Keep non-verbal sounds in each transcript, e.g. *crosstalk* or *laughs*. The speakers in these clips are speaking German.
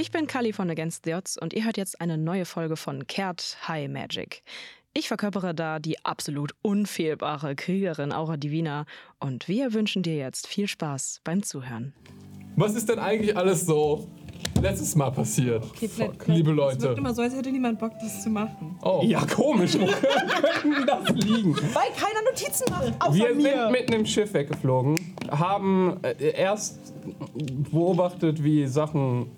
Ich bin Kali von Against the Odds und ihr hört jetzt eine neue Folge von Kehrt High Magic. Ich verkörpere da die absolut unfehlbare Kriegerin Aura Divina und wir wünschen dir jetzt viel Spaß beim Zuhören. Was ist denn eigentlich alles so letztes Mal passiert? Okay, vielleicht, liebe Es Leute. wirkt immer so, als hätte niemand Bock, das zu machen. Oh. Ja, komisch. Wo *laughs* könnten das liegen? Weil keiner Notizen macht, außer Wir mir. sind mit einem Schiff weggeflogen, haben äh, erst beobachtet, wie Sachen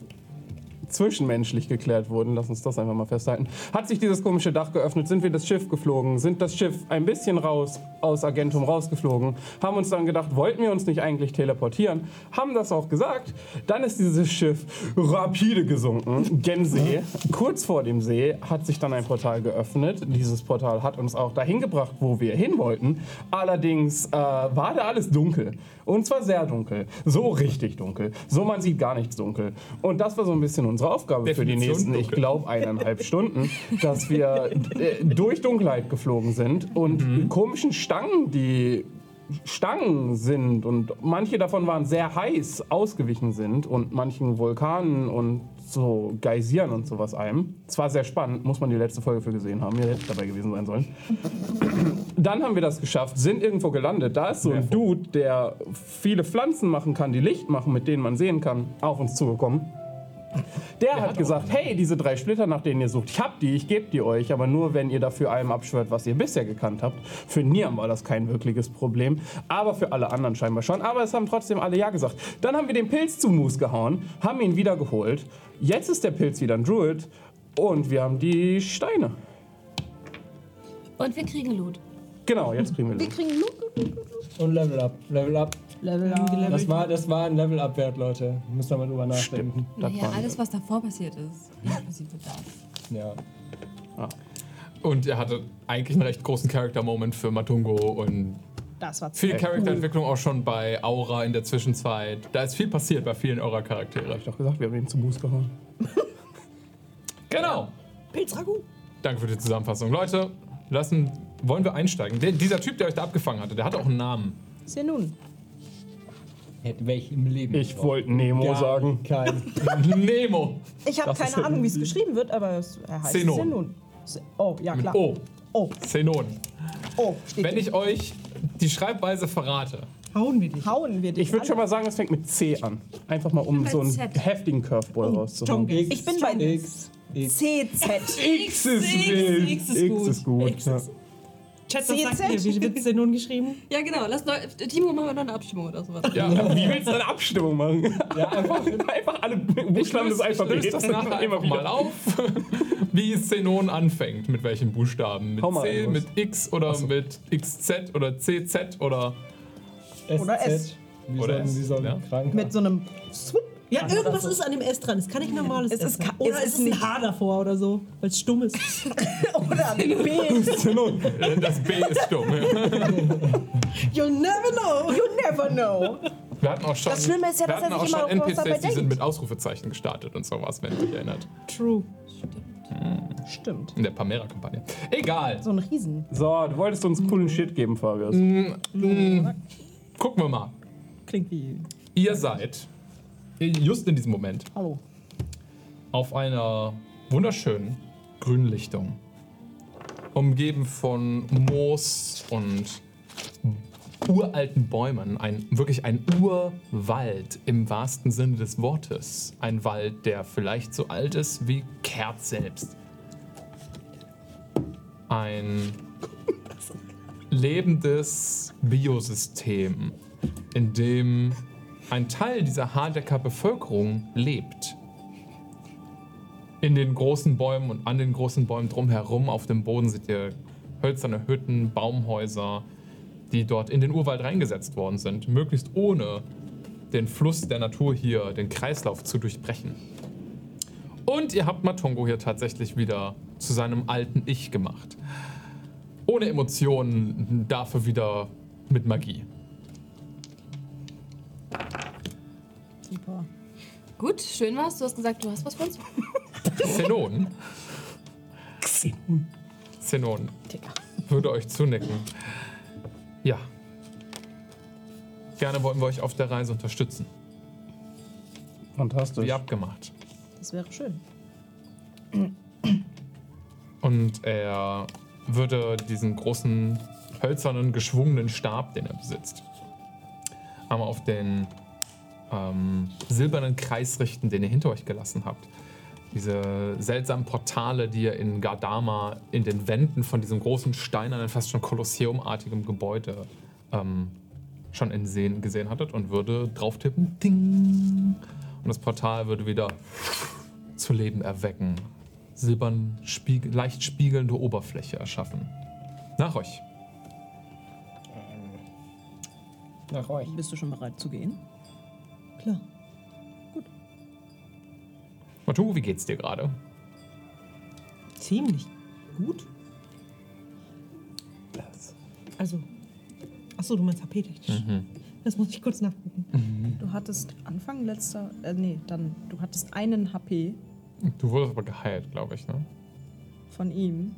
zwischenmenschlich geklärt wurden. Lass uns das einfach mal festhalten. Hat sich dieses komische Dach geöffnet, sind wir das Schiff geflogen, sind das Schiff ein bisschen raus aus Agentum rausgeflogen, haben uns dann gedacht, wollten wir uns nicht eigentlich teleportieren, haben das auch gesagt. Dann ist dieses Schiff rapide gesunken, gen See. Kurz vor dem See hat sich dann ein Portal geöffnet. Dieses Portal hat uns auch dahin gebracht, wo wir hin wollten. Allerdings äh, war da alles dunkel. Und zwar sehr dunkel. So richtig dunkel. So man sieht gar nichts dunkel. Und das war so ein bisschen unsere Aufgabe für die Definition nächsten, ich glaube, eineinhalb Stunden, dass wir äh, durch Dunkelheit geflogen sind und komischen Stangen, die Stangen sind und manche davon waren sehr heiß ausgewichen sind und manchen Vulkanen und so Geysiren und sowas einem. Es war sehr spannend, muss man die letzte Folge für gesehen haben. Ihr hättet dabei gewesen sein sollen. Dann haben wir das geschafft, sind irgendwo gelandet. Da ist so ein Dude, der viele Pflanzen machen kann, die Licht machen, mit denen man sehen kann, auf uns zugekommen. Der hat gesagt, hey, diese drei Splitter, nach denen ihr sucht, ich hab die, ich gebe die euch, aber nur, wenn ihr dafür allem abschwört, was ihr bisher gekannt habt. Für Niam war das kein wirkliches Problem, aber für alle anderen scheinbar schon. Aber es haben trotzdem alle Ja gesagt. Dann haben wir den Pilz zu Moose gehauen, haben ihn wieder geholt. Jetzt ist der Pilz wieder ein Druid und wir haben die Steine. Und wir kriegen Loot. Genau, jetzt kriegen wir Wir Loot. kriegen Loot. Und Level Up. Level Up. Level up. Das war, das war ein Level Up Wert, Leute. Müsst ihr mal drüber nachdenken. Naja, alles, was davor passiert ist, inklusive das. Ja. Und er hatte eigentlich einen recht großen Character-Moment für Matungo und Das war viel Charakterentwicklung auch schon bei Aura in der Zwischenzeit. Da ist viel passiert bei vielen eurer Charaktere. Ich hab doch gesagt, wir haben ihn zu Moose gehauen. *laughs* Genau. Pilzragout. Danke für die Zusammenfassung. Leute, lassen, wollen wir einsteigen? Der, dieser Typ, der euch da abgefangen hatte, der hat auch einen Namen. Ist ja nun. Hätte ich im Leben. Ich wollte Nemo Gar sagen. Kein. *laughs* Nemo. Ich habe Das ist keine Ahnung, wie es geschrieben wird, aber es er heißt. Xenon. Se- Oh, ja Mit klar. O. Oh, Xenon. oh, steht Wenn hier. ich euch die Schreibweise verrate, Hauen wir dich. Hauen wir dich Ich würde schon mal sagen, es fängt mit C an. Einfach mal, um so einen Z. heftigen Curveball rauszuhauen. Tonk. Ich bin bei X. X. CZ. X ist wild. X ist gut. ist gut. X ja. Chat, was CZ? sagt ihr? Wie wird es denn nun geschrieben? Ja, genau. Lass neu, Timo, machen wir noch eine Abstimmung oder sowas. ja, Wie willst du eine Abstimmung machen? Ja, einfach, *laughs* einfach alle Buchstaben des ich Alphabets. *laughs* nachher einfach mal auf, *laughs* wie Xenon anfängt. Mit welchen Buchstaben? Mit Hau mal C, mit. X oder mit XZ oder CZ oder. Oder S. Wie Oder so ein, S, wie so ein ja. Mit so einem Swoop. Ja, irgendwas ist an dem S dran. Es kann nicht normales Es S ist sein. Oder es ist ist ein nicht- H davor oder so, weil es stumm ist. *laughs* Oder ein B. *laughs* Das B ist dumm. *laughs* You'll never know. You never know. Wir hatten auch schon, Das Schlimme ist ja, wir dass er hatten auch sich schon immer NPCs, die sind denkt. mit Ausrufezeichen gestartet und sowas, wenn ihr euch erinnert. True. Stimmt. In der Pamera-Kampagne. Egal. So ein Riesen. So, du wolltest uns coolen Shit geben, Fabius. Gucken wir mal. Klingt wie. Ihr seid just in diesem Moment Hallo. auf einer wunderschönen grünen Lichtung. Umgeben von Moos und uralten Bäumen. Ein, wirklich ein Urwald im wahrsten Sinne des Wortes. Ein Wald, der vielleicht so alt ist wie Kert selbst. Ein lebendes Biosystem, in dem ein Teil dieser Hardecker Bevölkerung lebt. In den großen Bäumen und an den großen Bäumen drumherum auf dem Boden seht ihr hölzerne Hütten, Baumhäuser, die dort in den Urwald reingesetzt worden sind, möglichst ohne den Fluss der Natur hier, den Kreislauf zu durchbrechen. Und ihr habt Matongo hier tatsächlich wieder zu seinem alten Ich gemacht. Ohne Emotionen, dafür wieder mit Magie. Super. Gut, schön war's. Du hast gesagt, du hast was für uns. Xenon. Xenon. Würde euch zunicken. Ja. Gerne wollen wir euch auf der Reise unterstützen. Fantastisch. Wie abgemacht. Das wäre schön. Und er würde diesen großen, hölzernen, geschwungenen Stab, den er besitzt, einmal auf den ähm, silbernen Kreis richten, den ihr hinter euch gelassen habt. Diese seltsamen Portale, die ihr in Gardama in den Wänden von diesem großen steinernen, fast schon kolosseumartigen Gebäude ähm, schon in Sehen gesehen hattet und würde drauf tippen. Ding! Und das Portal würde wieder zu Leben erwecken. Silbern, spiegel, leicht spiegelnde Oberfläche erschaffen. Nach euch. Nach euch. Bist du schon bereit zu gehen? Klar. Matu, wie geht's dir gerade? Ziemlich gut. Also. Achso, du meinst HP-technisch. Mhm. Das muss ich kurz nachgucken. Du hattest Anfang letzter. Äh, nee, dann. Du hattest einen HP Du wurdest aber geheilt, glaube ich, ne? von ihm.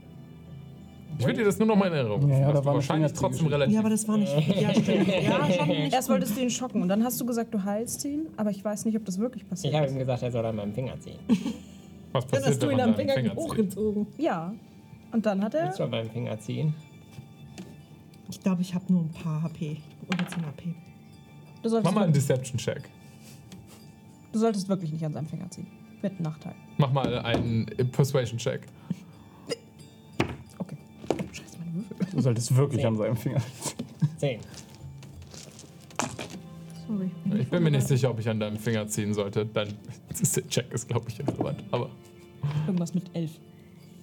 Ich will dir das nur noch mal in Erinnerung. Ja, ja, da war wahrscheinlich trotzdem relativ. Ja, aber das war nicht. *laughs* Ja, stimmt. Ja, schon *laughs* nicht. Erst wolltest du ihn schocken und dann hast du gesagt, du heilst ihn, aber ich weiß nicht, ob das wirklich passiert Ich habe ihm ist. gesagt, er soll an meinem Finger ziehen. *laughs* was Dann passiert, hast du ihn am Finger, Finger hochgezogen. Ja. Und dann hat er. Willst du an meinem Finger ziehen? Ich glaube, ich habe nur ein paar HP. Oder 10 HP. Du solltest, Mach mal einen Deception-Check. du solltest wirklich nicht an seinem Finger ziehen. Mit Nachteil. Mach mal einen Persuasion-Check. Du solltest wirklich Zehn. an seinem Finger. Zehn. Sorry. Ich bin mir nicht sicher, ob ich an deinem Finger ziehen sollte. Dein Check ist, glaube ich, irrelevant. Aber Irgendwas mit elf.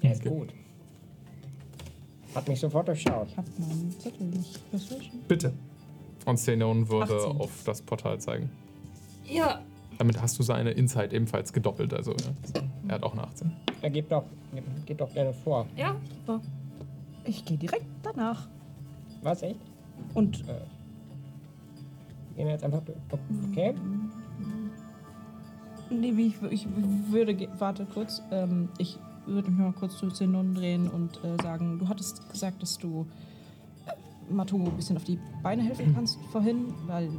Er ist Okay. gut. Hat mich sofort durchschaut. Ich hab meinen Zettel nicht. Persuasion? bitte. Und Xenon würde 18. auf das Portal zeigen. Ja. Damit hast du seine Insight ebenfalls gedoppelt. Also ja. er hat auch eine 18. Er geht doch, geht doch gerne vor. Ja, super. Ich gehe direkt danach. Was, echt? Und Wir gehen jetzt einfach durch. Okay? nee, wie ich, ich würde. ge- Warte kurz. Ähm, ich würde mich mal kurz zu Zenon drehen und äh, sagen: Du hattest gesagt, dass du äh, Matomo ein bisschen auf die Beine helfen kannst vorhin, weil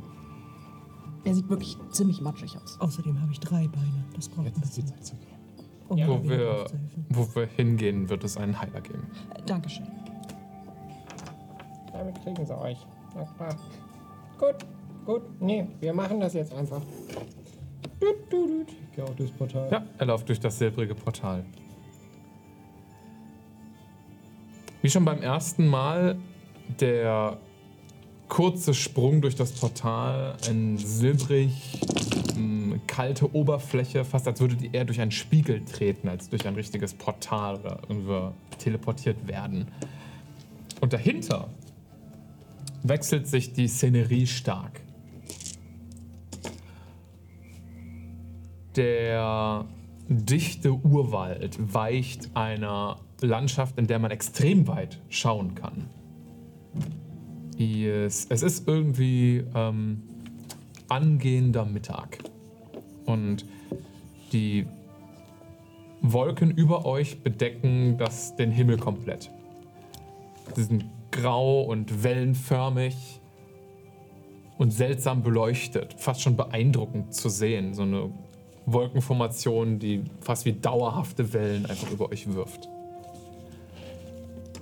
er sieht wirklich ziemlich matschig aus. Außerdem habe ich drei Beine. Das braucht ein bisschen. Um Ja. Mir Wo wir, wo wir hingehen, wird es einen Heiler geben. Äh, Dankeschön. Damit kriegen sie euch. Na klar. Gut, gut. Nee, wir machen das jetzt einfach. Dut, dut, dut. Ich gehe auch durchs Portal. Ja, er läuft durch das silbrige Portal. Wie schon beim ersten Mal, der kurze Sprung durch das Portal, eine silbrig mh, kalte Oberfläche, fast als würde die eher durch einen Spiegel treten, als durch ein richtiges Portal oder irgendwie teleportiert werden. Und dahinter wechselt sich die Szenerie stark. Der dichte Urwald weicht einer Landschaft, in der man extrem weit schauen kann. Es, es ist irgendwie ähm, angehender Mittag. Und die Wolken über euch bedecken das, den Himmel komplett. Sie sind grau und wellenförmig und seltsam beleuchtet. Fast schon beeindruckend zu sehen. So eine Wolkenformation, die fast wie dauerhafte Wellen einfach über euch wirft.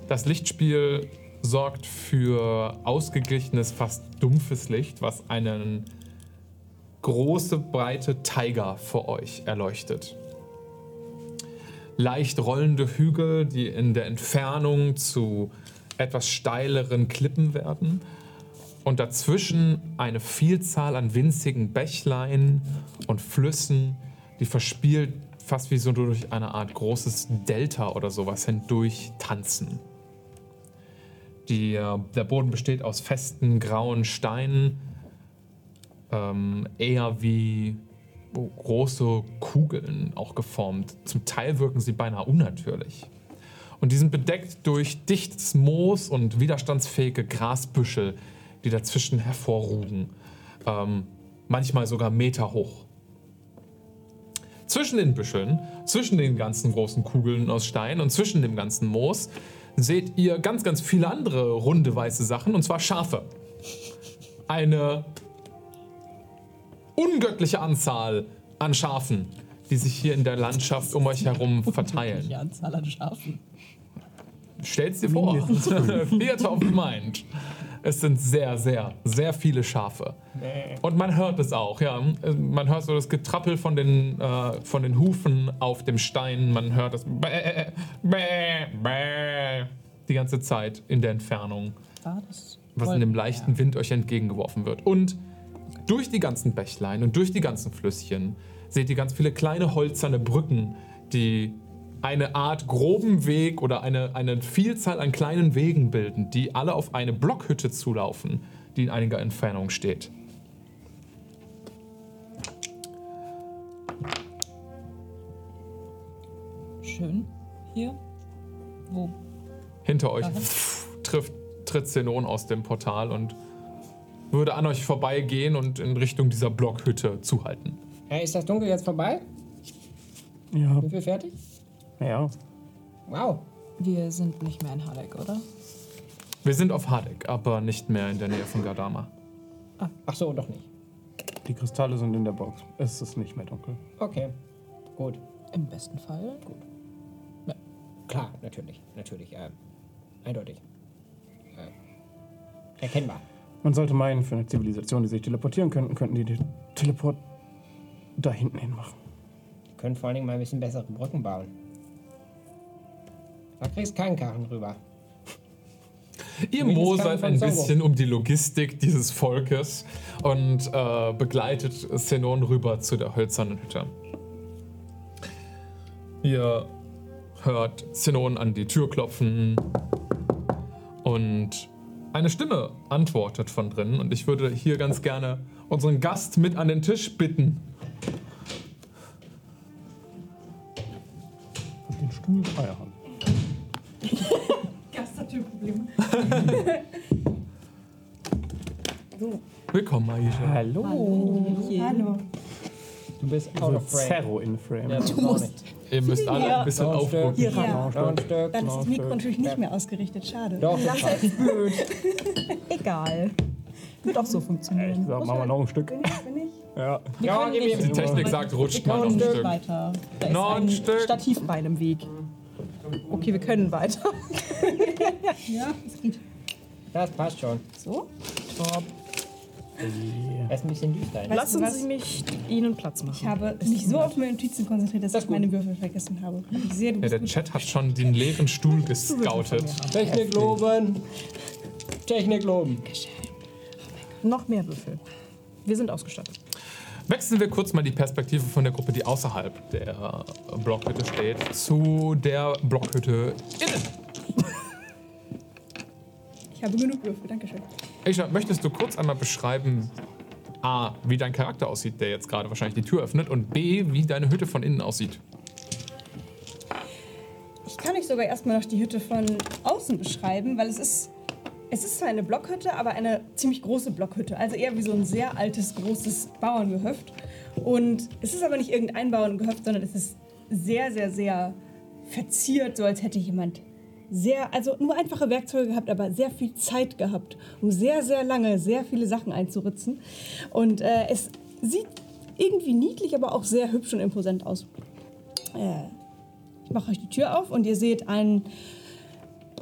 Das Lichtspiel sorgt für ausgeglichenes, fast dumpfes Licht, was einen große, breite Taiga vor euch erleuchtet. Leicht rollende Hügel, die in der Entfernung zu etwas steileren Klippen werden. Und dazwischen eine Vielzahl an winzigen Bächlein und Flüssen, die verspielt fast wie so durch eine Art großes Delta oder sowas hindurch tanzen. Die, äh, der Boden besteht aus festen grauen Steinen, ähm, eher wie große Kugeln auch geformt. Zum Teil wirken sie beinahe unnatürlich. Und die sind bedeckt durch dichtes Moos und widerstandsfähige Grasbüschel, die dazwischen hervorrugen. Ähm, manchmal sogar Meter hoch. Zwischen den Büscheln, zwischen den ganzen großen Kugeln aus Stein und zwischen dem ganzen Moos seht ihr ganz, ganz viele andere runde weiße Sachen, und zwar Schafe. Eine ungöttliche Anzahl an Schafen, die sich hier in der Landschaft um euch herum *laughs* verteilen. Die Anzahl an Schafen. Stell's dir vor. Theater *laughs* the Mind. Es sind sehr, sehr, sehr viele Schafe. Und man hört es auch, ja. Man hört so das Getrappel von den, äh, von den Hufen auf dem Stein. Man hört das Bäh, Bäh, Bäh die ganze Zeit in der Entfernung, das? was in dem leichten Wind euch entgegengeworfen wird. Und durch die ganzen Bächlein und durch die ganzen Flüsschen seht ihr ganz viele kleine holzerne Brücken, die eine Art groben Weg oder eine, eine Vielzahl an kleinen Wegen bilden, die alle auf eine Blockhütte zulaufen, die in einiger Entfernung steht. Schön. Hier. Wo? Hinter euch Dahin? trifft, tritt Zenon aus dem Portal und würde an euch vorbeigehen und in Richtung dieser Blockhütte zuhalten. Hey, ist das Dunkel jetzt vorbei? Ja. Sind wir fertig? Ja. Wow. Wir sind nicht mehr in Halleck, oder? Wir sind auf Hardek, aber nicht mehr in der Nähe von Gardama. Ach so, doch nicht. Die Kristalle sind in der Box. Es ist nicht mehr dunkel. Okay. Gut. Im besten Fall. Klar, natürlich. Natürlich. Äh, eindeutig. Äh, erkennbar. Man sollte meinen, für eine Zivilisation, die sich teleportieren könnten, könnten die den Teleport da hinten hin machen. Die können vor allen Dingen mal ein bisschen bessere Brücken bauen. Da kriegst keinen Karren rüber. Ihr mosert ein bisschen um die Logistik dieses Volkes und äh, begleitet Zenon rüber zu der hölzernen Hütte. Ihr hört Zenon an die Tür klopfen und eine Stimme antwortet von drinnen und ich würde hier ganz gerne unseren Gast mit an den Tisch bitten. Den Stuhl freier haben. *laughs* Gastatürprobleme. *laughs* Willkommen, Aisha. Hallo. Hallo. Du bist out of frame. Zerro in Frame. Ja, du musst nicht. Ihr müsst alle ein bisschen Stück. aufrücken. Hier Stück. Dann ist das Mikro natürlich nicht mehr ausgerichtet. Schade. Doch, das passt. blöd. *laughs* Egal. Wird auch so Ich funktionieren. sag, machen wir noch ein Stück. Bin ich, bin ich? Ja. Ja, ihm. Die Technik sagt, rutscht mal noch ein Stück weiter. Da ist Noch ein ein Stück. Stativbein im Weg. Okay, wir können weiter. *laughs* Ja, es geht. Das passt schon. So. Top. Er ist ein bisschen düster. Lassen? Sie mich Ihnen Platz machen. Ich habe mich so auf meine Notizen konzentriert, dass Das ich meine Würfel vergessen habe. Ich sehe, du Ja, der. Chat hat schon den leeren Stuhl gescoutet. Technik loben. Technik loben. Noch mehr Würfel. Wir sind ausgestattet. Wechseln wir kurz mal die Perspektive von der Gruppe, die außerhalb der Blockhütte steht, zu der Blockhütte innen. Ich habe genug Würfel, Dankeschön. Aisha, möchtest du kurz einmal beschreiben, A, wie dein Charakter aussieht, der jetzt gerade wahrscheinlich die Tür öffnet, und B, wie deine Hütte von innen aussieht? Ich kann euch sogar erstmal noch die Hütte von außen beschreiben, weil es ist. Es ist zwar eine Blockhütte, aber eine ziemlich große Blockhütte. Also eher wie so ein sehr altes, großes Bauerngehöft. Und es ist aber nicht irgendein Bauerngehöft, sondern es ist sehr, sehr, sehr verziert, so als hätte jemand sehr, also nur einfache Werkzeuge gehabt, aber sehr viel Zeit gehabt, um sehr, sehr lange sehr viele Sachen einzuritzen. Und äh, es sieht irgendwie niedlich, aber auch sehr hübsch und imposant aus. Äh, ich mache euch die Tür auf und ihr seht einen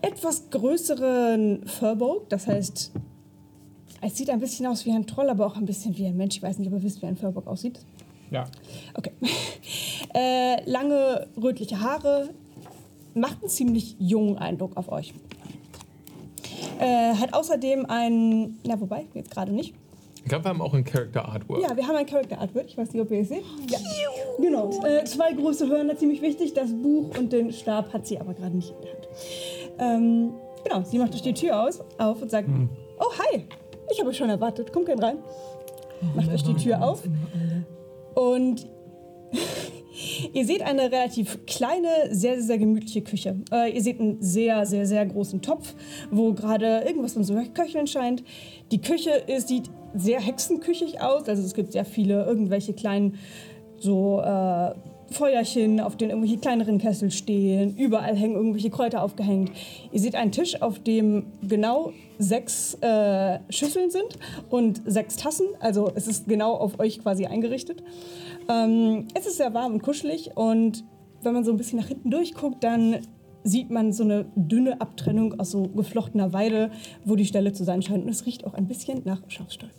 etwas größeren Furbolg. Das heißt, es sieht ein bisschen aus wie ein Troll, aber auch ein bisschen wie ein Mensch. Ich weiß nicht, ob ihr wisst, wie ein Furbolg aussieht. Ja. Okay. *laughs* Äh, lange rötliche Haare. Macht einen ziemlich jungen Eindruck auf euch. Äh, hat außerdem einen. Na, wobei, jetzt gerade nicht. Ich glaube, wir haben auch ein Character Artwork. Ja, wir haben ein Character Artwork. Ich weiß nicht, ob ihr es seht. Ja. Genau. Äh, zwei große Hörner, ziemlich wichtig. Das Buch und den Stab hat sie aber gerade nicht in der Hand. Ähm, genau, sie macht euch die Tür aus, auf und sagt: Oh, hi. Ich habe euch schon erwartet. Kommt gern rein. Macht euch die Tür auf. Und ihr seht eine relativ kleine, sehr, sehr gemütliche Küche. Äh, ihr seht einen sehr, sehr, sehr großen Topf, wo gerade irgendwas von so köcheln scheint. Die Küche ist, sieht sehr hexenküchig aus. Also es gibt sehr viele irgendwelche kleinen so äh, Feuerchen, auf denen irgendwelche kleineren Kessel stehen. Überall hängen irgendwelche Kräuter aufgehängt. Ihr seht einen Tisch, auf dem genau sechs äh, Schüsseln sind und sechs Tassen. Also es ist genau auf euch quasi eingerichtet. Ähm, es ist sehr warm und kuschelig und wenn man so ein bisschen nach hinten durchguckt, dann sieht man so eine dünne Abtrennung aus so geflochtener Weide, wo die Stelle zu sein scheint. Und es riecht auch ein bisschen nach Schafstall.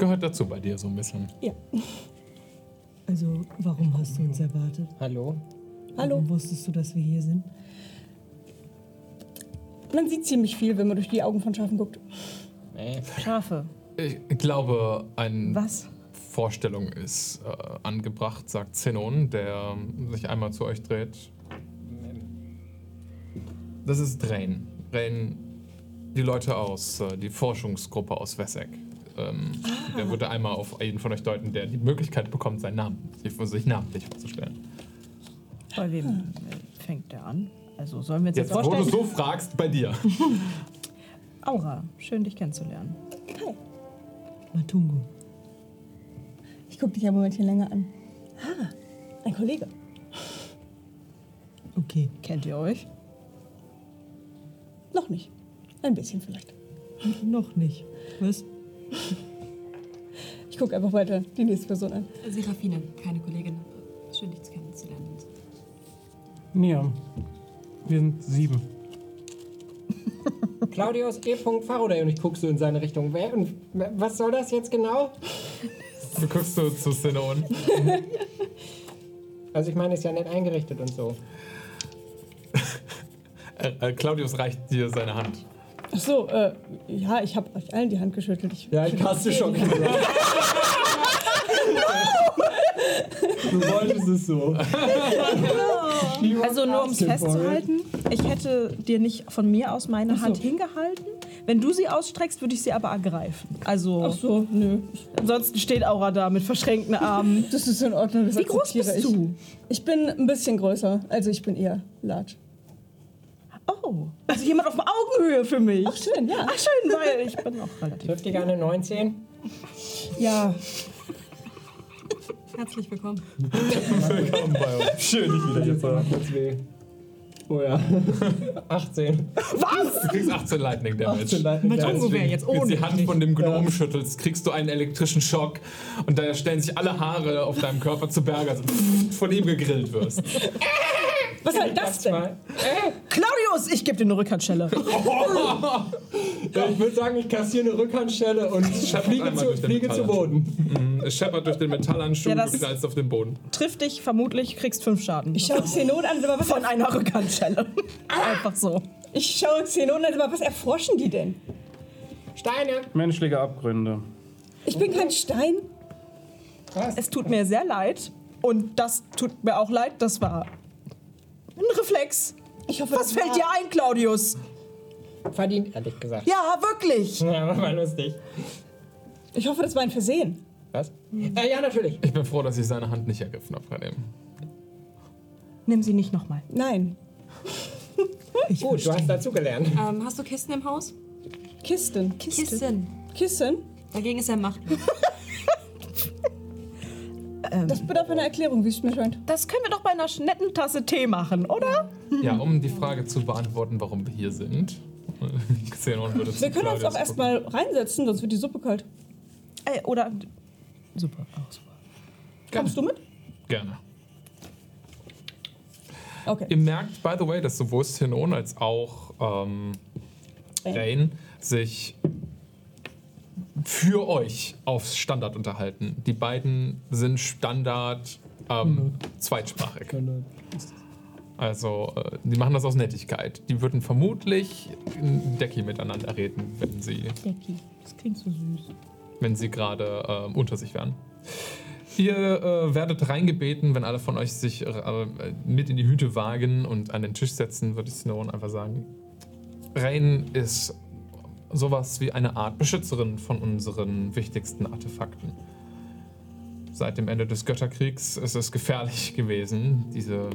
Gehört dazu bei dir so ein bisschen. Ja. Also, warum hast du uns erwartet? Hallo? Hallo. Warum wusstest du, dass wir hier sind? Man sieht ziemlich viel, wenn man durch die Augen von Schafen guckt. Äh, Schafe. Ich glaube, eine Was? Vorstellung ist äh, angebracht, sagt Zenon, der sich einmal zu euch dreht. Das ist Drain. Drain, die Leute aus, äh, die Forschungsgruppe aus Wesseck. Ähm, Der würde einmal auf jeden von euch deuten, der die Möglichkeit bekommt, seinen Namen, sich, sich namentlich vorzustellen. Bei wem fängt der an? Also sollen wir uns jetzt, Jetzt, wo du vorstellen? so fragst, bei dir. *laughs* Aura, schön dich kennenzulernen. Matungo. Ich gucke dich ein Momentchen länger an. Ah, ein Kollege. Okay. Kennt ihr euch? Noch nicht. Ein bisschen vielleicht. Noch nicht. Was? Ich gucke einfach weiter die nächste Person an. Serafine, keine Kollegin. Schön, dich kennenzulernen. Ja. Wir sind sieben. *laughs* Claudius E. Faraday und ich guck so in seine Richtung. Wer und was soll das jetzt genau? Du guckst so zu Zenon. Also ich meine, ist ja nett eingerichtet und so. Äh, äh, Claudius reicht dir seine Hand. Ach so, äh, ja, ich habe euch allen die Hand geschüttelt. Ich, Ja, ich hasse schon gesagt. Du wolltest es so. Also nur um es festzuhalten, ich hätte dir nicht von mir aus meine Hand hingehalten. Wenn du sie ausstreckst, würde ich sie aber ergreifen. Also Ach so, nö. ansonsten steht Aura da mit verschränkten Armen. Das ist in Ordnung. Das Wie groß bist ich. du? Ich bin ein bisschen größer. Also ich bin eher large. Oh, also jemand auf Augenhöhe für mich. Ach schön, ja. Ach schön, weil ich bin auch relativ. Trifft dich eine 19? Ja, Herzlich willkommen. Willkommen bei uns. Schön, dich wieder hier zu haben. Oh ja. 18. Du kriegst 18 Lightning Damage. 18 Lightning Damage. du wäre jetzt ohne die Hand von dem Gnom schüttelst, kriegst du einen elektrischen Schock und da stellen sich alle Haare auf deinem Körper zu Berge, als du von ihm gegrillt wirst. *laughs* was soll das denn? Zwei. Claudius, ich gebe dir eine Rückhandschelle. *laughs* Ja, ich würde sagen, ich kassiere eine Rückhandstelle und fliege, zu, durch den fliege zu. Boden. Es scheppert durch den Metallhandschuh, Ja, das- du knallst auf den Boden. Trifft dich vermutlich, kriegst fünf Schaden. Ich schaue Xenon an, aber was, Von einer Rückhandschelle. Einfach so. ich schaue Xenon an, aber was erforschen die denn? Steine. Menschliche Abgründe. Ich bin kein Stein. Was? Es tut mir sehr leid. Und das tut mir auch leid. Das war ein Reflex. Ich hoffe, Was das fällt war- dir ein, Claudius? Verdient, ehrlich gesagt. Ja, wirklich. Ja, war lustig. Ich hoffe, das war ein Versehen. Was? Äh, ja, natürlich. Ich bin froh, dass ich seine Hand nicht ergriffen habe bei dem. Nimm sie nicht nochmal. Nein. *laughs* Gut, du hast dazugelernt. Ähm, hast du Kisten im Haus? Kisten. Kisten. Kissen? Dagegen ist er machtlos. *laughs* Das bedarf einer Erklärung, wie es mir scheint. Das können wir doch bei einer netten Tasse Tee machen, oder? Ja, um die Frage zu beantworten, warum wir hier sind. *laughs* Xenon würde Wir können uns auch erstmal reinsetzen, sonst wird die Suppe kalt. Äh, oder. Super. Auch super. Kommst du mit? Gerne. Okay. Ihr merkt, by the way, dass sowohl Xenon als auch ähm, Rain sich für euch aufs Standard unterhalten. Die beiden sind Standard ähm, zweitsprachig. Also, äh, die machen das aus Nettigkeit. Die würden vermutlich in Decky miteinander reden, wenn sie, Becky, das klingt so süß. wenn sie gerade ähm, unter sich wären. Ihr äh, werdet reingebeten, wenn alle von euch sich äh, mit in die Hüte wagen und an den Tisch setzen, würde ich Snow einfach sagen. Rain ist sowas wie eine Art Beschützerin von unseren wichtigsten Artefakten. Seit dem Ende des Götterkriegs ist es gefährlich gewesen, diese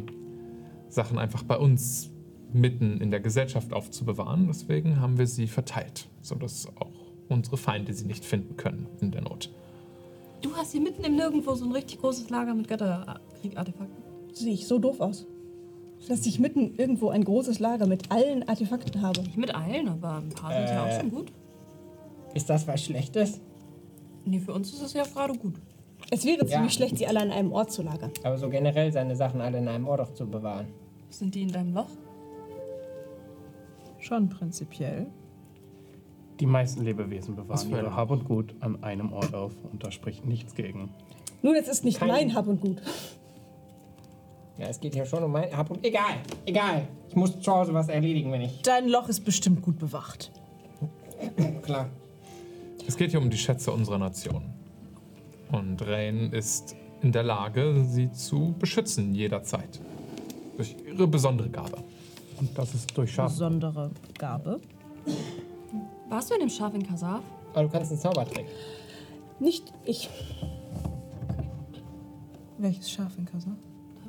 Sachen einfach bei uns mitten in der Gesellschaft aufzubewahren. Deswegen haben wir sie verteilt, sodass auch unsere Feinde sie nicht finden können in der Not. Du hast hier mitten im Nirgendwo so ein richtig großes Lager mit Götterkriegartefakten. Sehe ich so doof aus. Dass ich mitten irgendwo ein großes Lager mit allen Artefakten habe. Nicht mit allen, aber ein paar sind ja Äh. auch schon gut. Ist das was Schlechtes? Nee, für uns ist das ja gerade gut. Es wäre Ja. ziemlich schlecht, sie alle an einem Ort zu lagern. Aber so generell seine Sachen alle in einem Ort auch zu bewahren. Sind die in deinem Loch? Schon prinzipiell. Die meisten Lebewesen bewahren für ein- ihre Hab und Gut an einem Ort auf und da spricht nichts gegen. Nun, es ist nicht Kein- mein Hab und Gut. Ja, es geht hier schon um mein. Hab und egal, egal. Ich muss zu Hause was erledigen, wenn ich. Dein Loch ist bestimmt gut bewacht. Klar. Es geht hier um die Schätze unserer Nation. Und Rain ist in der Lage, sie zu beschützen jederzeit. Durch ihre besondere Gabe. Und das ist durch Schaf. Besondere Gabe. Warst du in dem Schaf in Kasaf? Aber du kannst einen Zaubertrick. Nicht ich. Welches Schaf in Kasach?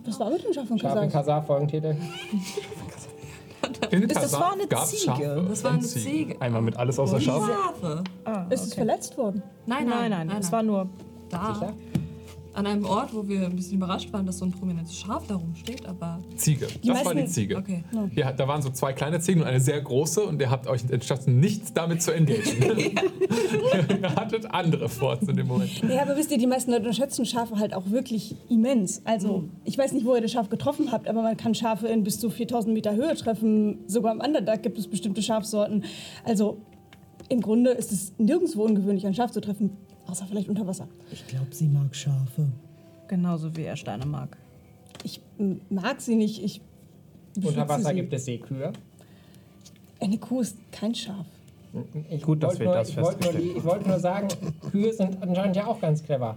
Was war mit dem Schaf von Schaf in Kasach? Kasar, Folgentitel. In Das war eine Ziege. Schafe Das war und eine. Ziege. Einmal mit alles außer Schaf. Schafe. Ah, Ist es okay. verletzt worden? Nein, Nein, nein, es war nur. da. Sicher? An einem Ort, wo wir ein bisschen überrascht waren, dass so ein prominentes Schaf da rumsteht, aber. Ziege. Das war die meisten- Ziege. Okay. Ja, da waren so zwei kleine Ziegen und eine sehr große und ihr habt euch entschlossen, nichts damit zu engagieren. *laughs* *laughs* ihr hattet andere vor in dem Moment. Ja, aber wisst ihr, die meisten Leute unterschätzen Schafe halt auch wirklich immens. Also, ich weiß nicht, wo ihr das Schaf getroffen habt, aber man kann Schafe in bis zu 4000 Meter Höhe treffen. Sogar am Underdark gibt es bestimmte Schafsorten. Also, im Grunde ist es nirgendwo ungewöhnlich, ein Schaf zu treffen, außer vielleicht unter Wasser. Ich glaube, sie mag Schafe. Genauso wie er Steine mag. Ich mag sie nicht, ich Unter Wasser sie. gibt es Seekühe. Eine Kuh ist kein Schaf. Ich Gut, dass wollte wir nur, das ich wollte nur, ich wollte nur sagen, Kühe sind anscheinend ja auch ganz clever.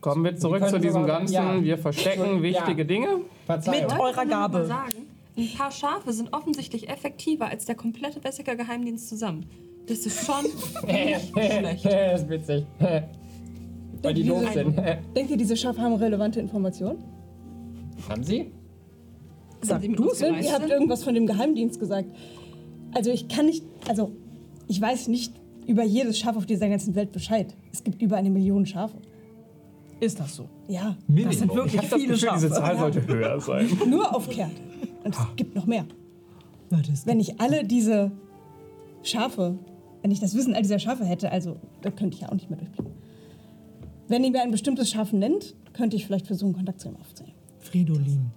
Kommen wir zurück zu diesem sogar- ganzen, ja. wir verstecken Ja. wichtige Dinge. Verzeihung. Mit eurer Gabe. sagen, ein paar Schafe sind offensichtlich effektiver als der komplette Besseker Geheimdienst zusammen. Das ist schon *laughs* schlecht. *laughs* das ist witzig. Weil die doof sind. *laughs* Denkt ihr, diese Schafe haben relevante Informationen? Haben sie? Sag du Du, ihr habt irgendwas von dem Geheimdienst gesagt. Also ich kann nicht, also ich weiß nicht über jedes Schaf auf dieser ganzen Welt Bescheid. Es gibt über eine Million Schafe. Ist das so? Ja, Das sind wirklich Ich viele Gefühl, diese Schafe. Zahl sollte höher sein. nur auf Kehrt. Und es gibt noch mehr. Es Wenn ich alle diese Schafe, wenn ich das Wissen all dieser Schafe hätte, also da könnte ich ja auch nicht mehr durchblicken. Wenn ihr mir ein bestimmtes Schaf nennt, könnte ich vielleicht versuchen, Kontakt zu ihm aufzunehmen. Fridolin.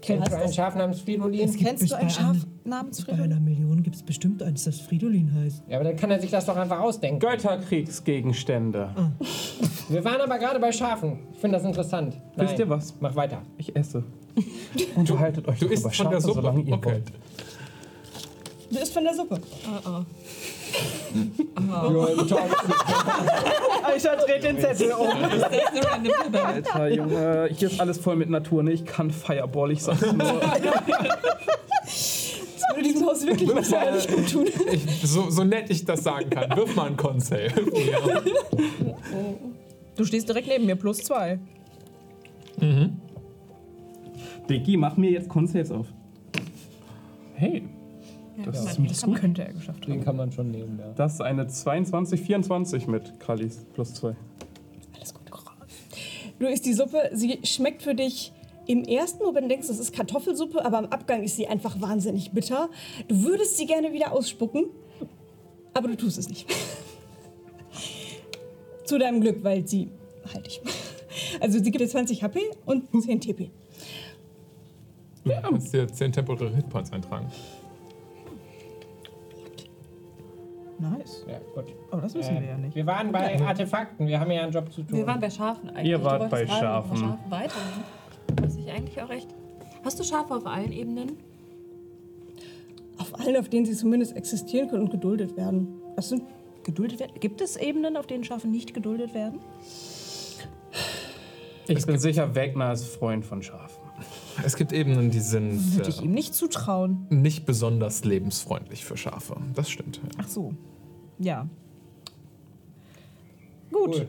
Kennst du ein Schaf namens Fridolin? Kennst du bei ein Schaf einer- namens Bei Fridolin? einer Million gibt es bestimmt eins, das Fridolin heißt. Ja, aber dann kann er sich das doch einfach ausdenken. Götterkriegsgegenstände. Wir waren aber gerade bei Schafen. Ich finde das interessant. Wisst Nein. ihr was? Mach weiter. Ich esse. Unterhaltet *laughs* euch Du isst über von der Schafe, Suppe. solange ihr Okay. wollt. Du isst von der Suppe. Alter, *laughs* dreht den Zettel um. Alter Junge, hier ist alles voll mit Natur, ne? Ich kann Fireball, ich sag's nur. *laughs* Das würde diesem Haus wirklich wahrscheinlich gut tun. Ich, so, so nett ich das sagen kann, wirf mal einen Con-Save. Ja. Du stehst direkt neben mir, plus zwei. Dicky, mach mir jetzt Consaves auf. Hey, das ist Das könnte er geschafft haben. Den kann man schon nehmen, ja. Das ist eine 22, 24 mit Kallis plus 2. Alles gut. Du isst die Suppe, sie schmeckt für dich im ersten Moment denkst, du, das ist Kartoffelsuppe, aber am Abgang ist sie einfach wahnsinnig bitter. Du würdest sie gerne wieder ausspucken, aber du tust es nicht. *laughs* Zu deinem Glück, weil sie halt ich. Also sie gibt dir 20 HP und 10 TP. Du kannst dir 10 temporäre Hitpoints eintragen. Nice. Ja, gut. Aber das wissen wir ja nicht. Wir waren bei Artefakten. Wir haben ja einen Job zu tun. Wir waren bei Schafen eigentlich. Ihr Du wart wolltest bei gerade noch Schafen. Schafe weiterhin. Was ich eigentlich auch recht. Hast du Schafe auf allen Ebenen? Auf allen, auf denen sie zumindest existieren können und geduldet werden. Das sind Geduldet werden? Gibt es Ebenen, auf denen Schafe nicht geduldet werden? Ich bin sicher, Wegner ist Freund von Schafen. Es gibt Ebenen, die sind Würde ich äh, ihm nicht zutrauen. nicht besonders lebensfreundlich für Schafe. Das stimmt. ja. Ach so. Ja. Gut. Cool.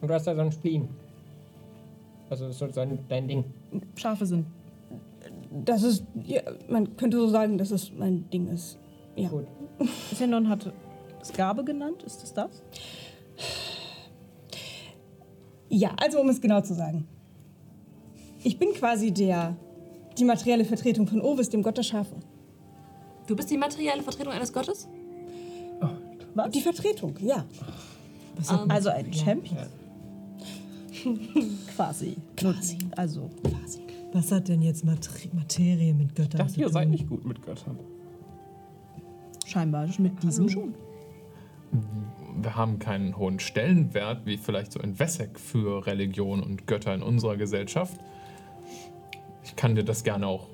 Und du hast da so einen Spleen. Also das ist so ein, dein Ding. Schafe sind. Das ist, ja, man könnte so sagen, dass es mein Ding ist. Ja. Gut. *laughs* Xenon hat es Gabe genannt. Ist es das? Ja, also um es genau zu sagen. Ich bin quasi der, die materielle Vertretung von Ovis, dem Gott der Schafe. Du bist die materielle Vertretung eines Gottes? Was? Die Vertretung, ja. Ähm, Also ein Champion. *laughs* Quasi. Quasi. Also. Quasi. Was hat denn jetzt Materi Materie mit Göttern dachte, zu ihr tun? seid nicht gut mit Göttern. Scheinbar mit diesem schon. Wir haben keinen hohen Stellenwert, wie vielleicht so in Wessex für Religion und Götter in unserer Gesellschaft. Ich kann dir das gerne auch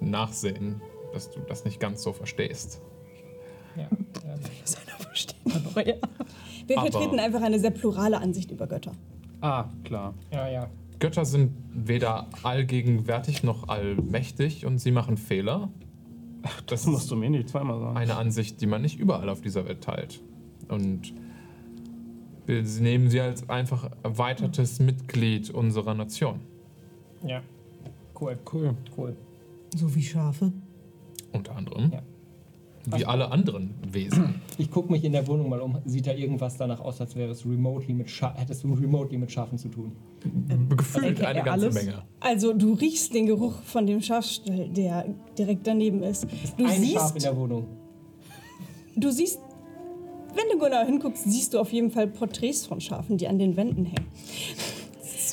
nachsehen, dass du das nicht ganz so verstehst. Ja, ähm, Aber ja. Wir Aber- vertreten einfach eine sehr plurale Ansicht über Götter. Ah, klar. ja, ja. Götter sind weder allgegenwärtig noch allmächtig und sie machen Fehler. Das Das musst du mir nicht zweimal sagen. eine Ansicht, die man nicht überall auf dieser Welt teilt. Und wir nehmen sie als einfach erweitertes Mitglied unserer Nation. Ja. Cool, Cool. cool. So wie Schafe? Unter anderem. Ja. Wie alle anderen Wesen. Ich gucke mich in der Wohnung mal um. Sieht da irgendwas danach aus, als wäre es remotely mit Scha hättest du remotely mit Schafen zu tun? Gefühlt eine ganze alles? Menge. Also du riechst den Geruch von dem Schafstall, der direkt daneben ist. Du Ein Schaf in siehst, der Wohnung. du siehst, wenn du genau hinguckst, siehst du auf jeden Fall Porträts von Schafen, die an den Wänden hängen.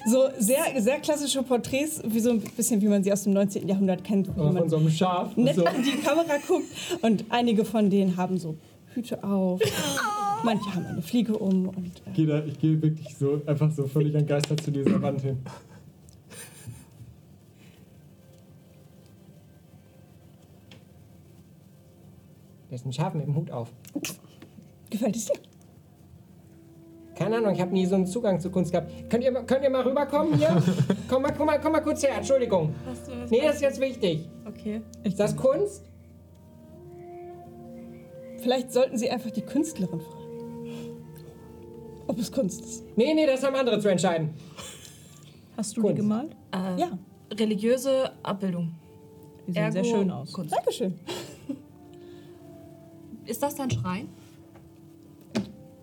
So sehr, sehr klassische Porträts, wie so ein bisschen wie man sie aus dem 19. Jahrhundert kennt, wo von man so einem Schaf. und nett so. an die Kamera guckt und einige von denen haben so Hüte auf. Manche haben eine Fliege um und äh, Ich gehe da- ich gehe wirklich so einfach so völlig entgeistert zu dieser Wand hin. Da ist ein Schaf mit dem Hut auf. gefällt es dir? Keine Ahnung, ich habe nie so einen Zugang zu Kunst gehabt. Könnt ihr, könnt ihr mal rüberkommen hier? *laughs* komm, mal, komm, mal, komm mal kurz her, Entschuldigung. Hast du was Nee, das ist jetzt wichtig. Okay. Ist das Kunst? Vielleicht sollten Sie einfach die Künstlerin fragen. Ob es Kunst ist. Nee, nee, das haben andere zu entscheiden. Hast du Kunst. die gemalt? Äh, Ja, Religiöse Abbildung. Die sehen sehr Ergo schön aus. Kunst. Dankeschön. Ist das dein Schrein?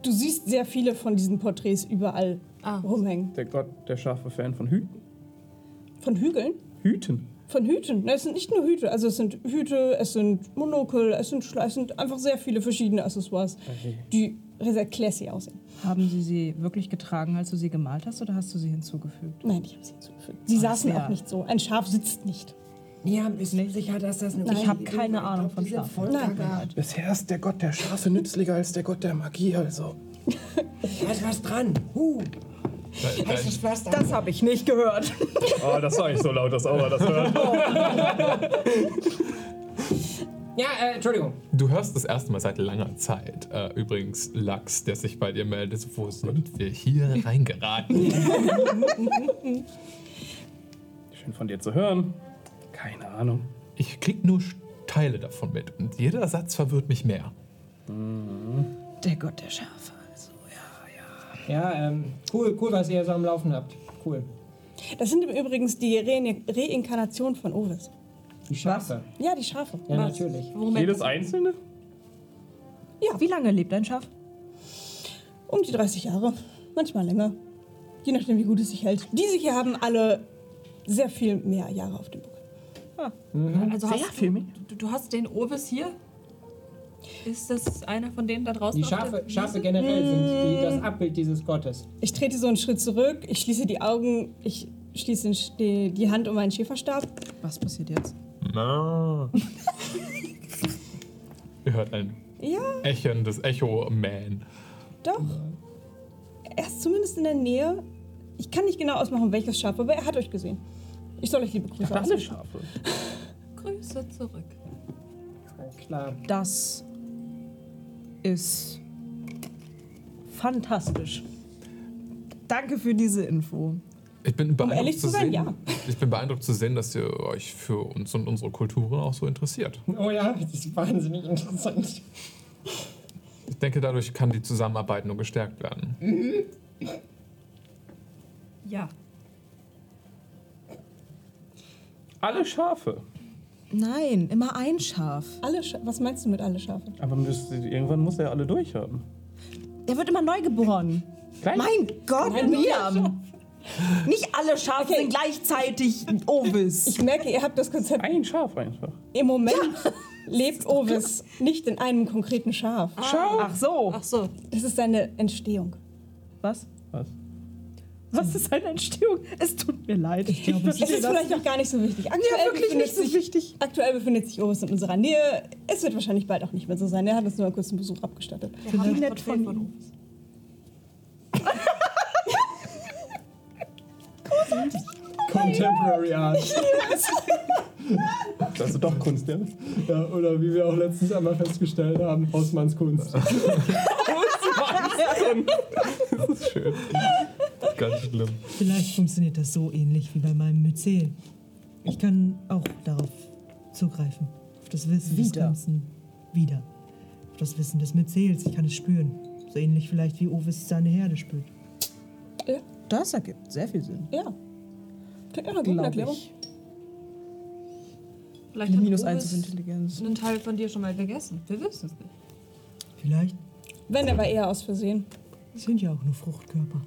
Du siehst sehr viele von diesen Porträts überall Ah. rumhängen. Der Gott, der scharfe Fan von Hüten. Von Hügeln? Hüten. Von Hüten. Na, es sind nicht nur Hüte. Also es sind Hüte, es sind Monokel, es sind, Schle- es sind einfach sehr viele verschiedene Accessoires, die sehr classy aussehen. Haben sie sie wirklich getragen, als du sie gemalt hast, oder hast du sie hinzugefügt? Nein, ich habe sie hinzugefügt. Sie saßen ja. auch nicht so. Ein Schaf sitzt nicht. Ja, bist du sicher, dass das eine Ich habe keine Ahnung von Schafen. Nein. Bisher ist der Gott der Schafe nützlicher als der Gott der Magie, also. Da ist was dran. Huh, Da, da, heißes Pflaster. Das habe ich nicht gehört. Oh, das war nicht so laut, dass Aura das hört. Ja, äh, Entschuldigung. du hörst das erste Mal seit langer Zeit. Äh, übrigens, Lachs, der sich bei dir meldet. Wo sind wir hier reingeraten? Schön von dir zu hören. Keine Ahnung. Ich krieg nur Teile davon mit. Und jeder Satz verwirrt mich mehr. Der Gott der Schafe. Also, ja. Ja, ähm, cool, cool, was ihr so am Laufen habt. Cool. Das sind übrigens die Re Reinkarnationen von Ovis. Die Schafe. Ja, die Schafe. Ja, natürlich. Worum Jedes einzelne? Wie lange lebt ein Schaf? Um die 30 Jahre. Manchmal länger. Je nachdem, wie gut es sich hält. Diese hier haben alle sehr viel mehr Jahre auf dem Buckel. Also hast viel. Du, du hast den Ovis hier? Ist das einer von denen da draußen? Die auf der Schafe? Schafe generell sind die, das Abbild dieses Gottes. Ich trete so einen Schritt zurück, ich schließe die Augen, ich schließe die, die Hand um meinen Schäferstab. Was passiert jetzt? Na. *laughs* Ihr hört ein Ja, echendes Echo-Man. doch. Er ist zumindest in der Nähe. Ich kann nicht genau ausmachen, welches Schaf, aber er hat euch gesehen. Ich soll euch liebe Grüße Alle ausrichten. Schafe. *laughs* Grüße zurück. Klar. Das ist fantastisch. Danke für diese Info. Ich bin beeindruckt ehrlich zu sein, sehen, ja. Ich bin beeindruckt zu sehen, dass ihr euch für uns und unsere Kulturen auch so interessiert. Oh ja, das ist wahnsinnig interessant. Ich denke, dadurch kann die Zusammenarbeit nur gestärkt werden. Ja. Alle Schafe. Nein, immer ein Schaf. Alle Scha Was meinst du mit alle Schafe? Aber müsst, irgendwann muss er ja alle durchhaben. Der wird immer neu geboren. Gleich? Mein Gott, Liam! Nicht alle Schafe sind gleichzeitig Ovis. Ich merke, ihr habt das Konzept. Ein Schaf einfach. Im Moment lebt Ovis nicht in einem konkreten Schaf. Schau. Ach so. Ach so. Das ist seine Entstehung. Was? Was? Was ist eine Entstehung? Es tut mir leid. Ich glaube, Es ist vielleicht auch gar nicht so wichtig. Aktuell Ja, wirklich befindet nicht so sich, wichtig. Aktuell befindet sich Ovis in unserer Nähe. Es wird wahrscheinlich bald auch nicht mehr so sein. Er hat uns nur einen kurzen Besuch abgestattet. Wir haben ein nett von von ihm. uns. *laughs* Contemporary Art. Das ist doch Kunst, ja? Ja, oder wie wir auch letztens einmal festgestellt haben, Hausmanns Kunst. *laughs* Das ist schön. Ganz schlimm. Vielleicht funktioniert das so ähnlich wie bei meinem Myzel. Ich kann auch darauf zugreifen. Auf das Wissen des Wieder. Ganzen. Wieder. Auf das Wissen des Myzels. Ich kann es spüren. So ähnlich vielleicht wie Ovis seine Herde spürt. Das ergibt sehr viel Sinn. Ja. Ja, eine gute Glaube Erklärung. ich. Vielleicht Eine hat Minus Ovis 1 auf Intelligenz. einen Teil von dir schon mal gegessen. Wir wissen es nicht. Vielleicht Wenn, aber eher aus Versehen. sind ja auch nur Fruchtkörper.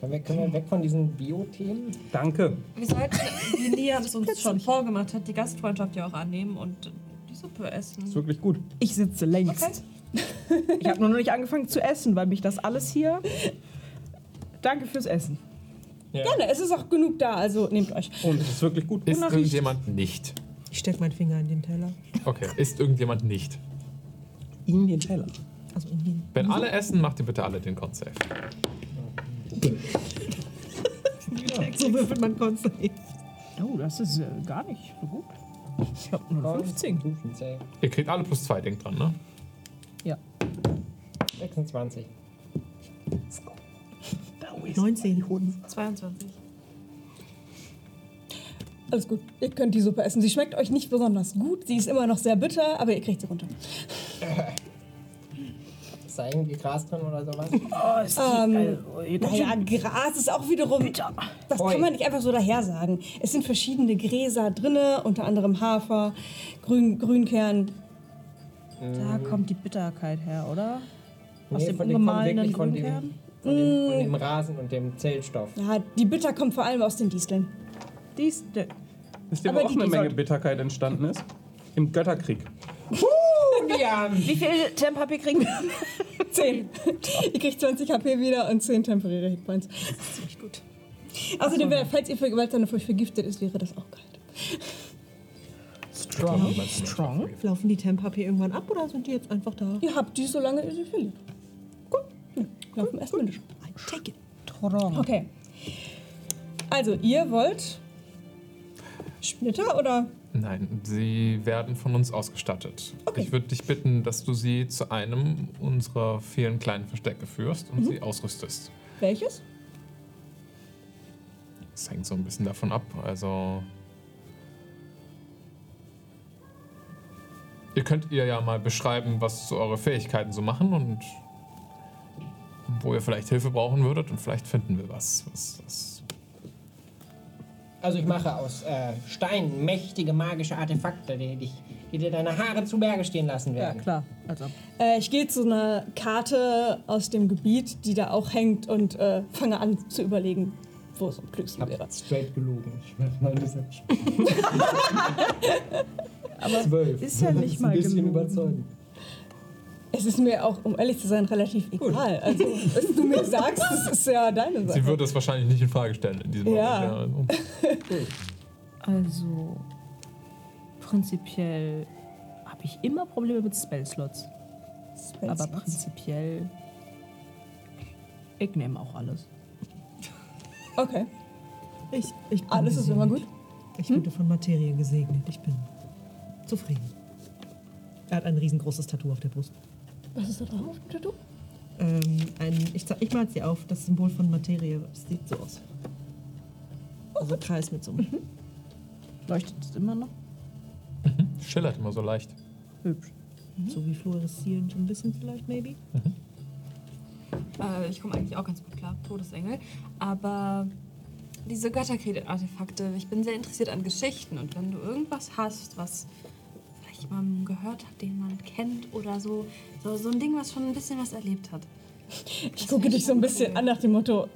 Können wir, können wir weg von diesen Bio-Themen? Danke. Wir sollten, wie Lia das uns schon vorgemacht hat, die Gastfreundschaft ja auch annehmen und die Suppe essen. Ist wirklich gut. Ich sitze längst. Ich habe nur noch nicht angefangen zu essen, weil mich das alles hier. Danke fürs Essen. Gerne, es ist auch genug da, also nehmt euch. Und es ist wirklich gut. Ist Wonach irgendjemand nicht? Ich stecke meinen Finger in den Teller. Okay, ist irgendjemand nicht? In den Teller. Also. Wenn alle essen, macht ihr bitte alle den Con Save. So würfelt man konstant. Oh, das ist äh, gar nicht so gut. Ich habe nur 15. Constitution Ihr kriegt alle plus zwei, denkt dran, ne? Ja. 26. 19. 22. Alles gut. Ihr könnt die Suppe essen. Sie schmeckt euch nicht besonders gut. Sie ist immer noch sehr bitter, aber ihr kriegt sie runter. *laughs* Ist da irgendwie Gras drin oder sowas? *laughs* Ähm, naja, Gras ist auch wiederum. Das Oi. kann man nicht einfach so daher sagen. Es sind verschiedene Gräser drinne, unter anderem Hafer, Grün, Grünkern. Da kommt die Bitterkeit her, oder? Aus Nee, dem von ungemahlenen von dem, Grünkern? von, dem, von dem Rasen und dem Zellstoff. Ja, die Bitter kommt vor allem aus den Disteln. Wisst ihr, wo Aber auch die- eine die Menge Bitterkeit entstanden ist? Im Götterkrieg. Wie viel Tempapier kriegen wir? 10. ihr kriegt 20 HP wieder und 10 temporäre Hitpoints. Das ist ziemlich gut. Außerdem, wäre, falls ihr für Gewaltane Furcht vergiftet ist, wäre das auch geil. Strong. Strong. Laufen die Tempapier irgendwann ab oder sind die jetzt einfach da? Ihr habt die, solange ihr sie verliert. Gut. Ja, laufen erstmal nicht. Take it. Strong. Okay. Also, ihr wollt Splitter oder? Nein, sie werden von uns ausgestattet. Okay. Ich würde dich bitten, dass du sie zu einem unserer vielen kleinen Verstecke führst und Mhm. sie ausrüstest. Welches? Das hängt so ein bisschen davon ab. Also. Ihr könnt ihr ja mal beschreiben, was so eure Fähigkeiten so machen und wo ihr vielleicht Hilfe brauchen würdet und vielleicht finden wir was. was, was Also ich mache aus äh, Stein mächtige magische Artefakte, die, dich, die dir deine Haare zu Berge stehen lassen Ja, werden. klar. Also, Äh, ich gehe zu einer Karte aus dem Gebiet, die da auch hängt und äh, fange an zu überlegen, wo es am klügsten wäre. Straight gelogen. Ich werfe mal Deception. *laughs* aber Zwölf. ist ja nicht mal Ein bisschen gelogen. überzeugend. Es ist mir auch, um ehrlich zu sein, relativ egal. Also, was du mir sagst, das ist ja deine Sache. sie würde es wahrscheinlich nicht in Frage stellen in diesem Ja. Moment. also. also prinzipiell habe ich immer Probleme mit Spellslots. Aber prinzipiell, ich nehme auch alles. Okay, Ich, ich alles ist immer gesegnet. gut. Ich wurde von Materie gesegnet. Ich bin zufrieden. Er hat ein riesengroßes Tattoo auf der Brust. Was ist da drauf, Tattoo? Ähm, ein, ich, ich mal dir auf, das Symbol von Materie. Es sieht so aus. Also Kreis mit so einem. Leuchtet es immer noch? Schillert immer so leicht. Hübsch. So wie fluoreszierend, so ein bisschen vielleicht, maybe. Äh, ich komme eigentlich auch ganz gut klar, Todesengel. Aber diese Götterkredit-Artefakte, ich bin sehr interessiert an Geschichten. Und wenn du irgendwas hast, was jemandem gehört hat, den man kennt oder so, so, so ein Ding, was schon ein bisschen was erlebt hat. Ich gucke dich so ein bisschen an nach dem Motto,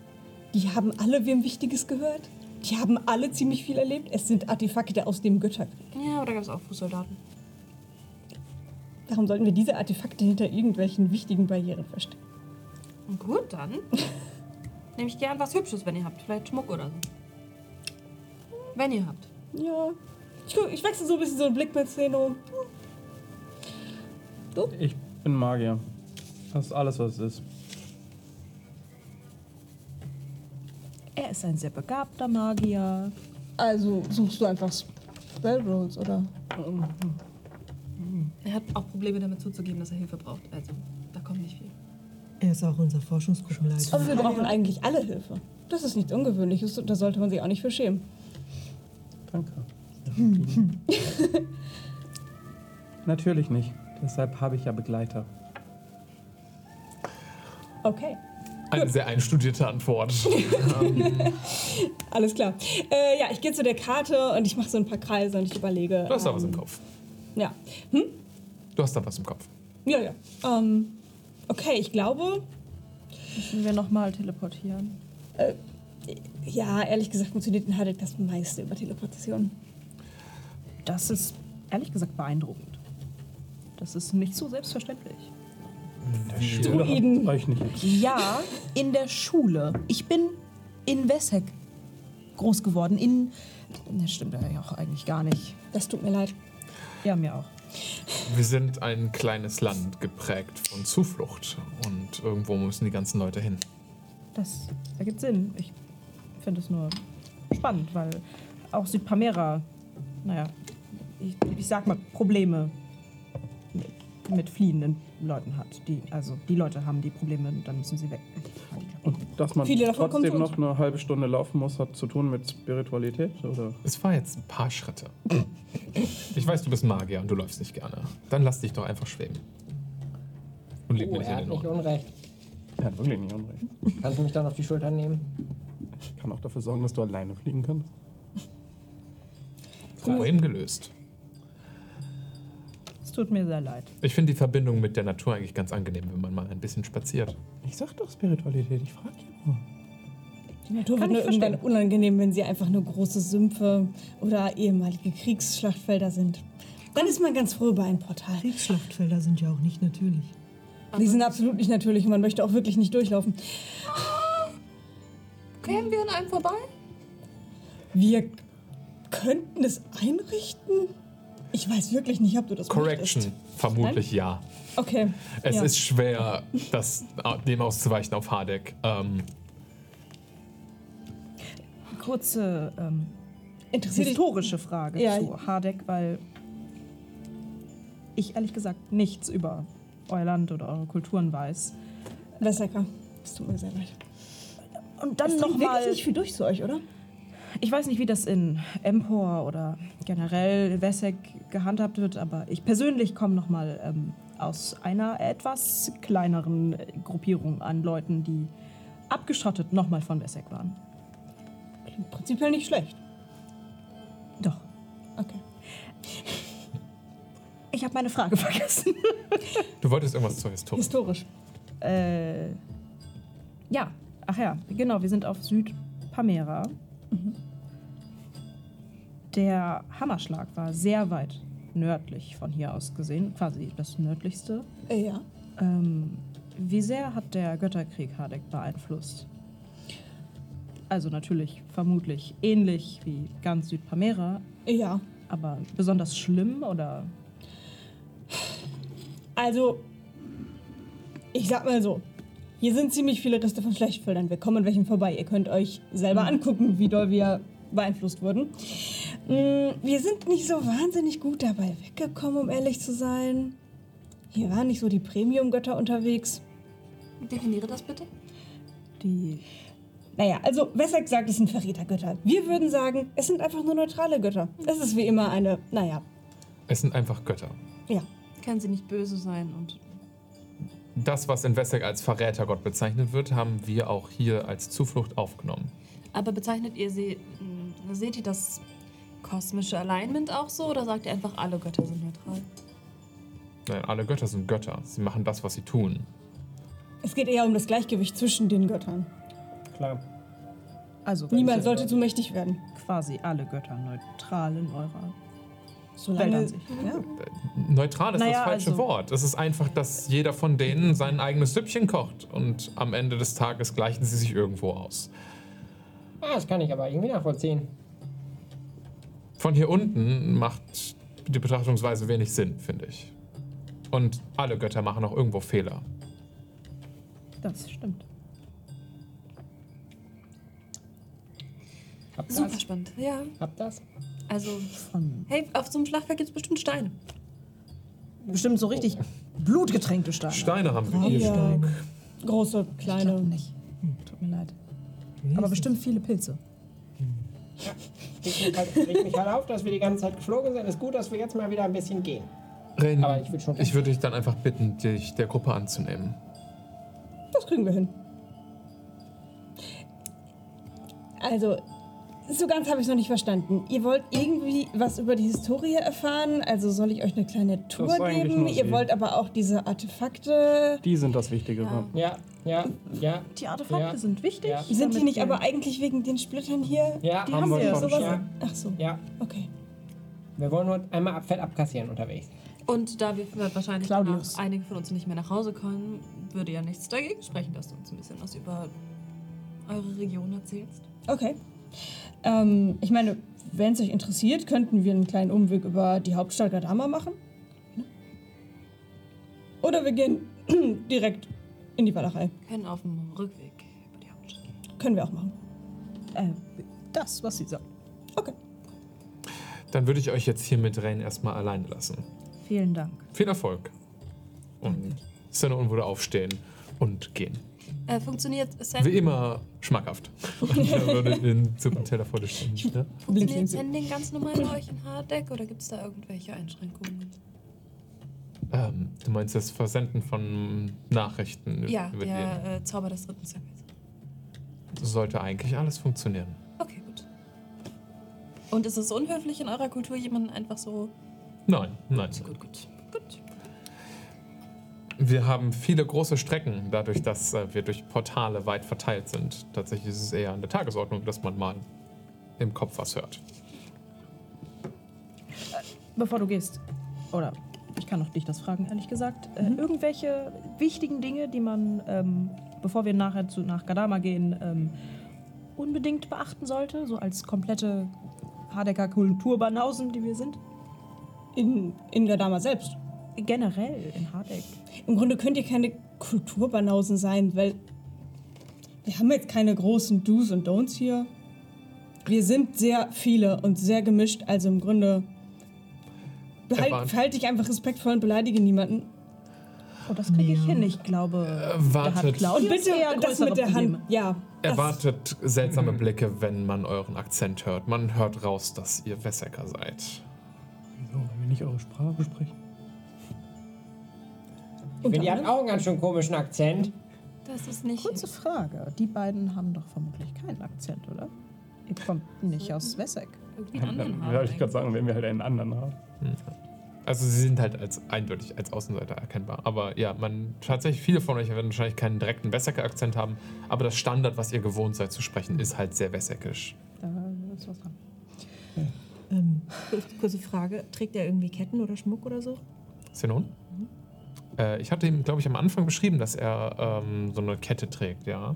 die haben alle wem Wichtiges gehört. Die haben alle ziemlich viel erlebt. Es sind Artefakte aus dem Götterkrieg. Ja, aber da gab es auch Fußsoldaten. Warum sollten wir diese Artefakte hinter irgendwelchen wichtigen Barrieren verstecken? Gut, dann *laughs* nehme ich gern was Hübsches, wenn ihr habt. Vielleicht Schmuck oder so. Wenn ihr habt. Ja. Ich, guck, ich wechsle so ein bisschen so einen Blick mit Zeno. Ich bin Magier. Das ist alles, was es ist. Er ist ein sehr begabter Magier. Also suchst du einfach Spellrolls, oder? Er hat auch Probleme damit zuzugeben, dass er Hilfe braucht. Also, da kommt nicht viel. Er ist auch unser Forschungsgruppenleiter. Aber wir brauchen eigentlich alle Hilfe. Das ist nichts Ungewöhnliches und da sollte man sich auch nicht für schämen. Danke. *laughs* Natürlich nicht. Deshalb habe ich ja Begleiter. Okay, Eine sehr einstudierte Antwort. *laughs* alles klar. Äh, ja, ich gehe zu der Karte und ich mache so ein paar Kreise und ich überlege. Du hast da was ähm, im Kopf. Ja. Du hast da was im Kopf. Ja, ja. Ähm, okay, ich glaube, Müssen wir nochmal teleportieren? ja, ehrlich gesagt funktioniert in Haddock das meiste über Teleportation. Das ist ehrlich gesagt beeindruckend. Das ist nicht so selbstverständlich. Druiden. Euch nicht. Ja, in der Schule. Ich bin in Wessex groß geworden. In. Das stimmt ja auch eigentlich gar nicht. Das tut mir leid. Ja, mir auch. Wir sind ein kleines Land geprägt von Zuflucht. Und irgendwo müssen die ganzen Leute hin. Das ergibt Sinn. Ich finde es nur spannend, weil auch Südpamera, naja, ich, ich sag mal, Probleme mit, mit fliehenden Leuten hat. Die, also die Leute haben die Probleme und dann müssen sie weg. Und dass man Viele davon trotzdem noch eine halbe Stunde laufen muss, hat zu tun mit Spiritualität? Oder? Es war jetzt ein paar Schritte. Ich weiß, du bist Magier und du läufst nicht gerne. Dann lass dich doch einfach schweben. Und leg mir Oh, nicht er in hat den nicht unrecht. Er hat wirklich nicht unrecht. Kannst du mich dann auf die Schulter nehmen? Ich kann auch dafür sorgen, dass du alleine fliegen kannst. Problem gelöst. Es tut mir sehr leid. Ich finde die Verbindung mit der Natur eigentlich ganz angenehm, wenn man mal ein bisschen spaziert. Ich sag doch Spiritualität, ich frage ja nur. Die Natur Kann wird nur irgendwann unangenehm, wenn sie einfach nur große Sümpfe oder ehemalige Kriegsschlachtfelder sind. Dann ist man ganz froh über ein Portal. Kriegsschlachtfelder sind ja auch nicht natürlich. Die sind absolut nicht natürlich und man möchte auch wirklich nicht durchlaufen. Kämen wir an einem vorbei? Wir könnten es einrichten? Ich weiß wirklich nicht, ob du das Correction. möchtest. Vermutlich ja. Okay. Es ja. ist schwer, das, dem auszuweichen auf Hardek. Ähm, Kurze ähm, historische Frage Ja. zu Hardek, weil ich ehrlich gesagt nichts über euer Land oder eure Kulturen weiß. Wessecker. Es tut mir sehr leid. Und dann Es noch dringt wirklich nicht viel durch zu euch, oder? Ich weiß nicht, wie das in Empor oder generell Wessex gehandhabt wird, aber ich persönlich komme noch mal ähm, aus einer etwas kleineren Gruppierung an Leuten, die abgeschottet noch mal von Wessex waren. Klingt prinzipiell nicht schlecht. Doch. Okay. Ich habe meine Frage *laughs* vergessen. du wolltest irgendwas zur Historie. Historisch. Äh, ja, ach ja, genau, wir sind auf Südpamera. Der Hammerschlag war sehr weit nördlich von hier aus gesehen, quasi das nördlichste. Ja. Ähm, wie sehr hat der Götterkrieg Hardek beeinflusst? Also natürlich vermutlich ähnlich wie ganz Südpamera, Ja. aber besonders schlimm oder Also, ich sag mal so. Hier sind ziemlich viele Reste von Schlechtfeldern. Wir kommen welchen vorbei. Ihr könnt euch selber angucken, wie doll wir beeinflusst wurden. Mm, Wir sind nicht so wahnsinnig gut dabei weggekommen, um ehrlich zu sein. Hier waren nicht so die Premium-Götter unterwegs. Definiere das bitte. die Naja, also Wessex sagt, es sind Verrätergötter. Wir würden sagen, es sind einfach nur neutrale Götter. Es ist wie immer eine, naja, Es sind einfach Götter. ja. Kann sie nicht böse sein und Das, was in Wessex als Verrätergott bezeichnet wird, haben wir auch hier als Zuflucht aufgenommen. Aber bezeichnet ihr sie, mh, seht ihr das kosmische Alignment auch so oder sagt ihr einfach, alle Götter sind neutral? Nein, alle Götter sind Götter. Sie machen das, was sie tun. Es geht eher um das Gleichgewicht zwischen den Göttern. Klar. Also Niemand sollte zu mächtig werden. quasi alle Götter neutral in eurer Solange, Weltansicht. ja. Neutral ist Naja, das falsche also- Wort. Es ist einfach, dass jeder von denen sein eigenes Süppchen kocht und am Ende des Tages gleichen sie sich irgendwo aus. Ah, das kann ich aber irgendwie nachvollziehen. Von hier unten macht die Betrachtungsweise wenig Sinn, finde ich. Und alle Götter machen auch irgendwo Fehler. Das stimmt. Habt Super das? spannend. Ja, Habt das? Also, Von hey, auf so einem Schlachtfeld gibt es bestimmt Steine. bestimmt so richtig blutgetränkte Steine. Steine haben wir hier. Ja. Große, Ich glaube kleine. nicht. Hm, tut mir leid. Aber bestimmt viele Pilze. Ich mich, halt, reg mich halt auf, dass wir die ganze Zeit geflogen sind. Ist gut, dass wir jetzt mal wieder ein bisschen gehen. Ren, Aber ich würd schon- ich würde dich dann einfach bitten, dich der Gruppe anzunehmen. Das kriegen wir hin. Also, so ganz habe ich noch nicht verstanden. Ihr wollt irgendwie was über die Historie erfahren? Also soll ich euch eine kleine Tour geben? Ihr wollt aber auch diese Artefakte. Die sind das Wichtigere. Ja, ja, ja. Die Artefakte Ja. sind wichtig. Ja. Sind die nicht aber eigentlich wegen den Splittern hier? Ja, Die Haben haben wir. Sowas? Ja. Ach so. Ja, Okay. wir wollen nur einmal Fett abkassieren unterwegs. Und da wir wahrscheinlich Claudius. danach einige von uns nicht mehr nach Hause kommen, würde ja nichts dagegen sprechen, dass du uns ein bisschen was über eure Region erzählst. Okay. Ähm, ich meine, wenn es euch interessiert, könnten wir einen kleinen Umweg über die Hauptstadt Gadama machen. Oder wir gehen *clears throat* direkt in die Walachei. Wir können auf dem Rückweg über die Hauptstadt gehen. Können wir auch machen. Äh, das, was sie sagt. Okay. Dann würde ich euch jetzt hier mit Ren erstmal alleine lassen. Vielen Dank. Viel Erfolg. Und Sinon würde aufstehen und gehen. Äh, funktioniert Send Wie immer schmackhaft. *laughs* Und er würde den Suppenteller vor dir stellen. Ja? Funktioniert Sending ganz normal bei euch in Harddeck oder gibt es da irgendwelche Einschränkungen? Ähm, du meinst das Versenden von Nachrichten Ja, über der äh, Zauber des dritten Zirkels. Sollte eigentlich alles funktionieren. Okay, gut. Und ist es unhöflich in eurer Kultur, jemanden einfach so. Nein, nein. Gut, gut. Gut. Wir haben viele große Strecken, dadurch, dass äh, wir durch Portale weit verteilt sind. Tatsächlich ist es eher an der Tagesordnung, dass man mal im Kopf was hört. Bevor du gehst, oder ich kann auch dich das fragen, ehrlich gesagt, äh, irgendwelche wichtigen Dinge, die man, ähm, bevor wir nachher zu, nach Gadama gehen, ähm, unbedingt beachten sollte, so als komplette Hardecker Kulturbanausen, die wir sind? In, in Gadama selbst. Generell in Hardeck. Im Grunde könnt ihr keine Kulturbanausen sein, weil wir haben jetzt keine großen Do's und Don'ts hier. Wir sind sehr viele und sehr gemischt, also im Grunde behalt, verhalte dich einfach respektvoll und beleidige niemanden. Oh, das kriege ich hin. Ich glaube, wartet. Und bitte eher das mit der Probleme. Hand. Ja. Erwartet seltsame Blicke, wenn man euren Akzent hört. Man hört raus, dass ihr Wessecker seid. Wieso, wenn wir nicht eure Sprache sprechen? Ich finde, ihr habt auch einen ganz schön komischen Akzent. Das ist nicht. Kurze Frage. Die beiden haben doch vermutlich keinen Akzent, oder? Ihr kommt nicht aus Wesseck. irgendwie einen anderen haben. wollte ich gerade sagen, wenn wir halt einen anderen haben. Also sie sind halt als eindeutig als Außenseiter erkennbar. Aber ja, man tatsächlich viele von euch werden wahrscheinlich keinen direkten Wessecker Akzent haben, aber das Standard, was ihr gewohnt seid zu sprechen, ist halt sehr wesseckisch. Da ist was dran. Ähm, kurze Frage. Trägt er irgendwie Ketten oder Schmuck oder so? Sinon? Äh, ich hatte ihm, glaube ich, am Anfang beschrieben, dass er ähm, so eine Kette trägt, ja.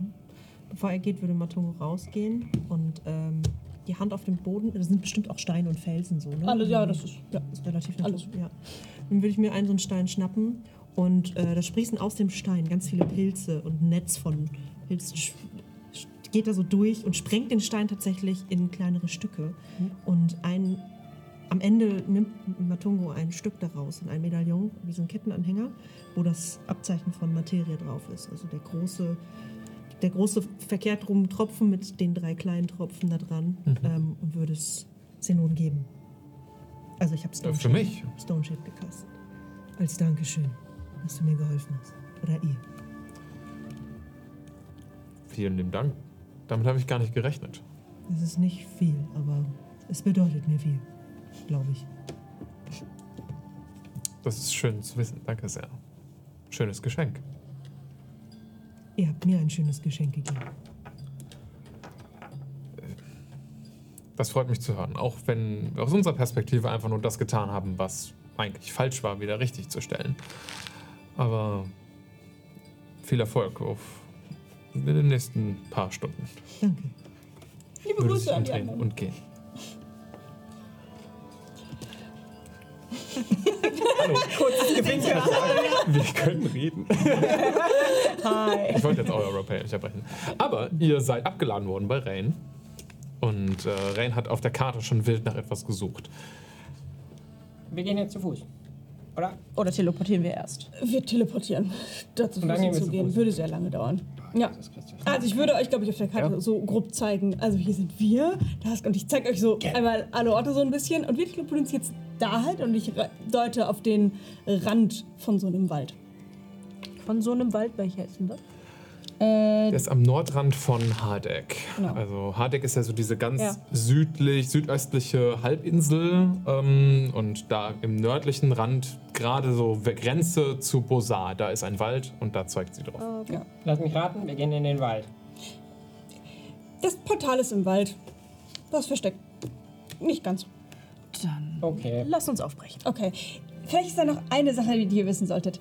Bevor er geht, würde Matongo rausgehen und ähm, die Hand auf dem Boden. Das sind bestimmt auch Steine und Felsen so, ne? Alles, ja, das ist. Ja. Ist relativ Alles. natürlich. Ja. Dann würde ich mir einen so einen Stein schnappen und äh, da sprießen aus dem Stein ganz viele Pilze und ein Netz von Pilzen geht da so durch und sprengt den Stein tatsächlich in kleinere Stücke. Und ein, am Ende nimmt Matungo ein Stück daraus, in ein Medaillon, wie so ein Kettenanhänger, wo das Abzeichen von Materie drauf ist. Also der große, der große verkehrt rum Tropfen mit den drei kleinen Tropfen da dran ähm, und würde es Zenon geben. Also ich habe Stone Für mich? Stone Shape gecastet. Als Dankeschön, dass du mir geholfen hast. Oder ihr. Vielen lieben Dank. Damit habe ich gar nicht gerechnet. Es ist nicht viel, aber es bedeutet mir viel, glaube ich. Das ist schön zu wissen. Danke sehr. Schönes Geschenk. Ihr habt mir ein schönes Geschenk gegeben. Das freut mich zu hören. Auch wenn wir aus unserer Perspektive einfach nur das getan haben, was eigentlich falsch war, wieder richtig zu stellen. Aber viel Erfolg auf in den nächsten paar Stunden. Danke. Liebe Grüße an die anderen. und gehen. Wir können reden. Ich wollte jetzt euer Roleplay nicht abbrechen. Aber ihr seid abgeladen worden bei Rain. Und äh, Rain hat auf der Karte schon wild nach etwas gesucht. Wir gehen jetzt zu Fuß. Oder? Oder teleportieren wir erst? Wir teleportieren. Dazu Und dann gehen wir zu zu gehen, Fuß. würde sehr lange dauern. Ja. Also ich würde euch, glaube ich, auf der Karte so grob zeigen. Also hier sind wir, da ist, und ich zeige euch so einmal alle Orte so ein bisschen. Und wir teleportieren uns jetzt da halt und ich deute auf den Rand von so einem Wald. Von so einem Wald, welcher ist denn das? Der ist am Nordrand von Hardeck. Genau. Also Hardeck ist ja so diese ganz Ja. südlich, südöstliche Halbinsel. Ähm, und da im nördlichen Rand, gerade so Grenze zu Bosar, da ist ein Wald und da zeigt sie drauf. Lass mich raten, wir gehen in den Wald. Das Portal ist im Wald. Das versteckt. Nicht ganz. Dann Okay. lass uns aufbrechen. Okay. Vielleicht ist da noch eine Sache, die ihr wissen solltet.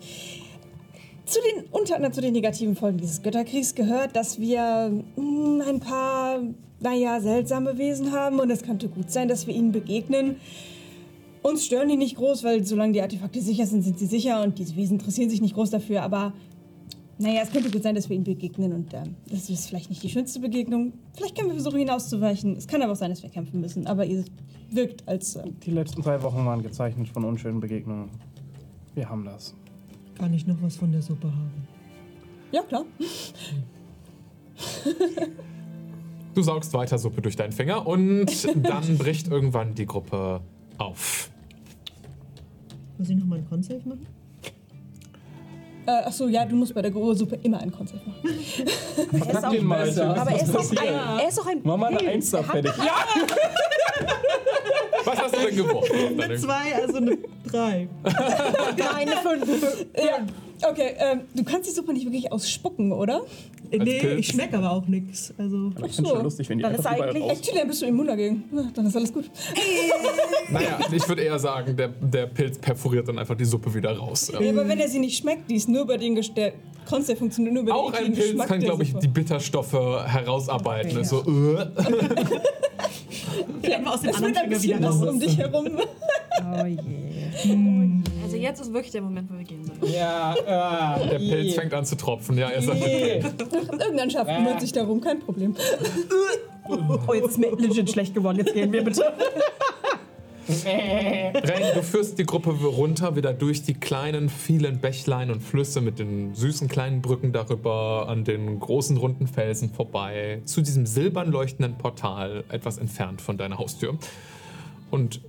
Zu den, unter anderem zu den negativen Folgen dieses Götterkriegs gehört, dass wir mm, ein paar, naja, seltsame Wesen haben und es könnte gut sein, dass wir ihnen begegnen. Uns stören die nicht groß, weil solange die Artefakte sicher sind, sind sie sicher und diese Wesen interessieren sich nicht groß dafür, aber naja, es könnte gut sein, dass wir ihnen begegnen und ähm, das ist vielleicht nicht die schönste Begegnung. Vielleicht können wir versuchen, ihnen auszuweichen. Es kann aber auch sein, dass wir kämpfen müssen, aber ihr wirkt als... Äh, Die letzten drei Wochen waren gezeichnet von unschönen Begegnungen. Wir haben das. Kann ich noch was von der Suppe haben? ja, klar. Du saugst weiter Suppe durch deinen Finger und dann *laughs* bricht irgendwann die Gruppe auf. Muss ich noch mal ein Con-Save machen? Äh, achso, ja, du musst bei der Suppe immer einen Konzept machen. *laughs* Verkack den mal. Aber er ist, auch ein, er ist auch ein Mach mal eine. Eins da Er fertig. *laughs* Was hast du denn geworfen? deine- Zwei, also eine drei. *laughs* Nein, eine fünf. Ja, okay, ähm, du kannst die Suppe nicht wirklich ausspucken, oder? Äh, Nee, Pilz. ich schmecke aber auch nichts. Also, Ich finde so. schon lustig, wenn die Dann ist eigentlich-. Actually, dann bist du immun dagegen. Ja, dann ist alles gut. Naja, ich würde eher sagen, der, der Pilz perforiert dann einfach die Suppe wieder raus. Ja, aber wenn er sie nicht schmeckt, die ist nur über den Ges- der Konzept funktioniert nur über Auch den ein Pilz Geschmack kann, glaube ich, Suppe. die Bitterstoffe herausarbeiten. Okay, Ist so, äh. *laughs* Vielleicht aus dem Es wird ein bisschen raus. Lust um dich herum. Oh je. *laughs* Also jetzt ist wirklich der Moment, wo wir gehen sollen. Ja, äh, Der Pilz fängt an zu tropfen. Ja, er sagt, Nee. Irgendein Schaff kümmert sich darum, kein Problem. Oh, jetzt ist mir legit schlecht geworden. Jetzt gehen wir bitte. Ren, du führst die Gruppe runter, wieder durch die kleinen, vielen Bächlein und Flüsse mit den süßen kleinen Brücken darüber, an den großen, runden Felsen vorbei, zu diesem silbern leuchtenden Portal, etwas entfernt von deiner Haustür. Und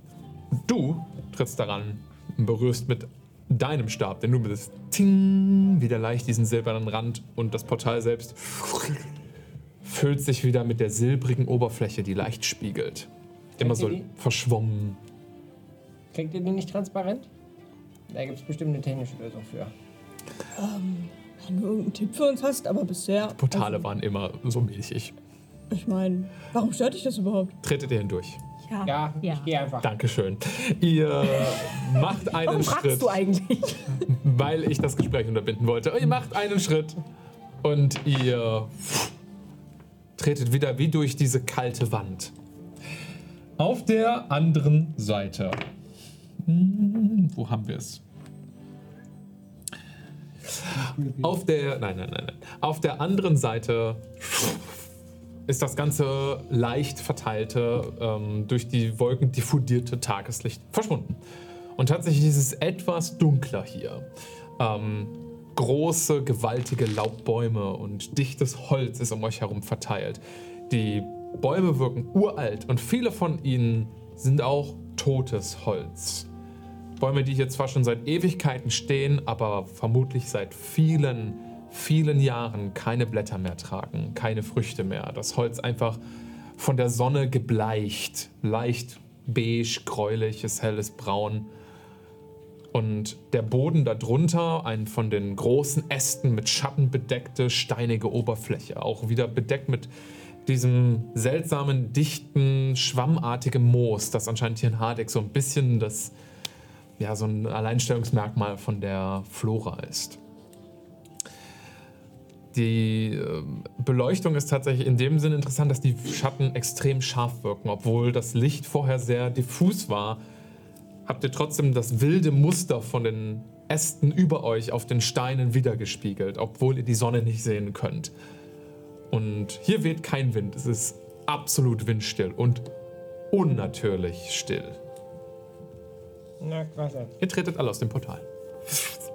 du trittst daran und berührst mit deinem Stab, denn du bist ting, wieder leicht diesen silbernen Rand und das Portal selbst füllt sich wieder mit der silbrigen Oberfläche, die leicht spiegelt. Immer so die? verschwommen. Kriegt ihr die nicht transparent? Da gibt es bestimmt eine technische Lösung für. Wenn du irgendeinen Tipp für uns hast, aber bisher. Portale waren immer so milchig. Ich meine, warum stört dich das überhaupt? Tretet ihr hindurch? Ja, Ja. ich gehe einfach. Dankeschön. Ihr macht einen Warum Schritt, fragst du eigentlich? *laughs* weil ich das Gespräch unterbinden wollte. Ihr macht einen Schritt und ihr tretet wieder wie durch diese kalte Wand. Auf der anderen Seite. Hm, wo haben wir es? Auf der. Nein, nein, nein, nein. Auf der anderen Seite ist das ganze leicht verteilte, ähm, durch die Wolken diffundierte Tageslicht verschwunden. Und tatsächlich ist es etwas dunkler hier. Ähm, große, gewaltige Laubbäume und dichtes Holz ist um euch herum verteilt. Die Bäume wirken uralt und viele von ihnen sind auch totes Holz. Bäume, die hier zwar schon seit Ewigkeiten stehen, aber vermutlich seit vielen, vielen Jahren keine Blätter mehr tragen, keine Früchte mehr. Das Holz einfach von der Sonne gebleicht, leicht beige, gräuliches, helles Braun. Und der Boden darunter, ein von den großen Ästen mit Schatten bedeckte, steinige Oberfläche. Auch wieder bedeckt mit diesem seltsamen, dichten, schwammartigen Moos, das anscheinend hier in Hardeck so ein bisschen das, ja, so ein Alleinstellungsmerkmal von der Flora ist. Die ähm, Beleuchtung ist tatsächlich in dem Sinn interessant, dass die Schatten extrem scharf wirken. Obwohl das Licht vorher sehr diffus war, habt ihr trotzdem das wilde Muster von den Ästen über euch auf den Steinen wiedergespiegelt, obwohl ihr die Sonne nicht sehen könnt. Und hier weht kein Wind. Es ist absolut windstill und unnatürlich still. Na, klasse. Ihr tretet alle aus dem Portal. *laughs*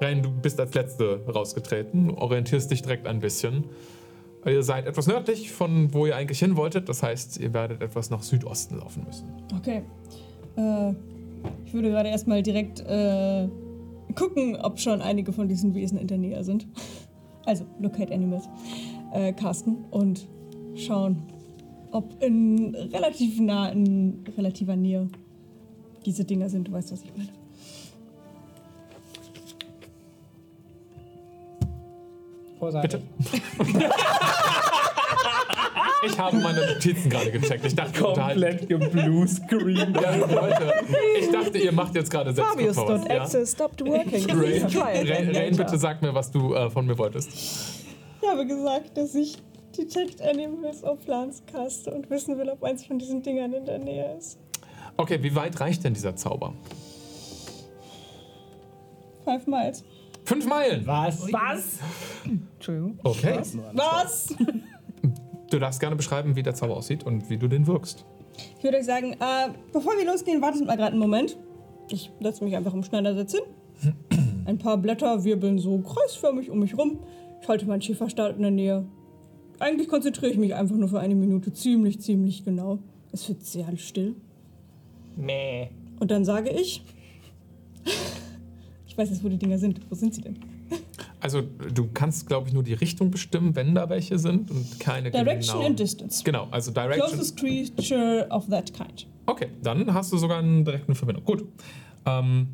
Rein, du bist als Letzte rausgetreten, orientierst dich direkt ein bisschen. Ihr seid etwas nördlich von wo ihr eigentlich hin wolltet, das heißt, ihr werdet etwas nach Südosten laufen müssen. Okay. Äh, ich würde gerade erstmal direkt äh, gucken, ob schon einige von diesen Wesen in der Nähe sind. Also, Locate Animals. Äh, casten und schauen, ob in relativ nah, in relativer Nähe diese Dinger sind. Du weißt, was ich meine. Großartig. Bitte? *laughs* Ich habe meine Notizen gerade gecheckt. Ich dachte, Komplett gebluescreen. Ja, Leute, ich dachte, ihr macht jetzt gerade Fabius Selbstverfahren. dot Ja? access stopped working. Rain, Rain, Rain, bitte sag mir, was du äh, von mir wolltest. Ich habe gesagt, dass ich Detect Animals auf Plants caste und wissen will, ob eins von diesen Dingern in der Nähe ist. Okay, wie weit reicht denn dieser Zauber? Five Miles. Fünf Meilen. Was? Was? Entschuldigung. Okay. Was? Du darfst gerne beschreiben, wie der Zauber aussieht und wie du den wirkst. Ich würde euch sagen, äh, bevor wir losgehen, wartet mal gerade einen Moment. Ich setze mich einfach im Schneidersitz hin. Ein paar Blätter wirbeln so kreisförmig um mich rum. Ich halte meinen Schäferstab in der Nähe. Eigentlich konzentriere ich mich einfach nur für eine Minute ziemlich, ziemlich genau. Es wird sehr still. Meh. Und dann sage ich. Weiß jetzt, wo die Dinger sind. Wo sind sie denn? Also, du kannst, glaube ich, nur die Richtung bestimmen, wenn da welche sind und keine Direction genau. and distance. Genau, also Direction. Closest creature of that kind. Okay, dann hast du sogar einen direkten Verbindung. Gut. Ähm,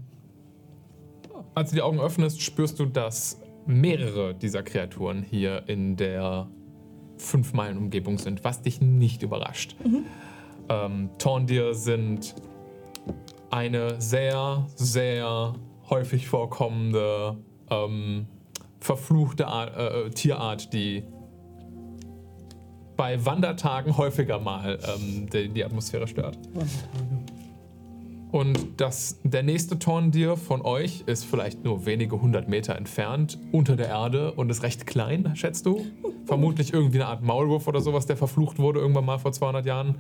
als du die Augen öffnest, spürst du, dass mehrere dieser Kreaturen hier in der 5-Meilen-Umgebung sind, was dich nicht überrascht. Ähm, Torndir sind eine sehr, sehr häufig vorkommende ähm, verfluchte Art, äh, Tierart, die bei Wandertagen häufiger mal ähm, die, die Atmosphäre stört. Und das, der nächste Torndir von euch ist vielleicht nur wenige hundert Meter entfernt, unter der Erde und ist recht klein, schätzt du? *laughs* Vermutlich irgendwie eine Art Maulwurf oder sowas, der verflucht wurde irgendwann mal vor 200 Jahren.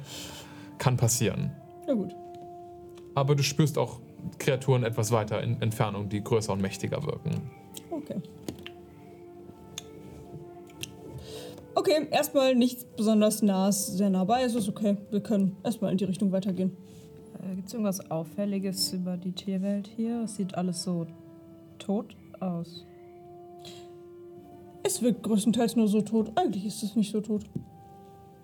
Kann passieren. Na gut. Aber du spürst auch Kreaturen etwas weiter in Entfernung, die größer und mächtiger wirken. Okay. Okay, erstmal nichts besonders nahes, sehr nah bei. Es ist okay. Wir können erstmal in die Richtung weitergehen. Äh, Gibt es irgendwas Auffälliges über die Tierwelt hier? Es sieht alles so tot aus. Es wirkt größtenteils nur so tot. Eigentlich ist es nicht so tot.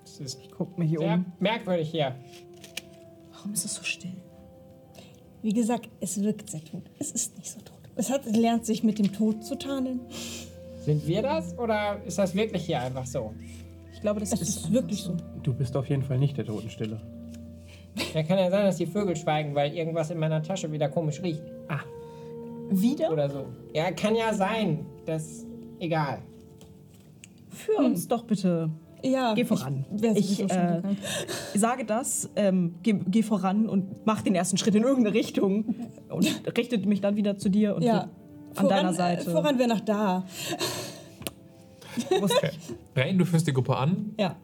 Das ist Ich guck mir hier sehr um. merkwürdig hier. Warum ist es so still? Wie gesagt, es wirkt sehr tot. Es ist nicht so tot. Es hat lernt sich mit dem Tod zu tarnen. Sind wir das oder ist das wirklich hier einfach so? Ich glaube, das Es ist, ist wirklich so. Du bist auf jeden Fall nicht der Totenstille. Ja, kann ja sein, dass die Vögel schweigen, weil irgendwas in meiner Tasche wieder komisch riecht. Ah, Wieder? oder so. Ja, kann ja sein. Das egal. Führ uns doch bitte. Ja, Geh voran. Ich, Ich, äh. Sage das, ähm, geh, geh voran und mach den ersten Schritt in irgendeine Richtung und *laughs* richtet mich dann wieder zu dir und ja. an deiner Seite. Äh, voran wäre nach da. Ist- Rain, du führst die Gruppe an. Ja.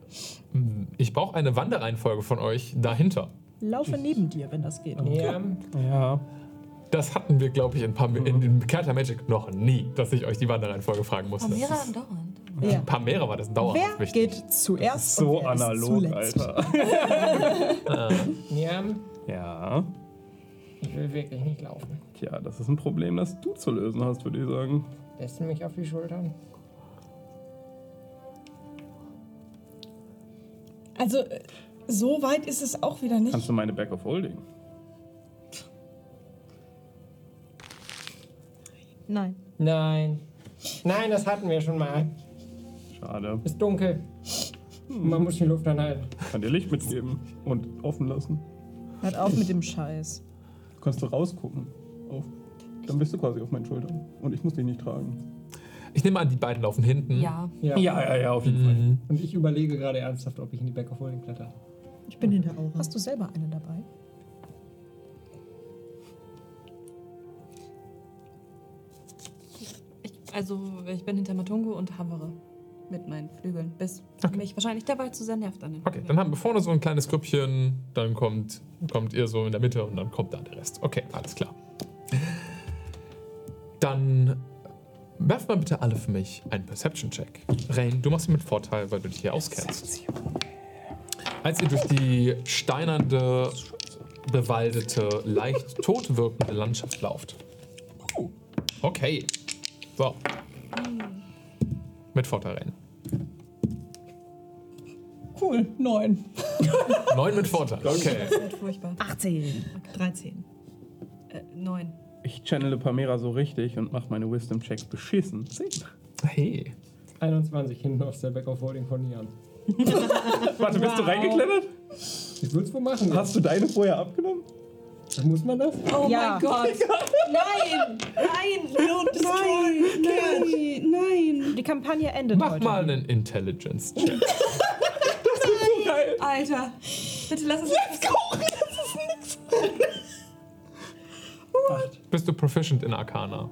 Ich brauche eine Wanderreihenfolge von euch dahinter. Laufe neben dir, wenn das geht. Ja, Ja. Das hatten wir, glaube ich, in, Pam in, in Carta Magic noch nie, dass ich euch die Wanderreihenfolge fragen musste. Pamela andauernd. Ja. Pamera war das dauerhaft Wer wichtig. geht zuerst? So und wer ist analog? Alter. *laughs* ja, Ja. ich will wirklich nicht laufen. Tja, das ist ein Problem, das du zu lösen hast, würde ich sagen. Lässt du mich auf die Schultern? Also, äh, so weit ist es auch wieder nicht. Kannst du meine Back of Holding? Nein. Nein. Nein, das hatten wir schon mal. Schade. Ist dunkel. Man muss die Luft anhalten. Kann dir Licht mitgeben und offen lassen. Hört auf mit dem Scheiß. Kannst du rausgucken. Auf. Dann bist du quasi auf meinen Schultern. Und ich muss dich nicht tragen. Ich nehme an, die beiden laufen hinten. Ja. Ja. Ja, ja, ja, auf jeden Fall. Und ich überlege gerade ernsthaft, ob ich in die Back of Holding kletter. Ich bin hinter Aura. Hast du selber eine dabei? Ich, also, ich bin hinter Matungo und hovere mit meinen Flügeln, bis mich wahrscheinlich dabei zu sehr nervt an den Okay, dann haben wir vorne so ein kleines Grüppchen, dann kommt, kommt ihr so in der Mitte und dann kommt da der Rest. Okay, alles klar. Dann werft mal bitte alle für mich einen Perception-Check. Rain, du machst ihn mit Vorteil, weil du dich hier auskennst. Als ihr durch die steinernde, bewaldete, leicht tot wirkende Landschaft lauft. Okay. So. Mit Vorteil. Cool, neun. Neun mit Vorteil. Okay. wird furchtbar. 18. 13. Äh, neun. Ich channele Pamera so richtig und mache meine Wisdom-Checks beschissen. Zehn. Hey. 21 hinten aus der Back of Holding von Jan. *laughs* Warte, bist du reingeklettert? Ich würde es wohl machen. Hast du deine vorher abgenommen? Muss man das? Oh Ja. mein Gott. *laughs* Nein! Nein! Don't destroy! Nein! Nein! Die Kampagne endet Mach heute. mal einen Intelligence-Check. *laughs* Alter. Bitte lass es nicht. Bist du proficient in Arcana?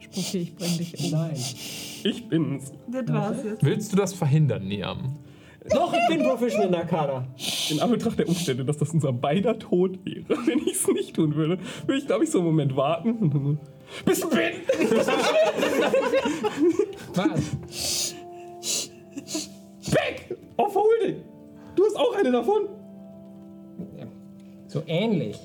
Spucki, ich bring dich um. Nein. Ich bin's. Das war's jetzt. Willst du das verhindern, Niam? Doch, ich bin Professional in Arcana. In Anbetracht der Umstände, dass das unser beider Tod wäre, *laughs* wenn ich es nicht tun würde, würde ich, glaube ich, so einen Moment warten. *laughs* Bist du bin? Was? Weg! Auf Holding! Du hast auch eine davon? So ähnlich.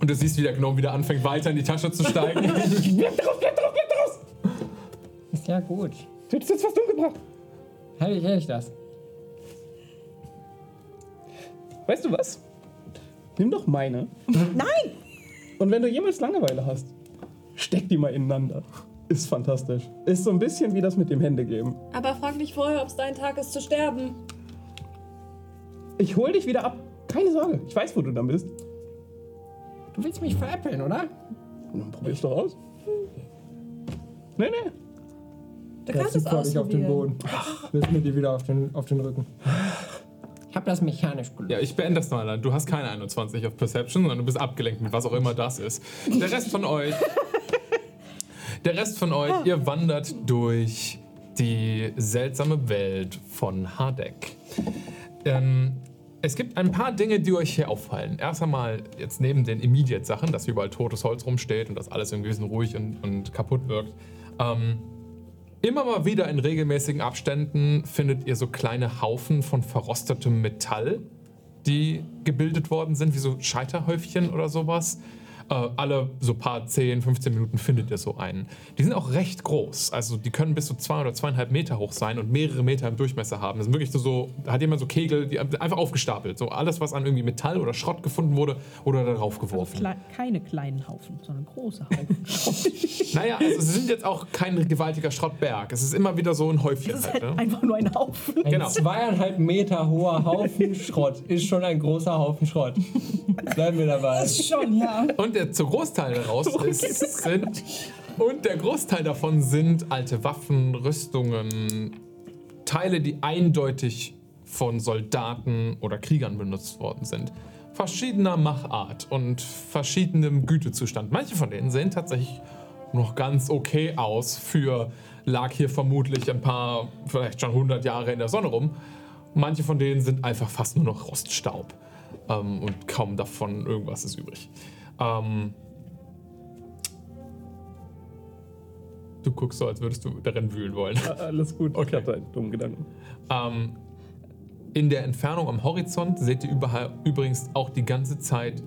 Und du siehst, wie der Gnome wieder anfängt, weiter in die Tasche zu steigen. *laughs* Bleib drauf, bleib drauf, bleib drauf! Ist ja gut. Du hättest jetzt was umgebracht. Hätte ich, hätte ich das. Weißt du was? Nimm doch meine. Nein! Und wenn du jemals Langeweile hast, steck die mal ineinander. Ist fantastisch. Ist so ein bisschen wie das mit dem Händegeben. Aber frag nicht vorher, ob es dein Tag ist zu sterben. Ich hol dich wieder ab. Keine Sorge. Ich weiß, wo du dann bist. Du willst mich veräppeln, oder? Dann probier's doch aus. Nee, nee. Du kannst es ich auf den. Boden. Willst mir die wieder auf den, auf den Rücken. Ich habe das mechanisch gelöst. ja, ich beende das mal. Du hast keine 21 auf Perception, sondern du bist abgelenkt mit was auch immer das ist. Der Rest von euch. *laughs* Der Rest von euch, ihr wandert durch die seltsame Welt von Hardek. Ähm, es gibt ein paar Dinge, die euch hier auffallen. Erst einmal jetzt neben den Immediate-Sachen, dass hier überall totes Holz rumsteht und dass alles irgendwie so ruhig und, und kaputt wirkt. Ähm, immer mal wieder in regelmäßigen Abständen findet ihr so kleine Haufen von verrostetem Metall, die gebildet worden sind, wie so Scheiterhäufchen oder sowas. Äh, alle so paar 10, 15 Minuten findet ihr so einen. Die sind auch recht groß. Also die können bis zu zwei oder zweieinhalb Meter hoch sein und mehrere Meter im Durchmesser haben. Das sind wirklich so, so da hat jemand so Kegel, die einfach aufgestapelt. So alles, was an irgendwie Metall oder Schrott gefunden wurde oder darauf geworfen. Klei keine kleinen Haufen, sondern große Haufen. *laughs* Naja, also es sind jetzt auch kein gewaltiger Schrottberg. Es ist immer wieder so ein Häufchen. Das ist Halt, halt ne? einfach nur ein Haufen. Ein Genau. zweieinhalb Meter hoher Haufen Schrott ist schon ein großer Haufen Schrott. Bleiben wir dabei. Schon, ja. Und der zu Großteil daraus *laughs* ist, sind und der Großteil davon sind alte Waffen, Rüstungen, Teile, die eindeutig von Soldaten oder Kriegern benutzt worden sind. Verschiedener Machart und verschiedenem Gütezustand. Manche von denen sehen tatsächlich noch ganz okay aus für lag hier vermutlich ein paar, vielleicht schon 100 Jahre in der Sonne rum. Manche von denen sind einfach fast nur noch Roststaub ähm, und kaum davon irgendwas ist übrig. Ähm, du guckst so, als würdest du darin wühlen wollen. Alles gut. Okay. Ich hatte einen dummen Gedanken. Ähm, in der Entfernung am Horizont seht ihr überall übrigens auch die ganze Zeit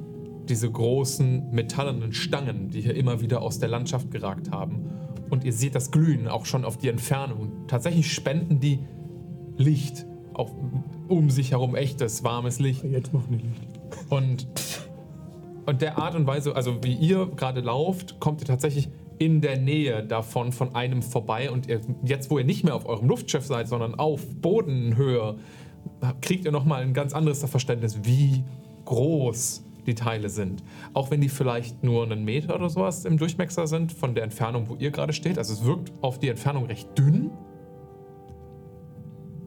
diese großen metallenen Stangen, die hier immer wieder aus der Landschaft geragt haben. Und ihr seht das Glühen auch schon auf die Entfernung. Tatsächlich spenden die Licht, auch um sich herum echtes, warmes Licht. Jetzt noch nicht. Und und der Art und Weise, also wie ihr gerade lauft, kommt ihr tatsächlich in der Nähe davon von einem vorbei. Und ihr, jetzt, wo ihr nicht mehr auf eurem Luftschiff seid, sondern auf Bodenhöhe, kriegt ihr nochmal ein ganz anderes Verständnis, wie groß die Teile sind. Auch wenn die vielleicht nur einen Meter oder sowas im Durchmesser sind von der Entfernung, wo ihr gerade steht, also es wirkt auf die Entfernung recht dünn,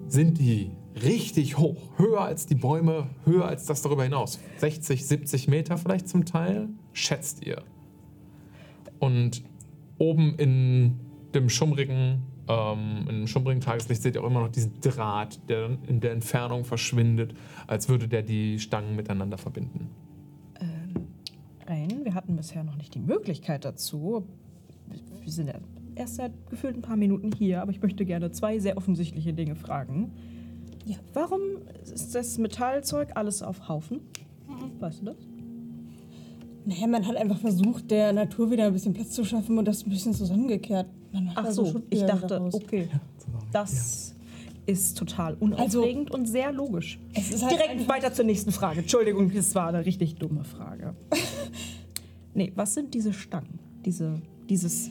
sind die richtig hoch. Höher als die Bäume, höher als das darüber hinaus. 60, 70 Meter vielleicht zum Teil, schätzt ihr. Und oben in dem schummrigen, ähm, in dem schummrigen Tageslicht seht ihr auch immer noch diesen Draht, der in der Entfernung verschwindet, als würde der die Stangen miteinander verbinden. Rain, wir hatten bisher noch nicht die Möglichkeit dazu. Wir sind ja erst seit gefühlt ein paar Minuten hier, aber ich möchte gerne zwei sehr offensichtliche Dinge fragen. Ja, warum ist das Metallzeug alles auf Haufen? Weißt du das? Naja, man hat einfach versucht, der Natur wieder ein bisschen Platz zu schaffen und das ein bisschen zusammengekehrt. Man macht Ach also so, ich dachte, daraus. okay, das ist total unaufregend und sehr logisch. Es ist halt Direkt weiter zur nächsten Frage. Entschuldigung, das war eine richtig dumme Frage. *laughs* nee, was sind diese Stangen? Diese, dieses,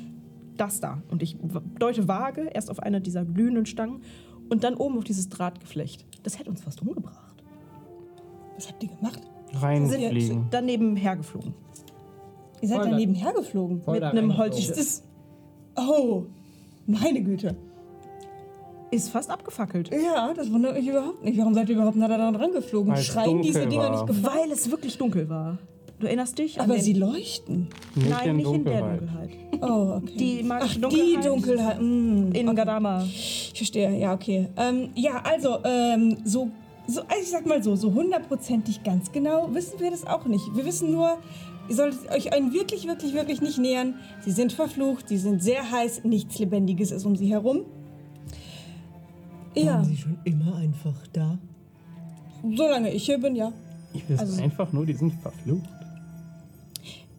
das da. Und ich deute vage erst auf eine dieser glühenden Stangen und dann oben auf dieses Drahtgeflecht. Das hätte uns fast umgebracht. Was habt ihr gemacht? Sind Reinfliegen. daneben hergeflogen. Ihr seid Voll da da- nebenher geflogen. Voll Mit da einem reingeflogen. Ist Holzschiff. das. Oh, meine Güte. Ist fast abgefackelt. Ja, das wundert mich überhaupt nicht. Warum seid ihr überhaupt nah daran rangeflogen? Weil es Schreien diese Dinger war. nicht gefallen? Weil es wirklich dunkel war. Du erinnerst dich? an Aber den- sie leuchten. Nicht Nein, in nicht in der Dunkelheit. Dunkelheit. Oh, okay. Die magische Ach, die Dunkelheit. Dunkelheit. Mm, In okay. Gadama. Ich verstehe, ja, okay. Ähm, ja, also, ähm, so, so, also ich sag mal so, so hundertprozentig ganz genau wissen wir das auch nicht. Wir wissen nur, ihr solltet euch einen wirklich, wirklich, wirklich nicht nähern. Sie sind verflucht, sie sind sehr heiß, nichts Lebendiges ist um sie herum. Ja, Waren Sie schon immer einfach da? solange ich hier bin, ja. Ich weiß Also- einfach nur, die sind verflucht.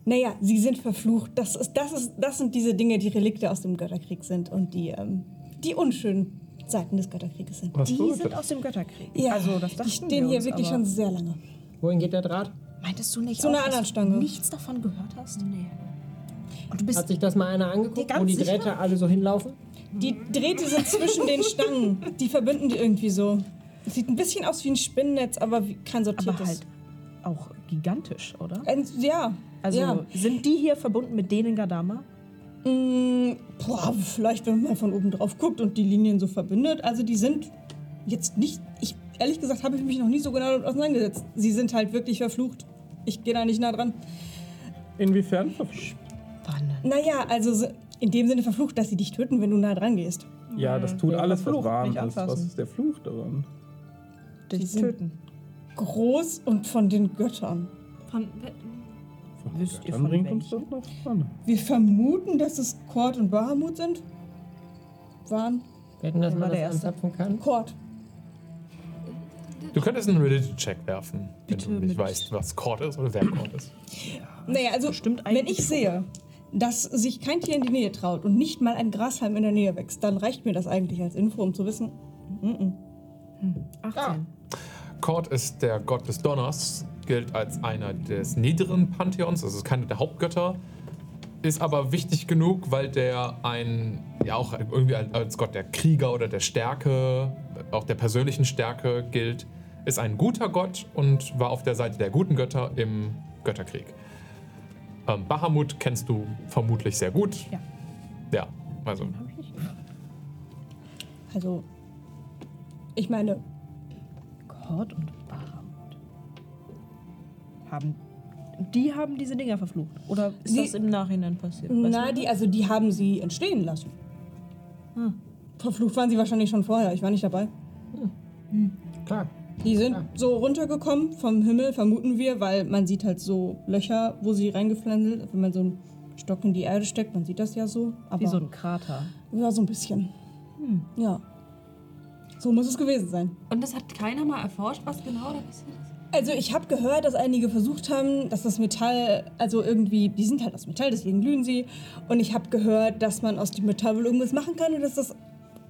Naja, sie sind verflucht. Das, ist, das, ist, das sind diese Dinge, die Relikte aus dem Götterkrieg sind und die, ähm, die unschönen Seiten des Götterkrieges sind. Was Die sind das? aus dem Götterkrieg. Ja, also, das die stehen wir hier uns, wirklich aber schon sehr lange. Wohin geht der Draht? Meintest du nicht Zu einer auch, dass anderen du Stange. nichts davon gehört hast? Nee. Und du bist Hat sich das mal einer angeguckt, wo die sicher? Drähte alle so hinlaufen? Die Drähte sind zwischen den Stangen. Die verbinden die irgendwie so. Sieht ein bisschen aus wie ein Spinnennetz, aber wie kein aber sortiertes. halt auch gigantisch, oder? Ein, ja. Also ja. sind die hier verbunden mit denen in Gadama? Mm, boah, vielleicht, wenn man mal von oben drauf guckt und die Linien so verbindet. Also die sind jetzt nicht. Ich, ehrlich gesagt, habe ich mich noch nie so genau damit auseinandergesetzt. Sie sind halt wirklich verflucht. Ich gehe da nicht nah dran. Inwiefern verflucht? Spannend. Naja, also so- in dem Sinne verflucht, dass sie dich töten, wenn du nah dran gehst. Ja, das tut Ja, alles, was verflucht, warm ist. Was ist der Fluch daran? Dich töten. Groß und von den Göttern. Von, Von Wisst ihr von bringt uns das nach vorne. Wir vermuten, dass es Kord und Bahamut sind. Waren. Wer man war der das Erste? anzapfen kann? Kord. Du könntest einen Religion-Check werfen, Bitte wenn du nicht weißt, was Cord ist oder wer Cord ist. Naja, also wenn ich sehe, dass sich kein Tier in die Nähe traut und nicht mal ein Grashalm in der Nähe wächst, dann reicht mir das eigentlich als Info, um zu wissen. Mm 18. Cord ist der Gott des Donners, gilt als einer des niederen Pantheons, also ist keiner der Hauptgötter, ist aber wichtig genug, weil der ein, ja auch irgendwie als Gott der Krieger oder der Stärke, auch der persönlichen Stärke gilt, ist ein guter Gott und war auf der Seite der guten Götter im Götterkrieg. Ähm, Bahamut kennst du vermutlich sehr gut. Ja. Ja, also Also, ich meine, Kord und. Haben. Die haben diese Dinger verflucht. Oder ist Sie- das im Nachhinein passiert? Weißt na, die, also die haben sie entstehen lassen. Verflucht waren sie wahrscheinlich schon vorher, ich war nicht dabei. Klar. Die sind Ja. so runtergekommen vom Himmel, vermuten wir, weil man sieht halt so Löcher, wo sie reingeflanselt, wenn man so einen Stock in die Erde steckt, man sieht das ja so. Aber Wie so ein Krater. ja, so ein bisschen. Ja. So muss es gewesen sein. und das hat keiner mal erforscht, was genau da passiert ist? Also ich habe gehört, dass einige versucht haben, dass das Metall, also irgendwie, die sind halt aus Metall, deswegen glühen sie. Und ich habe gehört, dass man aus dem Metall wohl irgendwas machen kann und dass das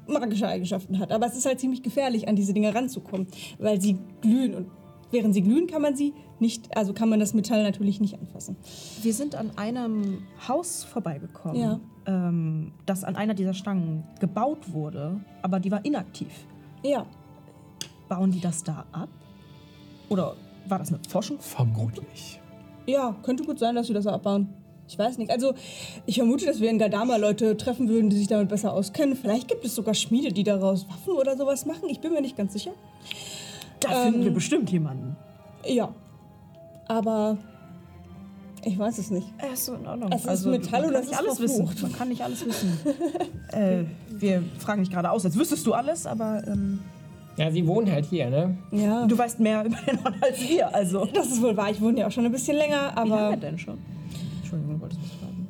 magische Eigenschaften hat. Aber es ist halt ziemlich gefährlich, an diese Dinge ranzukommen, weil sie glühen und während sie glühen, kann man sie nicht, also kann man das Metall natürlich nicht anfassen. Wir sind an einem Haus vorbeigekommen, Ja. ähm, das an einer dieser Stangen gebaut wurde, aber die war inaktiv. Ja, Bauen die das da ab? Oder war das eine Forschung? Vermutlich. ja, könnte gut sein, dass sie das abbauen. Ich weiß nicht. Also, ich vermute, dass wir in Gadama Leute treffen würden, die sich damit besser auskennen. Vielleicht gibt es sogar Schmiede, die daraus Waffen oder sowas machen. Ich bin mir nicht ganz sicher. Da finden wir Ähm, bestimmt jemanden. Ja. Aber ich weiß es nicht. Äh, ist so in Ordnung. Es ist Metall man und kann es nicht ist alles wissen. verflucht. Man kann nicht alles wissen. *laughs* äh, wir fragen dich gerade aus, als wüsstest du alles, aber ähm, Ja, sie wohnen halt hier, ne? Ja. du weißt mehr über den Ort als wir. Also. Das ist wohl wahr. Ich wohne ja auch schon ein bisschen länger, Wie lange aber. denn schon? Entschuldigung, du wolltest was fragen.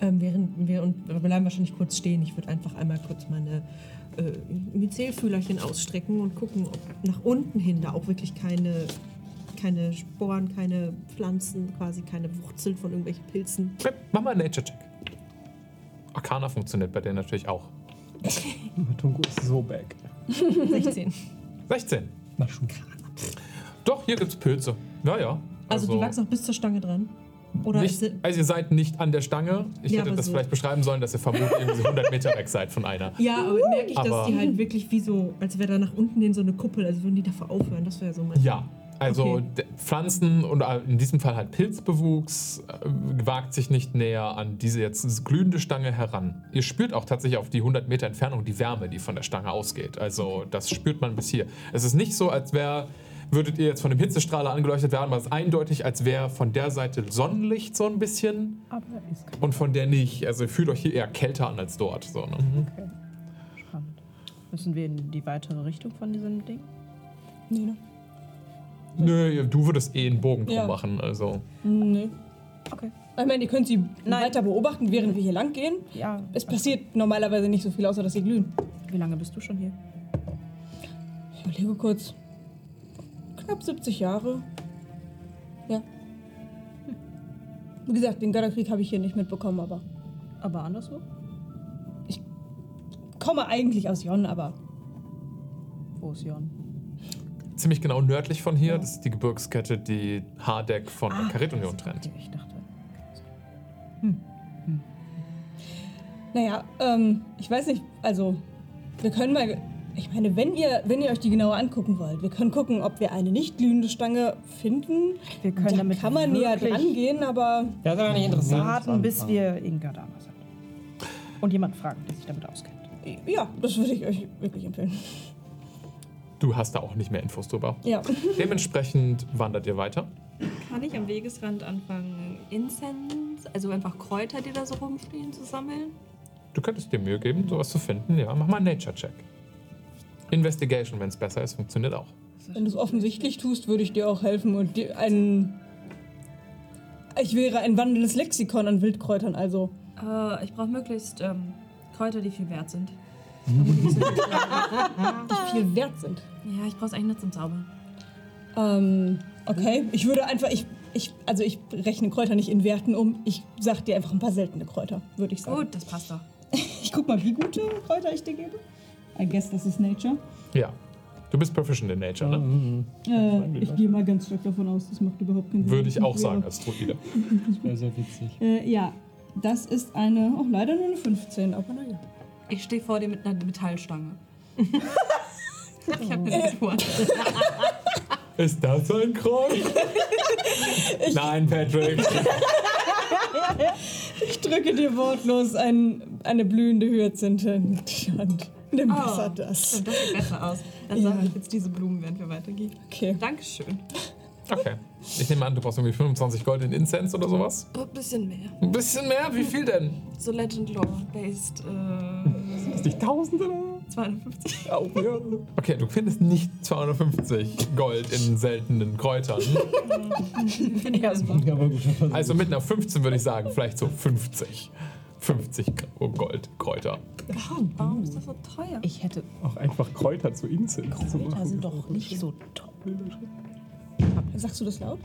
Ähm, während wir und wir bleiben wahrscheinlich kurz stehen. Ich würde einfach einmal kurz meine äh, Myzelfühlerchen ausstrecken und gucken, ob nach unten hin da auch wirklich keine, keine Sporen, keine Pflanzen, quasi keine Wurzeln von irgendwelchen Pilzen. Mach mal einen Nature-Check. Arcana funktioniert bei dir natürlich auch. Matungo ist so back. 16. 16. Na schon. Doch, hier gibt's Pilze. Ja, ja. Also, die wachsen auch bis zur Stange dran. Oder nicht, also ihr seid nicht an der Stange. Ich Ja, hätte das so. vielleicht beschreiben sollen, dass ihr vermutlich irgendwie 100 Meter weg seid von einer. ja, aber merke ich, Aber- dass die halt wirklich wie so, als wäre da nach unten hin so eine Kuppel, also würden die dafür aufhören. Das wäre so mein. Ja, also Okay. Pflanzen und äh, in diesem Fall halt Pilzbewuchs äh, wagt sich nicht näher an diese jetzt glühende Stange heran. Ihr spürt auch tatsächlich auf die 100 Meter Entfernung die Wärme, die von der Stange ausgeht. Also das spürt man bis hier. Es ist nicht so, als wäre würdet ihr jetzt von dem Hitzestrahler angeleuchtet werden, aber es ist eindeutig, als wäre von der Seite Sonnenlicht so ein bisschen Aber ist kein und von der nicht. Also ihr fühlt euch hier eher kälter an als dort. So, ne? Okay. Spannend. Müssen wir in die weitere Richtung von diesem Ding? Nee, ne? Nö, du würdest eh einen Bogen drum Ja. machen. Also Nee. Okay. Ich meine, ihr könnt sie Nein. weiter beobachten, während wir hier lang gehen. Ja. Es passiert normalerweise nicht so viel, außer dass sie glühen. Wie lange bist du schon hier? Ich überlege kurz. Knapp 70 Jahre. Ja. Wie gesagt, den Götterkrieg habe ich hier nicht mitbekommen, aber. Aber anderswo? Komme eigentlich aus Jon, aber. Wo ist Jon? Ziemlich genau nördlich von hier. Das ist die Gebirgskette, die Hardeck von Ah, der Karitunion trennt. Ich dachte. Naja, ähm, ich weiß nicht, also. Wir können mal. Ich meine, wenn ihr, wenn ihr euch die genauer angucken wollt, wir können gucken, ob wir eine nicht glühende Stange finden. Wir können da damit kann man näher dran gehen, aber. Das ist aber nicht interessant. warten, bis wir in Gadama sind. Und jemand fragen, der sich damit auskennt. Ja, das würde ich euch wirklich empfehlen. Du hast da auch nicht mehr Infos drüber. Ja. *laughs* Dementsprechend wandert ihr weiter. Kann ich am Wegesrand anfangen, Incense, also einfach Kräuter, die da so rumstehen, zu sammeln? Du könntest dir Mühe geben, sowas zu finden. Ja, mach mal einen Nature-Check. Investigation, wenn es besser ist, funktioniert auch. Wenn du es offensichtlich tust, würde ich dir auch helfen und dir ein. Ich wäre ein wandelndes Lexikon an Wildkräutern, also. Äh, ich brauche möglichst ähm, Kräuter, die viel wert sind. *laughs* Die viel wert sind. Ja, ich brauche es eigentlich nur zum Zaubern. Ähm, okay. Ich würde einfach. Ich, ich, also ich rechne Kräuter nicht in Werten um. Ich sag dir einfach ein paar seltene Kräuter, würde ich sagen. Gut, das passt doch. *laughs* Ich guck mal, wie gute Kräuter ich dir gebe. I guess das ist Nature. Ja. Du bist proficient in Nature, ne? Äh, ich gehe mal ganz stark davon aus, das macht überhaupt keinen Sinn. Würde ich auch sagen als Druide. *laughs* Das wäre sehr witzig. Äh, ja, das ist eine, auch leider nur eine 15, aber naja. Ich stehe vor dir mit einer Metallstange. ich habe eine Natur. Ist das ein Kreuz? Nein, Patrick. Ich drücke dir wortlos ein, eine blühende Hyazinthe in die Hand. Nimm Oh, besser das. stimmt, das sieht besser aus. Dann Ja. sammle ich jetzt diese Blumen, während wir weitergehen. Okay. Dankeschön. Okay. Ich nehme an, du brauchst irgendwie 25 Gold in Incense oder sowas. Oh, ein bisschen mehr. Ein bisschen mehr? Wie viel denn? So Legend Lore based äh, Ist nicht Tausende? 250. Auch, ja. Okay, du findest nicht 250 Gold in seltenen Kräutern. Ja. Ja, aber guter Versuch. Also mit einer 15 würde ich sagen, vielleicht so 50. 50 Goldkräuter. Warum ist das so teuer? Ich hätte. Auch einfach Kräuter zu zu Kräuter machen. sind doch nicht so top. Sagst du das laut?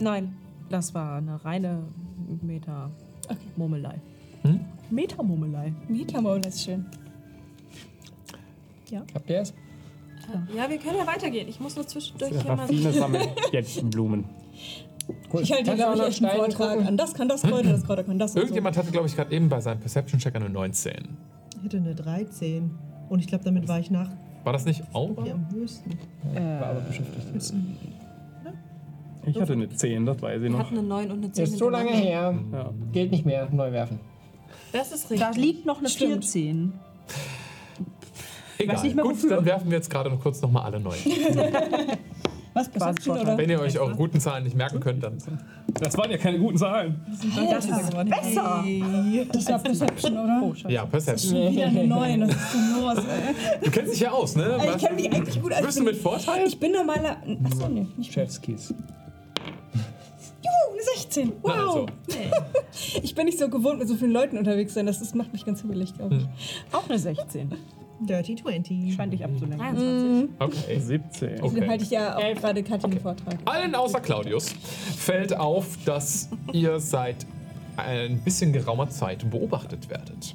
Nein, das war eine reine Meta-Murmelei. Hm? Meta-Murmelei. Metamol ist schön. Habt ihr es? Ja, wir können ja weitergehen. Ich muss nur zwischendurch hier mal... Sammelt jetzt Blumen. Cool. Ich halte glaube auch ich echt einen Vortrag gucken? an. Das kann das Kräuter, das Kräuter kann das. und so. Irgendjemand hatte, glaube ich, gerade eben bei seinem Perception-Check eine 19. Ich hätte eine 13. Und ich glaube, damit war ich nach War das nicht Aura? hier am höchsten. War aber beschäftigt. Ich hatte eine 10, das weiß ich Wir noch. hatten eine 9 und eine 10 Ist so lange her. Ja. Gilt nicht mehr. Neu werfen. Das ist Da richtig. liegt noch eine Stimmt. 14. Egal. weiß nicht mehr, Gut, wofür. dann werfen wir jetzt gerade noch kurz nochmal alle neu. *laughs* Was Perception oder? Wenn ihr euch eure guten Zahlen nicht merken könnt, dann. Das waren ja keine guten Zahlen. Das ist besser. Das war Perception, oder? Ja, Perception. Wieder eine 9, das ist denn los, ey. Du kennst dich ja aus, ne? Ich kenne mich eigentlich gut. Also Wirst ich, du bin, mit Vorteil? ich bin normaler. Achso, nee, nicht. Chefskis. Juhu, eine 16. Na, Wow. also. *laughs* Ich bin nicht so gewohnt, mit so vielen Leuten unterwegs zu sein. Das, das macht mich ganz hibbelig, glaube ich. Auch eine 16. Dirty 20. Scheint dich abzulenken. 23. Okay. *laughs* 17. Dann okay. halte ich ja auch gerade Katja den Vortrag. Allen außer Claudius fällt auf, dass ihr seit ein bisschen geraumer Zeit beobachtet werdet.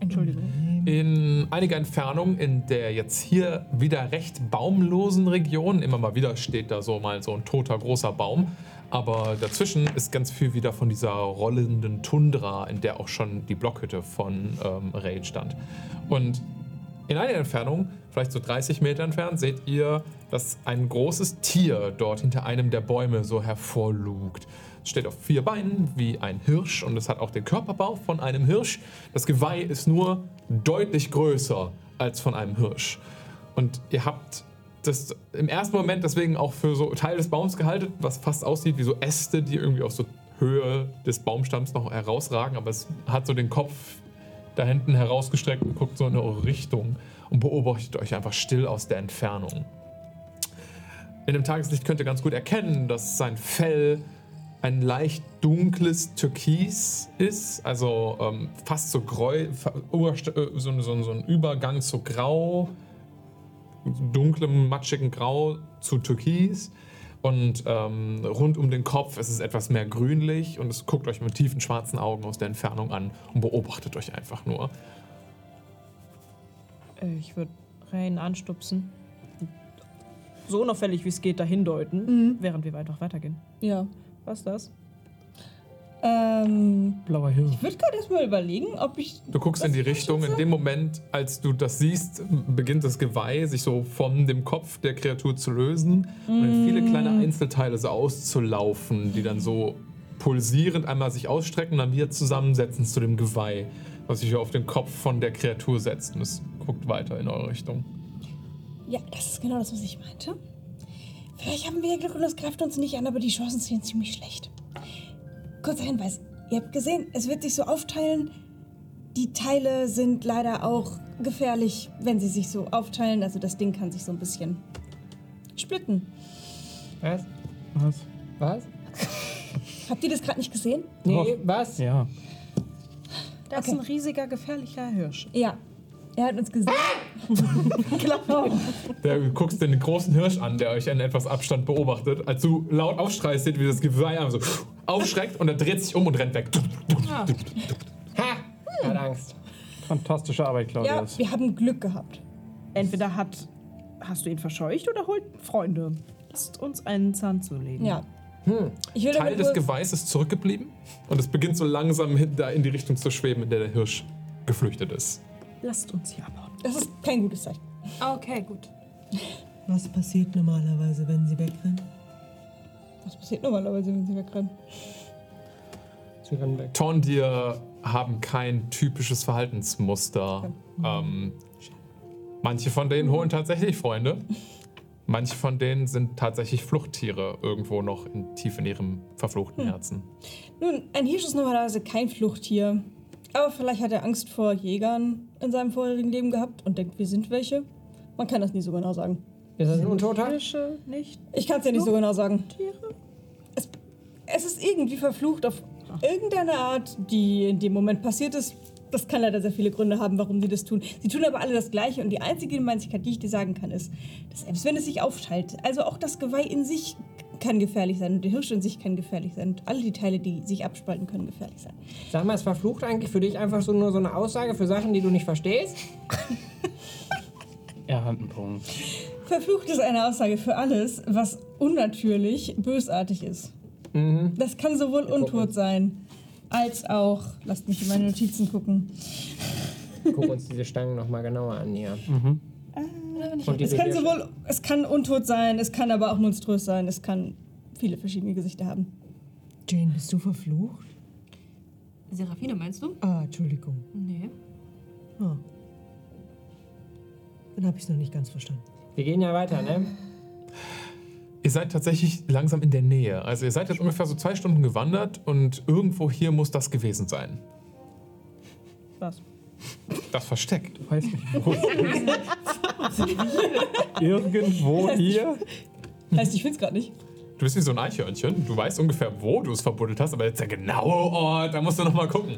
Entschuldigung. In einiger Entfernung, in der jetzt hier wieder recht baumlosen Region, immer mal wieder steht da so mal so ein toter großer Baum, aber dazwischen ist ganz viel wieder von dieser rollenden Tundra, in der auch schon die Blockhütte von ähm, Raid stand. Und in einiger Entfernung, vielleicht so 30 Meter entfernt, seht ihr, dass ein großes Tier dort hinter einem der Bäume so hervorlugt. Es steht auf vier Beinen wie ein Hirsch und es hat auch den Körperbau von einem Hirsch. Das Geweih ist nur deutlich größer als von einem Hirsch. Und ihr habt das im ersten Moment deswegen auch für so Teil des Baums gehalten, was fast aussieht wie so Äste, die irgendwie aus so Höhe des Baumstamms noch herausragen, aber es hat so den Kopf da hinten herausgestreckt und guckt so in eure Richtung und beobachtet euch einfach still aus der Entfernung. In dem Tageslicht könnt ihr ganz gut erkennen, dass sein Fell ein leicht dunkles Türkis ist, also ähm, fast so grau, äh, so, so, so ein Übergang zu grau, dunklem, matschigen Grau zu Türkis. Und ähm, rund um den Kopf ist es etwas mehr grünlich und es guckt euch mit tiefen schwarzen Augen aus der Entfernung an und beobachtet euch einfach nur. Äh, Ich würde Rain anstupsen. So unauffällig wie es geht, dahin deuten, während wir weiter weitergehen. Ja. Was ist das? Ähm, Blauer Hirsch. ich würde gerade erstmal überlegen, ob ich. Du guckst in die Richtung. In dem Moment, als du das siehst, beginnt das Geweih sich so von dem Kopf der Kreatur zu lösen und in viele kleine Einzelteile so auszulaufen, die dann so pulsierend einmal sich ausstrecken und dann wieder zusammensetzen zu dem Geweih, was sich auf den Kopf von der Kreatur setzt. Und es guckt weiter in eure Richtung. Ja, das ist genau das, was ich meinte. Vielleicht haben wir ja Glück und es greift uns nicht an, aber die Chancen sind ziemlich schlecht. Kurzer Hinweis. Ihr habt gesehen, es wird sich so aufteilen. Die Teile sind leider auch gefährlich, wenn sie sich so aufteilen. Also das Ding kann sich so ein bisschen splitten. Was? Was? Was? *laughs* Habt ihr das gerade nicht gesehen? Nee, Doch. was? Ja. Das ist Okay. ein riesiger, gefährlicher Hirsch. Ja. Er hat uns gesehen. *laughs* Der, du guckst den großen Hirsch an, der euch in etwas Abstand beobachtet. Als du laut aufschreist, seht ihr, wie das Geweih einfach so aufschreckt und er dreht sich um und rennt weg. Ha! Er hat Angst. Fantastische Arbeit, Ja, Claudius. wir haben Glück gehabt. Entweder hat, hast du ihn verscheucht oder holt Freunde. Lasst uns einen Zahn zulegen. Ja. Ich will Teil des kurz- Geweihes ist zurückgeblieben und es beginnt so langsam hin- da in die Richtung zu schweben, in der der Hirsch geflüchtet ist. Lasst uns hier abhauen. Das ist kein gutes Zeichen. Okay, gut. Was passiert normalerweise, wenn sie wegrennen? Was passiert normalerweise, wenn sie wegrennen? Sie rennen weg. Tondir haben kein typisches Verhaltensmuster. Ähm, manche von denen holen tatsächlich Freunde. Manche von denen sind tatsächlich Fluchttiere irgendwo noch in, tief in ihrem verfluchten Herzen. Nun, ein Hirsch ist normalerweise kein Fluchttier. Aber vielleicht hat er Angst vor Jägern in seinem vorherigen Leben gehabt und denkt, wir sind welche. Man kann das nie so genau sagen. Ist das ein Untoter? Hirsche nicht Ich kann es ja nicht so genau sagen. Tiere? Es, es ist irgendwie verflucht auf irgendeine Art, die in dem Moment passiert ist. Das kann leider sehr viele Gründe haben, warum sie das tun. Sie tun aber alle das Gleiche und die einzige Gemeinsamkeit, die ich dir sagen kann, ist, dass selbst wenn es sich aufteilt, also auch das Geweih in sich kann gefährlich sein und der Hirsch in sich kann gefährlich sein und alle die Teile, die sich abspalten, können gefährlich sein. Sag mal, ist verflucht eigentlich für dich einfach so nur so eine Aussage für Sachen, die du nicht verstehst? *laughs* Er hat einen Punkt. Verflucht ist eine Aussage für alles, was unnatürlich bösartig ist. Das kann sowohl untot sein, als auch, lasst mich in meine Notizen gucken. Guck uns diese Stangen nochmal genauer an hier. Und Es kann sowohl, es kann untot sein, es kann aber auch monströs sein, es kann viele verschiedene Gesichter haben. Jane, bist du verflucht? Serafine, meinst du? Ah, Entschuldigung. Nee. Ah. Dann habe ich es noch nicht ganz verstanden. Wir gehen ja weiter, ne? Ihr seid tatsächlich langsam in der Nähe. Also ihr seid jetzt ungefähr so zwei Stunden gewandert und irgendwo hier muss das gewesen sein. Was? Das Versteck. Weiß nicht, wo *laughs* Irgendwo hier. Heißt, ich find's gerade nicht. Du bist wie so ein Eichhörnchen. Du weißt ungefähr, wo du es verbuddelt hast, aber jetzt der genaue Ort, da musst du noch mal gucken.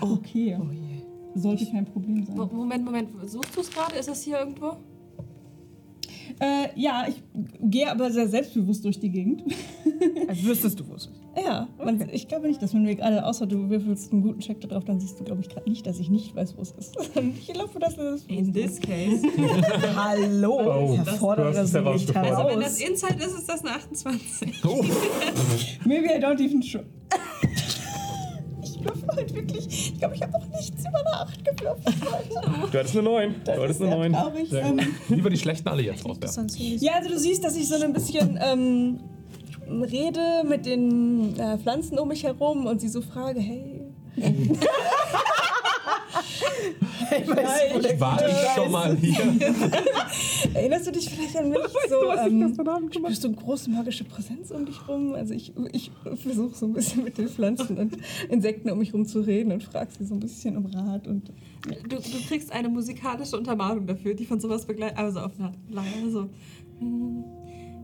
Okay. Sollte kein Problem sein. Mo- Moment, Moment. Suchst du es gerade? Ist das hier irgendwo? Äh, ja, ich gehe aber sehr selbstbewusst durch die Gegend. Als wüsstest du, wo es ist. Ja, man, ich glaube nicht, dass man mir gerade, außer du würfelst einen guten Check da drauf, dann siehst du, glaube ich, gerade nicht, dass ich nicht weiß, wo es ist. *laughs* Ich glaube, dass es In this case. *laughs* Hallo! Oh, du hast es sie nicht herausgefordert. Also, wenn heraus. das Inside ist, ist das eine 28. *laughs* Maybe I don't even show. Ich würfel halt wirklich. Ich glaube, ich habe auch nichts über eine 8 gewürfelt. Du hattest eine 9. Du Das ist hattest eine sehr 9. traurig. Ähm, Lieber die schlechten alle jetzt rauswerfen. ja, also du siehst, dass ich so ein bisschen ähm, rede mit den äh, Pflanzen um mich herum und sie so frage, hey. hey, Ich war ich schon mal hier. *laughs* Erinnerst du dich vielleicht an mich? So, ähm, spürst du eine große magische Präsenz um dich rum? Also ich, ich versuche so ein bisschen mit den Pflanzen und Insekten um mich rum zu reden und frage sie so ein bisschen um Rat und Du, du kriegst eine musikalische Untermalung dafür, die von sowas begleitet. Also auf eine Art Leier so. hm,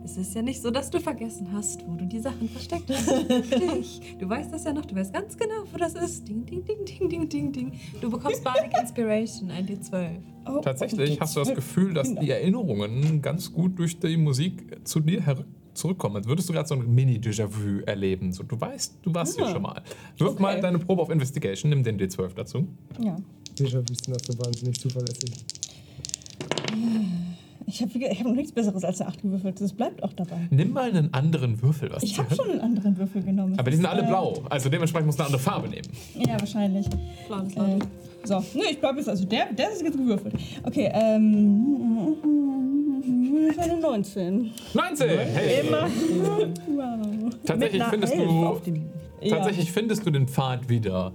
Es ist ja nicht so, dass du vergessen hast, wo du die Sachen versteckt hast. *laughs* Dich. Du weißt das ja noch, du weißt ganz genau, wo das ist. Ding, ding, ding, ding, ding, ding, ding. Du bekommst Bardic Inspiration, ein D12. oh, Tatsächlich hast du das Gefühl, dass die Erinnerungen ganz gut durch die Musik zu dir her zurückkommen. Als würdest du gerade so ein Mini-Déjà-vu erleben. So, du weißt, du warst hier Ah. schon mal. Wirf Okay. mal deine Probe auf Investigation, nimm den D12 dazu. Ja. Déjà vu sind das so wahnsinnig zuverlässig. *sighs* Ich habe ich hab noch nichts Besseres als eine 8 gewürfelt. Das bleibt auch dabei. Nimm mal einen anderen Würfel. Was Ich habe schon einen anderen Würfel genommen. Aber die sind alle Äh, blau. Also dementsprechend musst du eine andere Farbe nehmen. Ja, wahrscheinlich. Äh, so, ne, ich bleibe jetzt. Also der, der ist jetzt gewürfelt. Okay, ähm. Ist eine 19. 19! Hey! Wow. Tatsächlich findest du. Tatsächlich findest du den Pfad wieder.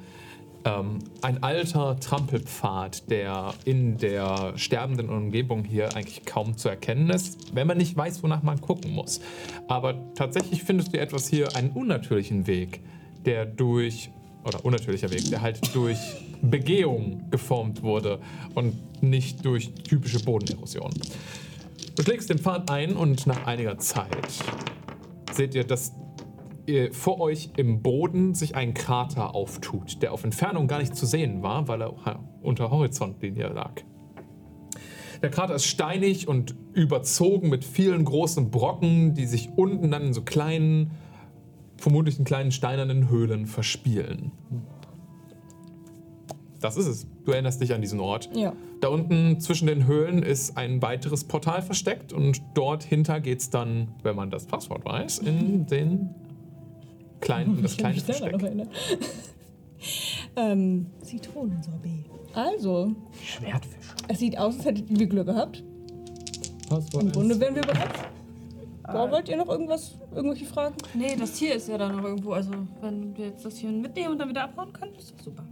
Ähm, ein alter Trampelpfad, der in der sterbenden Umgebung hier eigentlich kaum zu erkennen ist, wenn man nicht weiß, wonach man gucken muss. Aber tatsächlich findest du etwas hier, einen unnatürlichen Weg, der durch, oder unnatürlicher Weg, der halt durch Begehung geformt wurde und nicht durch typische Bodenerosion. Du schlägst den Pfad ein und nach einiger Zeit seht ihr, dass ihr vor euch im Boden sich ein Krater auftut, der auf Entfernung gar nicht zu sehen war, weil er ha, unter Horizontlinie lag. Der Krater ist steinig und überzogen mit vielen großen Brocken, die sich unten dann in so kleinen, vermutlich in kleinen steinernen Höhlen verspielen. Das ist es. Du erinnerst dich an diesen Ort. Ja. Da unten zwischen den Höhlen ist ein weiteres Portal versteckt und dort hinter geht es dann, wenn man das Passwort weiß, in den kleinen, in das Ich kann kleine mich noch Versteck. erinnern. *laughs* ähm, Zitronensorbet. also, Schwertfisch. es sieht aus, als hättet ihr Glück gehabt. Passwort Im Grunde wären wir bereit. Da wollt ihr noch irgendwas, irgendwelche Fragen? Nee, das Tier ist ja da noch irgendwo. Also, wenn wir jetzt das hier mitnehmen und dann wieder abhauen können, ist doch super.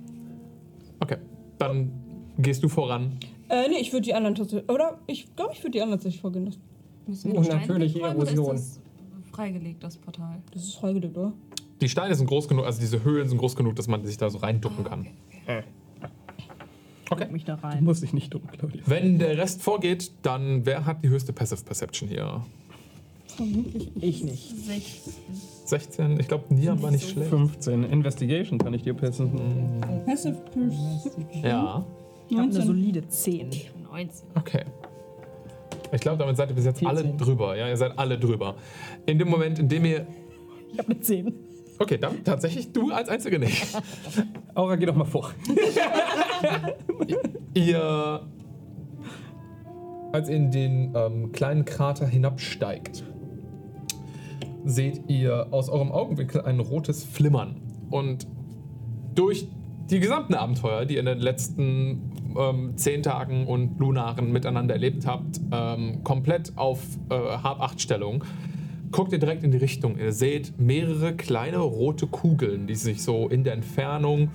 Okay, dann gehst du voran. Äh, nee, ich würde die anderen tatsächlich. Oder? Ich glaube, ich würde die anderen tatsächlich vorgehen lassen. Müssen Oh, natürliche wegräumen oder Erosion. Freigelegt, das Portal? Das ist freigelegt, oder? Die Steine sind groß genug, also diese Höhlen sind groß genug, dass man sich da so reinducken kann. Okay. mich da Du rein. musst dich nicht dumm, Claudia. Wenn der Rest vorgeht, dann wer hat die höchste Passive Perception hier? Ich nicht. 16? Ich glaube, Niam war nicht schlecht. 15. Investigation kann ich dir passen. Passive Perception. Ja, Ich habe eine 19. solide 10. 19. okay. Ich glaube, damit seid ihr bis jetzt alle 14. drüber. Ja, ihr seid alle drüber. In dem Moment, in dem ihr. Ich habe eine 10. Okay, dann tatsächlich du als Einzige nicht. *laughs* Aura, geh doch mal vor. *laughs* Ihr als ihr in den ähm, kleinen Krater hinabsteigt, seht ihr aus eurem Augenwinkel ein rotes Flimmern. Und durch die gesamten Abenteuer, die ihr in den letzten ähm, zehn Tagen und Lunaren miteinander erlebt habt, ähm, komplett auf äh, Hab-8-Stellung, guckt ihr direkt in die Richtung. Ihr seht mehrere kleine rote Kugeln, die sich so in der Entfernung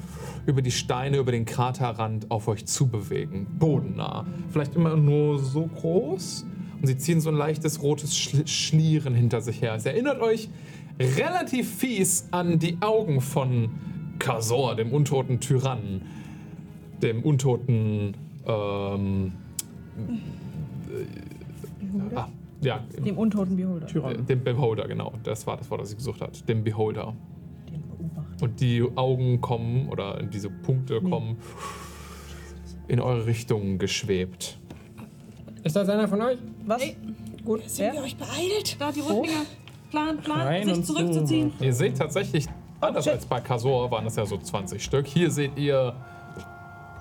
über die Steine, über den Kraterrand auf euch zubewegen. Bodennah. Vielleicht immer nur so groß. Und sie ziehen so ein leichtes rotes Schl Schlieren hinter sich her. Es erinnert euch relativ fies an die Augen von Kasor, dem untoten Tyrannen. Dem untoten. Ähm, äh, ah, ja, Dem untoten Beholder. äh, Dem Beholder, genau. Das war das Wort, das ich gesucht hat. Dem Beholder. Und die Augen kommen, oder diese Punkte kommen in eure Richtung geschwebt. Ist das einer von euch? Was? Gut. Sind wir Wer? euch beeilt? Da, die Rotdinger. Plan, Plan, Rein sich zurückzuziehen. Ihr seht tatsächlich, anders als bei Kasor waren es ja so 20 Stück. Hier seht ihr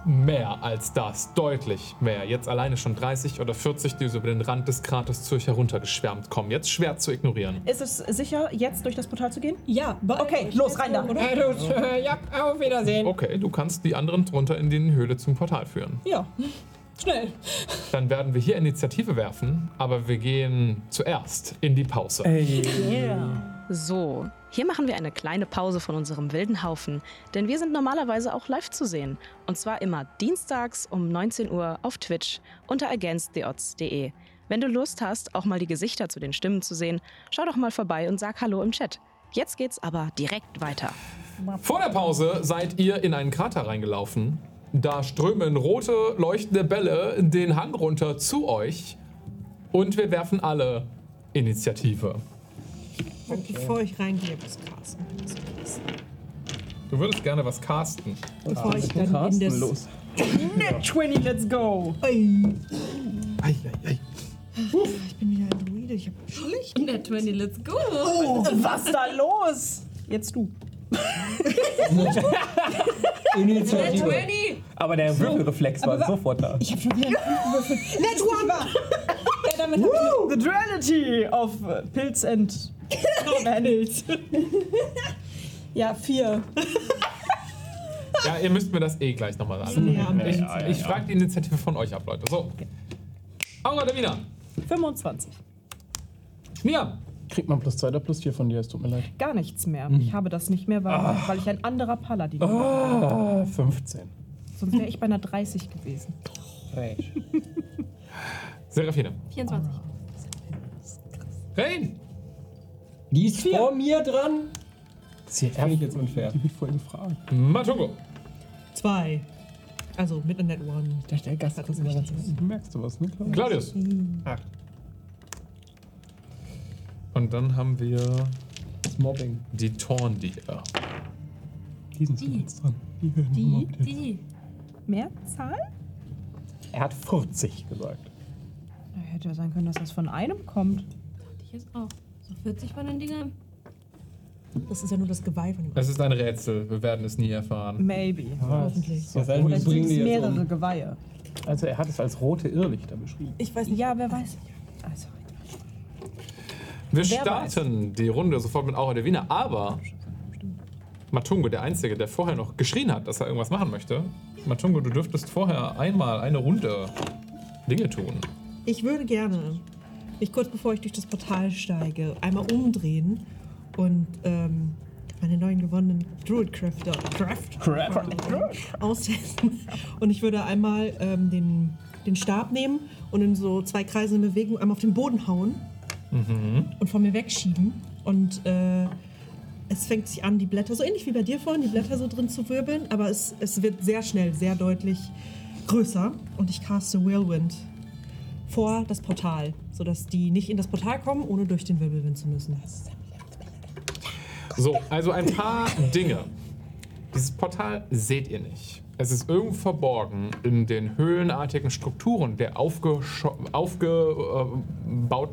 mehr als das, deutlich mehr. Jetzt alleine schon 30 oder 40, die so über den Rand des Kraters zu euch heruntergeschwärmt kommen. Jetzt schwer zu ignorieren. Ist es sicher, jetzt durch das Portal zu gehen? Ja, Okay, los, rein da. Oder? Äh, du, äh, ja, auf Wiedersehen. Okay, du kannst die anderen drunter in die Höhle zum Portal führen. Ja. Schnell. Dann werden wir hier Initiative werfen, aber wir gehen zuerst in die Pause. So, hier machen wir eine kleine Pause von unserem wilden Haufen, denn wir sind normalerweise auch live zu sehen. Und zwar immer dienstags um 19 Uhr auf Twitch unter againsttheodds.de. Wenn du Lust hast, auch mal die Gesichter zu den Stimmen zu sehen, schau doch mal vorbei und sag Hallo im Chat. Jetzt geht's aber direkt weiter. Vor der Pause seid ihr in einen Krater reingelaufen. Da strömen rote, leuchtende Bälle den Hang runter zu euch. Und wir werfen alle Initiative. Und bevor ich reingehe, was casten. Du würdest gerne was casten. Bevor ich dann in Carsten das... los. Net 20, let's go. Ei, Ei, ei, ei. ich bin wieder ein Druide, ich hab schlecht. Net 20, let's go. Was da los? Jetzt du. *laughs* Net Initiative. 20. Aber der Würfelreflex war sofort da. Ich hab schon wieder einen gewürfelt. Net one! Ja, damit hab ich The Duality of äh, Pilz and *laughs* Männels. *laughs* Ja, vier. Ja, ihr müsst mir das eh gleich nochmal sagen. näher Ich, Ja, ja, ich ja. frage die Initiative von euch ab, Leute. So. Aura Davina. 25. Mia. Kriegt man plus 2 oder plus 4 von dir, es tut mir leid. Gar nichts mehr. Ich habe das nicht mehr, weil, weil ich ein anderer Paladin bin. Ah, 15. Sonst wäre ich bei einer 30 gewesen. Rage. Serafine. 24. Rain. Die ist vor mir dran. Das hier Finde ich jetzt unfair. Die wird voll gefragt. Matungo. Zwei. Also mit einer Net One. Der stellt Gast das immer ganz Du merkst du was, ne? Claudia? Claudius. Acht. Und dann haben wir Das Mobbing. die Torndier. Die sind Die. jetzt dran. Die hören Die, die. Mehrzahl? Er hat 40 gesagt. Na, Hätte ja sein können, dass das von einem kommt. Ich jetzt auch. So 40 von den Dingern. Das ist ja nur das Geweih von dem. Es ist ein Rätsel. Wir werden es nie erfahren. Maybe. Hoffentlich. Das heißt, wir Vielleicht sind bringen es die jetzt mehrere um. Geweihe. Also er hat es als rote Irrlichter beschrieben. Ich weiß nicht. Ja, wer weiß. Also, Wir Wer starten die Runde sofort mit Aura Divina, aber Matungo, der Einzige, der vorher noch geschrien hat, dass er irgendwas machen möchte. Matungo, du dürftest vorher einmal eine Runde Dinge tun. Ich würde gerne mich kurz bevor ich durch das Portal steige, einmal umdrehen und ähm, meine neuen gewonnenen Druidcraft Craft, Craft. austesten. Und ich würde einmal ähm, den, den Stab nehmen und in so zwei Kreisen in Bewegung einmal auf den Boden hauen und von mir wegschieben. Und äh, es fängt sich an, die Blätter, so ähnlich wie bei dir vorhin, die Blätter so drin zu wirbeln, aber es, es wird sehr schnell, sehr deutlich größer. Und ich caste Whirlwind vor das Portal, sodass die nicht in das Portal kommen, ohne durch den Wirbelwind zu müssen. So, also ein paar Dinge. Dieses Portal seht ihr nicht. Es ist irgendwo verborgen in den höhlenartigen Strukturen der aufgebauten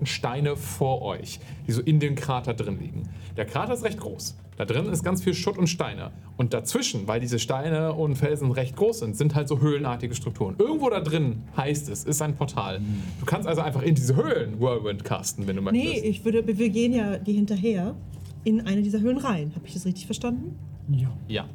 Steine vor euch, die so in dem Krater drin liegen. Der Krater ist recht groß. Da drin ist ganz viel Schutt und Steine. Und dazwischen, weil diese Steine und Felsen recht groß sind, sind halt so höhlenartige Strukturen. Irgendwo da drin heißt es, ist ein Portal. Du kannst also einfach in diese Höhlen Whirlwind casten, wenn du möchtest. Nee, ich würde, wir gehen ja die hinterher in eine dieser Höhlen rein. Habe ich das richtig verstanden? Ja.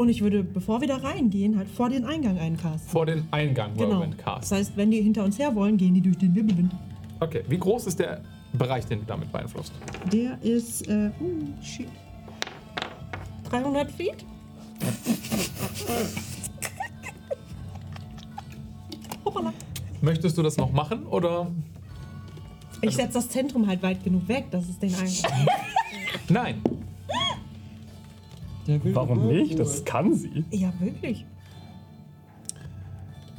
Und ich würde, bevor wir da reingehen, halt vor den Eingang eincasten. Vor den Eingang Genau. Casten. Das heißt, wenn die hinter uns her wollen, gehen die durch den Wirbelwind. Okay, wie groß ist der Bereich, den du damit beeinflusst? Der ist, äh, oh, shit. 300 Feet? *laughs* Hoppala. Möchtest du das noch machen oder? Ich setze das Zentrum halt weit genug weg, dass es den Eingang. *laughs* Nein. Warum nicht? Das kann sie. ja, wirklich.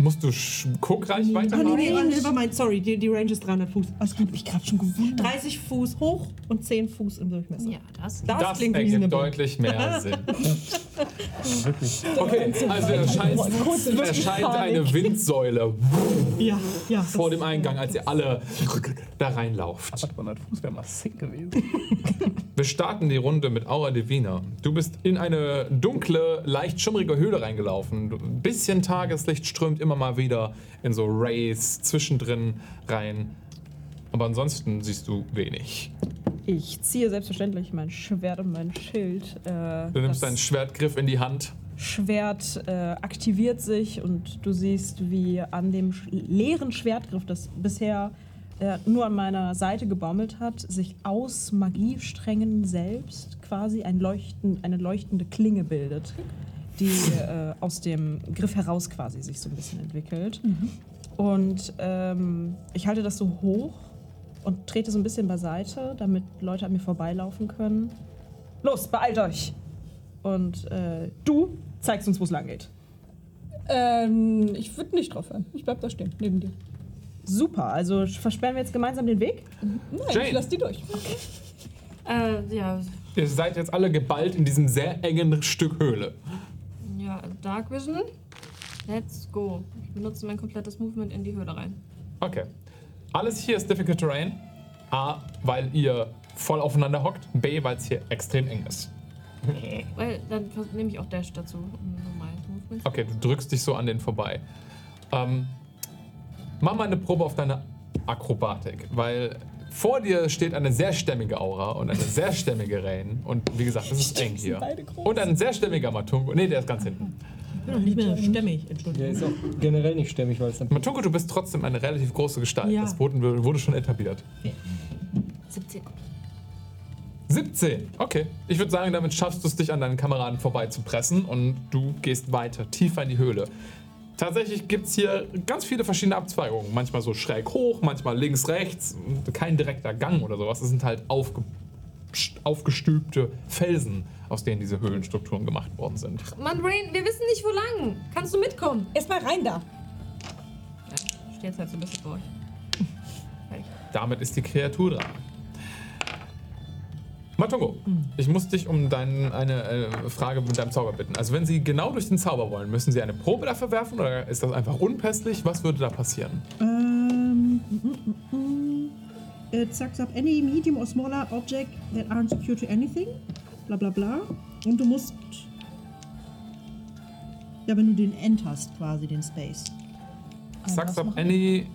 Musst du sch- Guckreich Oh, weitermachen? nee, nee, nevermind, sorry, die, die Range ist 300 Fuß. Alles gut, ich gerade schon gewundert. 30 Fuß hoch und 10 Fuß im Durchmesser. Ja, das. Das, Das klingt ergibt deutlich mehr *laughs* Sinn. Okay, also erscheint, erscheint eine Windsäule Ja, ja. vor dem Eingang, als ihr alle da reinlauft. 800 Fuß wäre mal sick gewesen. *laughs* Wir starten die Runde mit Aura Divina. Du bist in eine dunkle, leicht schummrige Höhle reingelaufen. Ein bisschen Tageslicht strömt immer mal wieder in so Rays zwischendrin rein. Aber ansonsten siehst du wenig. Ich ziehe selbstverständlich mein Schwert und mein Schild. Äh, Du nimmst deinen Schwertgriff in die Hand. Schwert äh, aktiviert sich und du siehst, wie an dem leeren Schwertgriff, das bisher äh, nur an meiner Seite gebaumelt hat, sich aus Magiesträngen selbst quasi ein Leuchten, eine leuchtende Klinge bildet, die äh, aus dem Griff heraus quasi sich so ein bisschen entwickelt. Und ähm, ich halte das so hoch und trete so ein bisschen beiseite, damit Leute an mir vorbeilaufen können. Los, beeilt euch! Und äh, du zeigst uns, wo es lang geht. Ähm, ich würde nicht drauf hören. Ich bleib da stehen, neben dir. Super, also versperren wir jetzt gemeinsam den Weg? Nein, Jane. ich lass die durch. Äh, ja, Ihr seid jetzt alle geballt in diesem sehr engen Stück Höhle. Ja, Dark Vision. Let's go. Ich benutze mein komplettes Movement in die Höhle rein. Okay. Alles hier ist Difficult Terrain. A, weil ihr voll aufeinander hockt. B, weil es hier extrem eng ist. *laughs* Weil dann nehme ich auch Dash dazu. um Normales Movement. Okay, du drückst dich so an den vorbei. Ähm, mach mal eine Probe auf deine Akrobatik, weil vor dir steht eine sehr stämmige Aura und eine sehr stämmige Rain. Und wie gesagt, es ist eng hier. Und ein sehr stämmiger Matungo. Nee, der ist ganz hinten. Ich bin noch nicht mehr stämmig, Der Entschuldigung. ist auch generell nicht stämmig, weil es dann. Matungo, du bist trotzdem eine relativ große Gestalt. Ja. Das wurde, wurde schon etabliert. 17. 17. Okay. Ich würde sagen, damit schaffst du es, dich an deinen Kameraden vorbeizupressen und du gehst weiter, tiefer in die Höhle. Tatsächlich gibt es hier ganz viele verschiedene Abzweigungen. Manchmal so schräg hoch, manchmal links, rechts. Kein direkter Gang oder sowas. Es sind halt aufge aufgestülpte Felsen, aus denen diese Höhlenstrukturen gemacht worden sind. Mann, Rain, wir wissen nicht, wo lang. Kannst du mitkommen? Erstmal rein da. Ja, ich stehe jetzt halt so ein bisschen vor euch. Damit ist die Kreatur dran. Matungo, ich muss dich um dein, eine äh, Frage mit deinem Zauber bitten. Also wenn Sie genau durch den Zauber wollen, müssen Sie eine Probe dafür werfen oder ist das einfach unpässlich? Was würde da passieren? Ähm, mm, mm, mm. It sucks up any medium or smaller object that aren't secure to anything. Bla bla bla. Und du musst. Ja, wenn du den enterst, quasi den Space. Äh, Sucks up any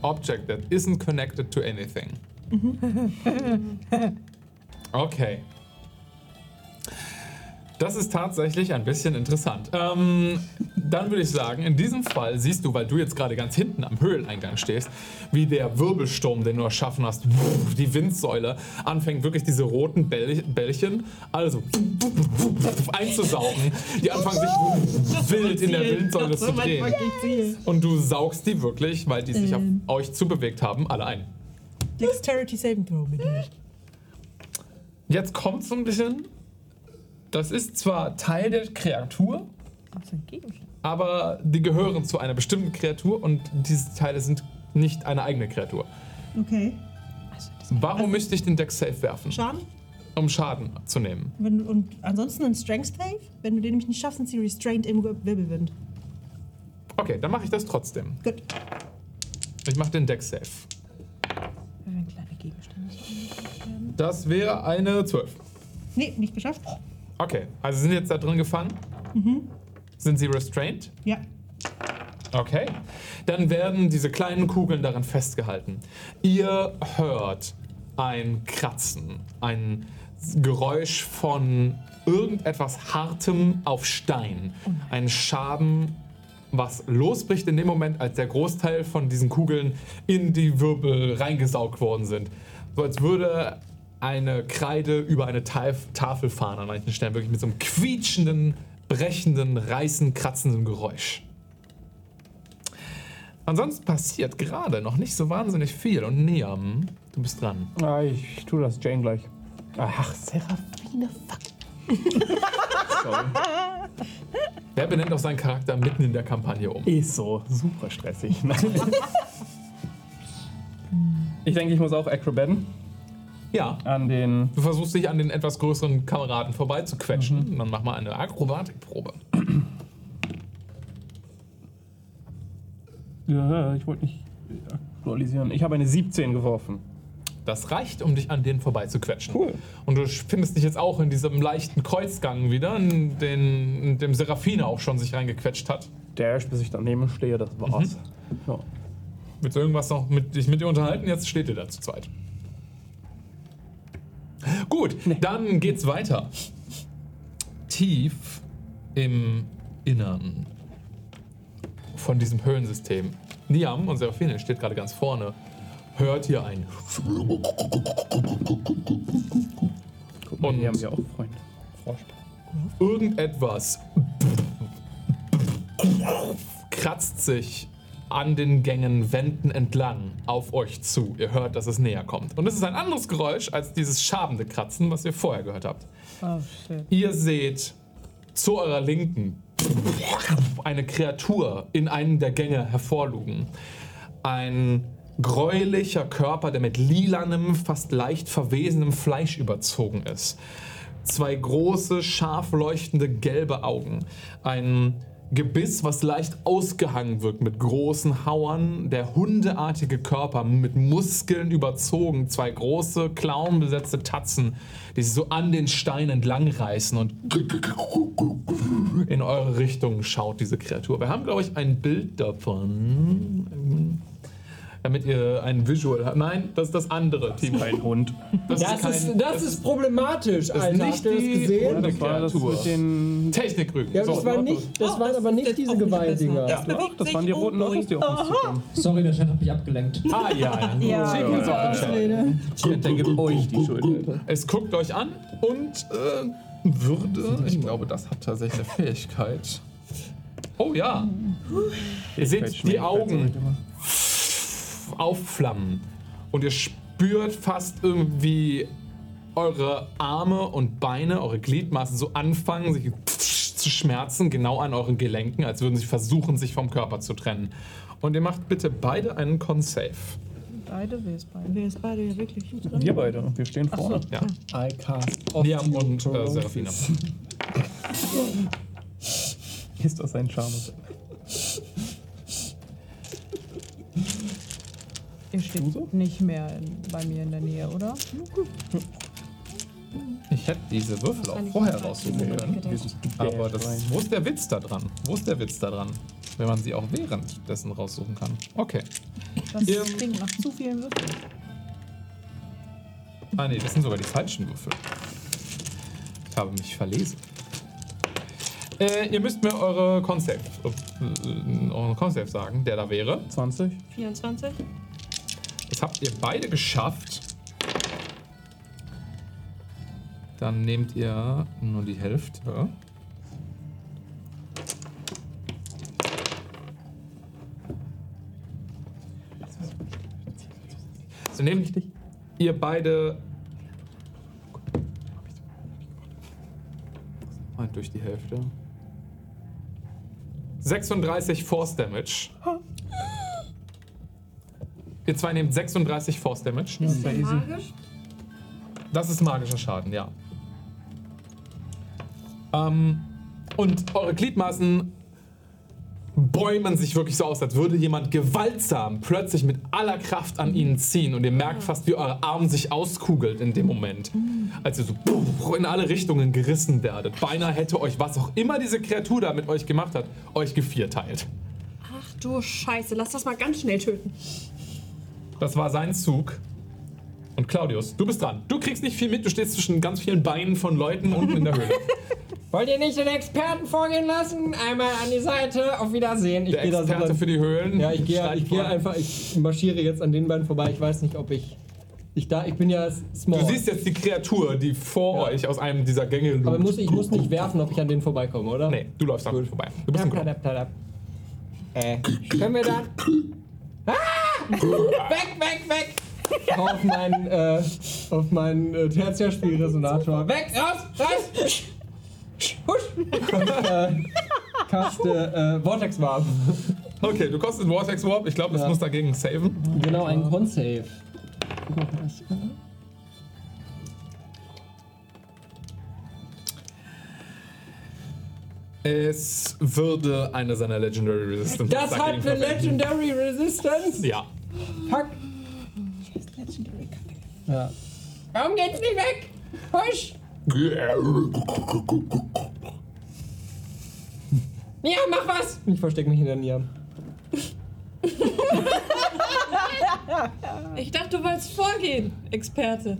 object that isn't connected to anything. *laughs* Okay. Das ist tatsächlich ein bisschen interessant. Ähm, dann würde ich sagen, in diesem Fall siehst du, weil du jetzt gerade ganz hinten am Höhleneingang stehst, wie der Wirbelsturm, den du erschaffen hast, *laughs* die Windsäule, anfängt wirklich diese roten Bäll Bällchen, also *laughs* einzusaugen, die anfangen sich *laughs* wild in der Windsäule zu drehen. Und du saugst die wirklich, weil die sich auf Ähm. euch zubewegt haben, alle ein. Dexterity Saving Throw, bitte. Jetzt kommt so ein bisschen. Das ist zwar Teil der Kreatur, aber die gehören zu einer bestimmten Kreatur und diese Teile sind nicht eine eigene Kreatur. Okay. Warum müsste ich den Deck Safe werfen? Schaden? um Schaden zu nehmen. Wenn, und ansonsten ein Strength Save. Wenn du den nämlich nicht schaffst, sind sie restrained im Wi- Wirbelwind. Okay, dann mache ich das trotzdem. Gut. Ich mache den Deck Save. Wenn kleine Gegenstände. Das wäre eine 12. Nee, nicht geschafft. Okay, also sind jetzt da drin gefangen? Sind sie restrained? Ja. Okay. Dann werden diese kleinen Kugeln daran festgehalten. Ihr hört ein Kratzen, ein Geräusch von irgendetwas Hartem auf Stein. Ein Schaben, was losbricht in dem Moment, als der Großteil von diesen Kugeln in die Wirbel reingesaugt worden sind. So als würde eine Kreide über eine Taf Tafel fahren an manchen Stellen. Wirklich mit so einem quietschenden, brechenden, reißend, kratzenden Geräusch. Ansonsten passiert gerade noch nicht so wahnsinnig viel. Und Neam, du bist dran. Ah, ich tue das Jane gleich. Ach, Seraphine, fuck. Sorry. Wer benennt auch seinen Charakter mitten in der Kampagne um? Ist so super stressig. *laughs* ich denke, ich muss auch Acrobaten Ja. an den. Du versuchst dich an den etwas größeren Kameraden vorbeizuquetschen. Dann mach mal eine Akrobatikprobe. Ja, ich wollte nicht aktualisieren. Ich habe eine 17 geworfen. Das reicht, um dich an denen vorbeizuquetschen. Cool. Und du findest dich jetzt auch in diesem leichten Kreuzgang wieder, in den in dem Seraphine auch schon sich reingequetscht hat. Dash, bis ich daneben stehe, das war's. Ja. Willst du irgendwas noch mit dich mit dir unterhalten? Jetzt steht ihr da zu zweit. Gut, dann geht's weiter. Tief im Innern von diesem Höhlensystem. Niam, und Seraphine steht gerade ganz vorne, hört hier ein. Guck mal, Und- hier haben wir auch Freunde. Irgendetwas kratzt sich an den Gängen, Wänden entlang auf euch zu. Ihr hört, dass es näher kommt. Und es ist ein anderes Geräusch als dieses schabende Kratzen, was ihr vorher gehört habt. Oh shit. Ihr seht zu eurer Linken eine Kreatur in einen der Gänge hervorlugen. Ein gräulicher Körper, der mit lilanem, fast leicht verwesenem Fleisch überzogen ist. Zwei große, scharf leuchtende gelbe Augen. Ein Gebiss, was leicht ausgehangen wirkt mit großen Hauern. Der hundeartige Körper mit Muskeln überzogen. Zwei große, klauenbesetzte Tatzen, die sich so an den Stein entlang reißen und in eure Richtung schaut diese Kreatur. Wir haben, glaube ich, ein Bild davon. Damit ihr ein Visual habt. Nein, das ist das andere Team. Ein Hund. Das, Das kein- ist, das ist problematisch, das ist Alter. nicht Habt ihr das die gesehen? Das war das mit den. Technikrügen. Ja, So, das, war nicht, das waren aber nicht diese Geweihdinger. Ja, das waren die roten Autos, die auf uns zukommen. *laughs* Sorry, der Chat hat mich abgelenkt. Ah, ja. Ja, Schicken uns auf den Chat. Dann gibt euch die Schuld. Es guckt euch an und äh, würde. Ich glaube, das hat tatsächlich eine Fähigkeit. Oh ja. Ihr seht die Augen aufflammen und ihr spürt fast irgendwie eure Arme und Beine, eure Gliedmaßen so anfangen, sich zu schmerzen, genau an euren Gelenken, als würden sie versuchen, sich vom Körper zu trennen. Und ihr macht bitte beide einen Con-Save. Beide, wer ist beide? Wer ist beide ja wirklich? Wir beide. Wir stehen vorne. Ja. I cast Liam und äh, Serafina. *laughs* Ist das ein Charme? *laughs* Ihr steht nicht mehr in, bei mir in der Nähe, oder? Ich hätte diese Würfel auch vorher raussuchen können. Aber das, wo ist der Witz da dran? Wo ist der Witz da dran? Wenn man sie auch währenddessen raussuchen kann. Okay. Das Ihr- klingt nach zu vielen Würfeln. Ah nee, das sind sogar die falschen Würfel. Ich habe mich verlesen. Äh, ihr müsst mir eure Concept, äh, eure Concept sagen, der da wäre. 20? 24? Das habt ihr beide geschafft. Dann nehmt ihr nur die Hälfte. So nehmt ihr beide mal durch die Hälfte. 36 Force Damage. Ihr zwei nehmt 36 Force Damage. Ist der magisch? Das ist magischer Schaden, ja. Ähm, und eure Gliedmaßen bäumen sich wirklich so aus, als würde jemand gewaltsam plötzlich mit aller Kraft an ihnen ziehen. Und ihr merkt fast, wie euer Arm sich auskugelt in dem Moment. Als ihr so puh, in alle Richtungen gerissen werdet. Beinahe hätte euch, was auch immer diese Kreatur da mit euch gemacht hat, euch gevierteilt. Ach du Scheiße, lass das mal ganz schnell töten. Das war sein Zug. Und Claudius, du bist dran. Du kriegst nicht viel mit, du stehst zwischen ganz vielen Beinen von Leuten unten in der Höhle. *laughs* Wollt ihr nicht den Experten vorgehen lassen? Einmal an die Seite, auf Wiedersehen. Der geh da so Experte dann- für die Höhlen. Ja, ich gehe ich geh einfach, ich marschiere jetzt an den beiden vorbei. Ich weiß nicht, ob ich. Ich, da, ich bin ja small. Du siehst jetzt die Kreatur, die vor Ja. euch aus einem dieser Gänge lugt. aber muss, ich muss nicht werfen, ob ich an denen vorbeikomme, oder? Nee, du läufst Gut. vorbei. Du bist ein. Äh, können wir da. Ah! Weg, weg, weg! Auf meinen, äh, auf meinen äh, Tertiärspielresonator. Weg, raus, raus! Husch! äh, caste äh, Vortex Warp. Okay, du kostest Vortex Warp. Ich glaube, das Ja. muss dagegen saven. Genau, ein Con-Save. Guck mal, ob das kann. Es würde eine seiner Legendary Resistance Das hat eine verwenden. Legendary Resistance! Ja. Fuck! Ja. Warum geht's nicht weg? Husch! Ja, mach was! Ich verstecke mich hinter Niam. Ich dachte, du wolltest vorgehen, Experte.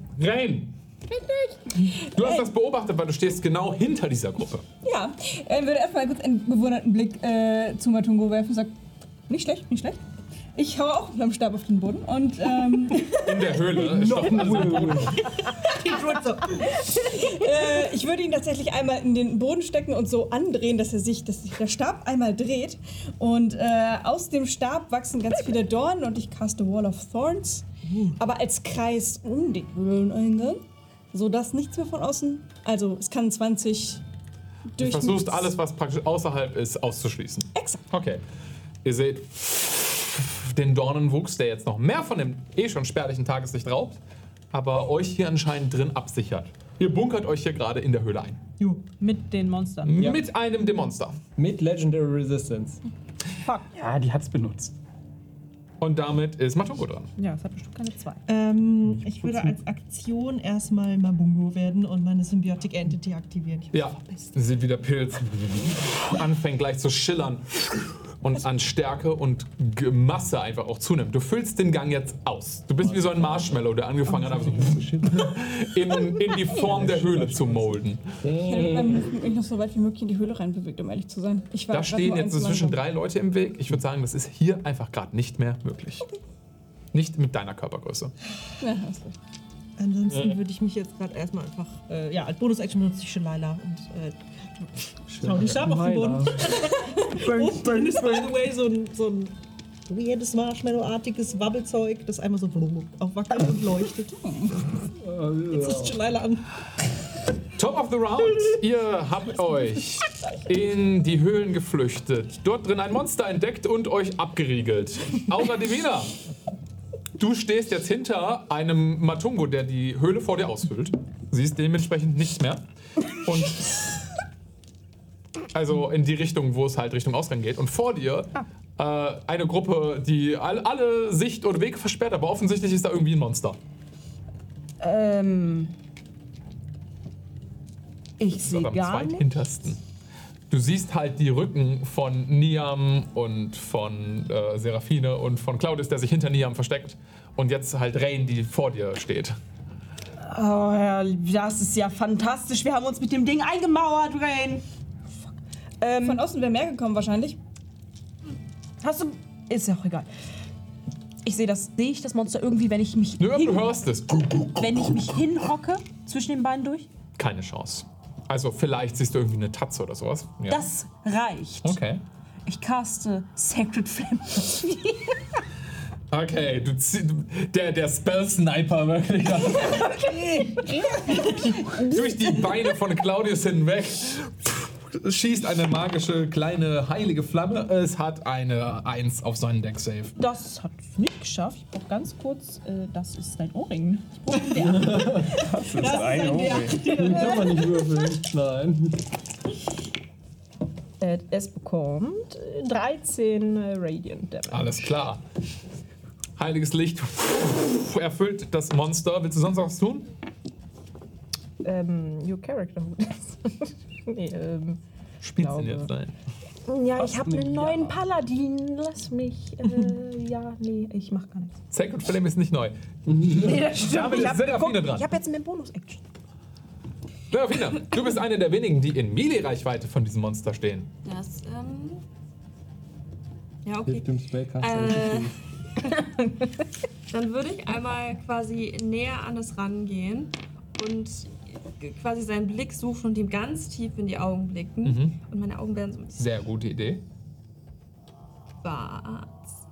Rain! Du hast das beobachtet, weil du stehst genau hinter dieser Gruppe. Ja, er würde erstmal kurz einen bewunderten Blick äh, zu Matungo werfen und sagt, nicht schlecht, nicht schlecht. Ich hau auch mit meinem Stab auf den Boden und ähm, *laughs* In der Höhle. *laughs* stopfen alles am *laughs* Boden. äh, ich würde ihn tatsächlich einmal in den Boden stecken und so andrehen, dass er sich, dass sich der Stab einmal dreht. Und äh, aus dem Stab wachsen ganz viele Dornen und ich caste Wall of Thorns, aber als Kreis um den Höhleneingang, sodass nichts mehr von außen. Also es kann 20 Du durch. versuchst alles, was praktisch außerhalb ist, auszuschließen. Exakt. Okay. Ihr seht den Dornenwuchs, der jetzt noch mehr von dem eh schon spärlichen Tageslicht raubt, aber euch hier anscheinend drin absichert. Ihr bunkert euch hier gerade in der Höhle ein. Jo, mit den Monstern. Mit einem Demonster. Mit Legendary Resistance. Ja, die hat's benutzt. Und damit ist Matungo dran. Ja, es hat bestimmt keine zwei. Ähm, ich würde als Aktion erstmal Mabungo werden und meine Symbiotic Entity aktivieren. Ich Ja, sie sieht wie der Pilz anfängt gleich zu schillern und an Stärke und G- Masse einfach auch zunimmt. Du füllst den Gang jetzt aus. Du bist wie so ein Marshmallow, der angefangen hat, einfach so in, in die Form der Höhle zu molden. Ich hätte mich noch so weit wie möglich in die Höhle reinbewegt, um ehrlich zu sein. Ich war Da stehen jetzt inzwischen drei Leute im Weg. Ich würde sagen, das ist hier einfach gerade nicht mehr möglich. Nicht mit deiner Körpergröße. Ja, hast recht. Ansonsten würde ich mich jetzt gerade erstmal einfach, äh, ja, als Bonus-Action benutze ich Shalala und äh, schau den Stab auf den Boden. und dann ist, by the way, so ein, so ein weirdes Marshmallow-artiges Wabbelzeug, das einmal so aufwackelt und leuchtet. *laughs* Jetzt ist Shalala an. Top of the Round. Ihr habt euch in die Höhlen geflüchtet, dort drin ein Monster entdeckt und euch abgeriegelt. Aura Divina, du stehst jetzt hinter einem Matungo, der die Höhle vor dir ausfüllt. Siehst dementsprechend nichts mehr. Und also in die Richtung, wo es halt Richtung Ausgang geht. Und vor dir äh, eine Gruppe, die all, alle Sicht und Weg versperrt, aber offensichtlich ist da irgendwie ein Monster. Ähm. Ich sehe am gar nicht. zweithintersten. Du siehst halt die Rücken von Niam und von äh, Serafine und von Claudius, der sich hinter Niam versteckt. Und jetzt halt Rain, die vor dir steht. Oh ja, das ist ja fantastisch. Wir haben uns mit dem Ding eingemauert, Rain. Ähm, Von außen wäre mehr gekommen wahrscheinlich. hast du. Ist ja auch egal. Ich sehe das. Sehe ich das Monster irgendwie, wenn ich mich hin, du hörst es. wenn ich mich hinhocke zwischen den Beinen durch? Keine Chance. Also vielleicht siehst du irgendwie eine Tatze oder sowas. Ja. Das reicht. Okay. Ich caste Sacred Flame. *laughs* Okay, du zieh- du- der, der Spell-Sniper wirklich. *laughs* Durch die Beine von Claudius hinweg schießt eine magische kleine heilige Flamme. Es hat eine 1 auf seinen Deck Save. Das hat es nicht geschafft. Ich brauche ganz kurz, äh, das ist dein Ohrring. Ich brauche einen. *laughs* Das ist ein Ohrring. *laughs* Kann man nicht würfeln. Nein. äh, es bekommt äh, 13 äh, Radiant Damage. Alles klar. Heiliges Licht *laughs* erfüllt das Monster. Willst du sonst noch was tun? Ähm, your character. Nee, ähm, Spielst ihn Glaube. jetzt rein. ja, ich habe einen neuen Paladin. Lass mich. Äh, ja, nee, ich mach gar nichts. Sacred Flame ist nicht neu. *laughs* Nee, das stimmt. Ich habe hab jetzt mehr Bonus-Action. Seraphina, du bist eine der wenigen, die in Melee-Reichweite von diesem Monster stehen. Das, ähm. Ja, okay. Hilft dem Spellcaster. Äh, *laughs* dann würde ich einmal quasi näher an es rangehen und quasi seinen Blick suchen und ihm ganz tief in die Augen blicken. Mhm. Und meine Augen werden so ein bisschen Sehr gute Idee. schwarz.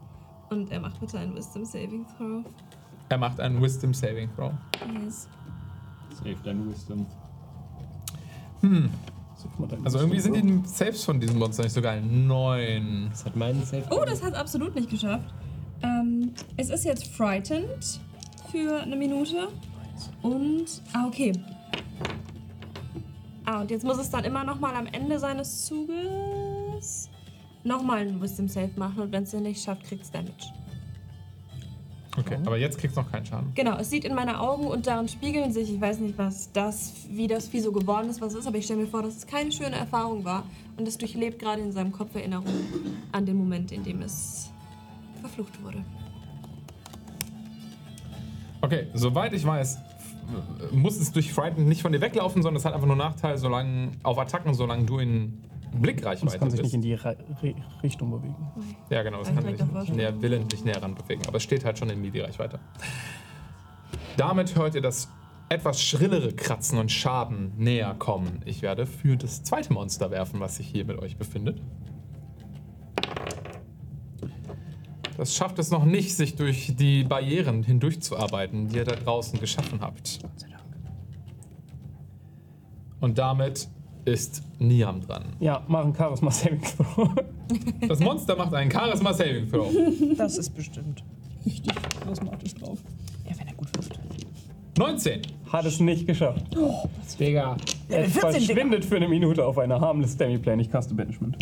Und er macht bitte einen Wisdom Saving Throw. Er macht einen Wisdom Saving Throw. Yes. Save dein Wisdom. Also irgendwie sind die Saves von diesem Monster nicht so geil. Neun. Das hat meinen Save. Oh, das hat es absolut nicht geschafft. Ähm, es ist jetzt frightened für eine Minute. Und. Ah, okay. Ah, und jetzt muss es dann immer nochmal am Ende seines Zuges nochmal einen Wisdom Save machen. Und wenn es den nicht schafft, kriegt es Damage. Okay, aber jetzt kriegst du noch keinen Schaden. Genau, es sieht in meine Augen und darin spiegeln sich, ich weiß nicht, was das, wie das Vieh so geworden ist, was es ist, aber ich stelle mir vor, dass es keine schöne Erfahrung war und es durchlebt gerade in seinem Kopf Erinnerungen an den Moment, in dem es verflucht wurde. Okay, soweit ich weiß, muss es durch Frightened nicht von dir weglaufen, sondern es hat einfach nur Nachteil, solange auf Attacken, solange du in Blickreichweite kann sich bist. nicht in die Re Re Richtung bewegen. ja, genau, das Kann kann ich sich näher, willentlich näher ran bewegen, aber es steht halt schon in Midi-Reichweite. Damit hört ihr das etwas schrillere Kratzen und Schaben näher kommen. Ich werde für das zweite Monster werfen, was sich hier mit euch befindet. Das schafft es noch nicht, sich durch die Barrieren hindurchzuarbeiten, die ihr da draußen geschaffen habt. Und damit ist Niam dran. Ja, machen Charisma Saving Throw. *laughs* Das Monster macht einen Charisma Saving Throw. Das ist bestimmt richtig charismatisch drauf. Ja, wenn er gut wirft. 19. Hat es nicht geschafft. Digga. Es 14, Digga. verschwindet für eine Minute auf einer harmless Demi-Plane. Ich caste Banishment.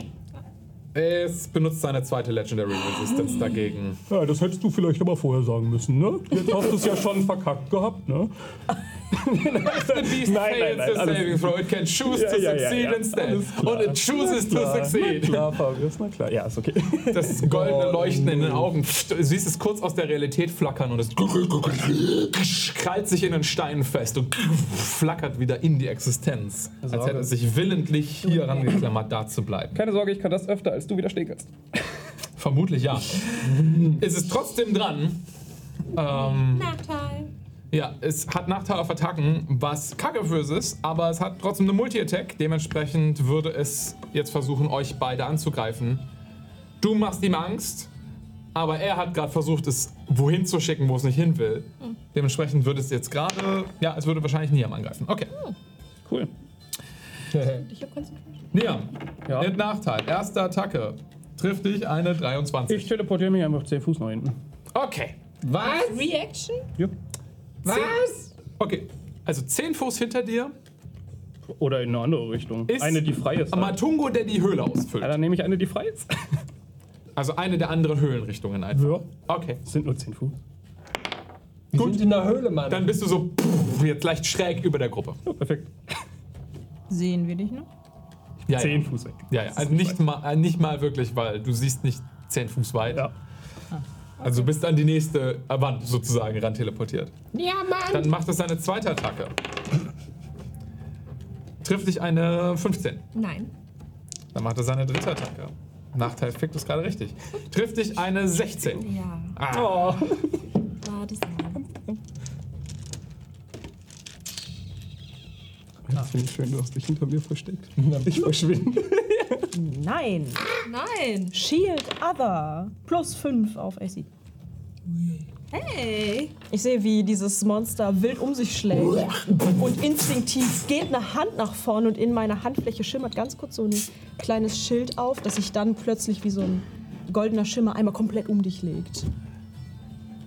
Es benutzt seine zweite Legendary Resistance dagegen. Ja, das hättest du vielleicht aber vorher sagen müssen, ne? Jetzt hast du es ja schon verkackt gehabt, ne? *laughs* Nein, nein, fails nein, the alles saving throw. It can choose Ja, to ja, ja, succeed ja. instead. Und it chooses to Na succeed. klar, Fabius, na klar. Ja, ist okay. Das goldene Leuchten in den Augen. Du siehst es kurz aus der Realität flackern und es krallt sich in den Steinen fest und flackert wieder in die Existenz. Als hätte es sich willentlich hier rangeklammert, da zu bleiben. Keine Sorge, ich kann das öfter, als du widerstehen kannst. Vermutlich ja. es ist trotzdem dran. Ähm, Nachteil. Ja, es hat Nachteil auf Attacken, was kacke für es ist, aber es hat trotzdem eine Multi-Attack. Dementsprechend würde es jetzt versuchen, euch beide anzugreifen. Du machst ihm Angst, aber er hat gerade versucht, es wohin zu schicken, wo es nicht hin will. Dementsprechend würde es jetzt gerade, ja, es würde wahrscheinlich Niam angreifen. Okay. Cool. Ich hab Concentration. Niam, Ja. mit Nachteil. Erste Attacke. Trifft dich eine 23. Ich teleportiere mich einfach 10 Fuß nach hinten. Okay. Was? Reaction? Jupp. Was? Okay. Also 10 Fuß hinter dir Oder in eine andere Richtung. ist eine, die frei ist. halt. Matungo, der die Höhle Ja, ausfüllt. dann nehme ich eine, die frei ist. *laughs* Also eine der anderen Höhlenrichtungen einfach. Ja. Okay. Das sind nur 10 Fuß. Wir sind in der Höhle, Mann. Dann bist du so pff, jetzt leicht schräg über der Gruppe. Ja, perfekt. Sehen wir dich noch? Ja, 10 ja. Fuß weg. Ja, ja. Also nicht mal, äh, nicht mal wirklich, weil du siehst nicht 10 Fuß weit. Ja. Also du bist an die nächste Wand sozusagen ran teleportiert. Ja, Mann. Dann macht es seine zweite Attacke. Trifft dich eine 15. Nein. Dann macht er seine dritte Attacke. Nachteil fickt es gerade richtig. Trifft dich eine 16. Ja. Ah. Warte mal. Das finde ich schön, du hast dich hinter mir versteckt. *laughs* Ich verschwinde. Nein. Nein. Shield Other. Plus 5 auf AC. Hey! Ich sehe, wie dieses Monster wild um sich schlägt und instinktiv geht eine Hand nach vorne und in meiner Handfläche schimmert ganz kurz so ein kleines Schild auf, das sich dann plötzlich wie so ein goldener Schimmer einmal komplett um dich legt.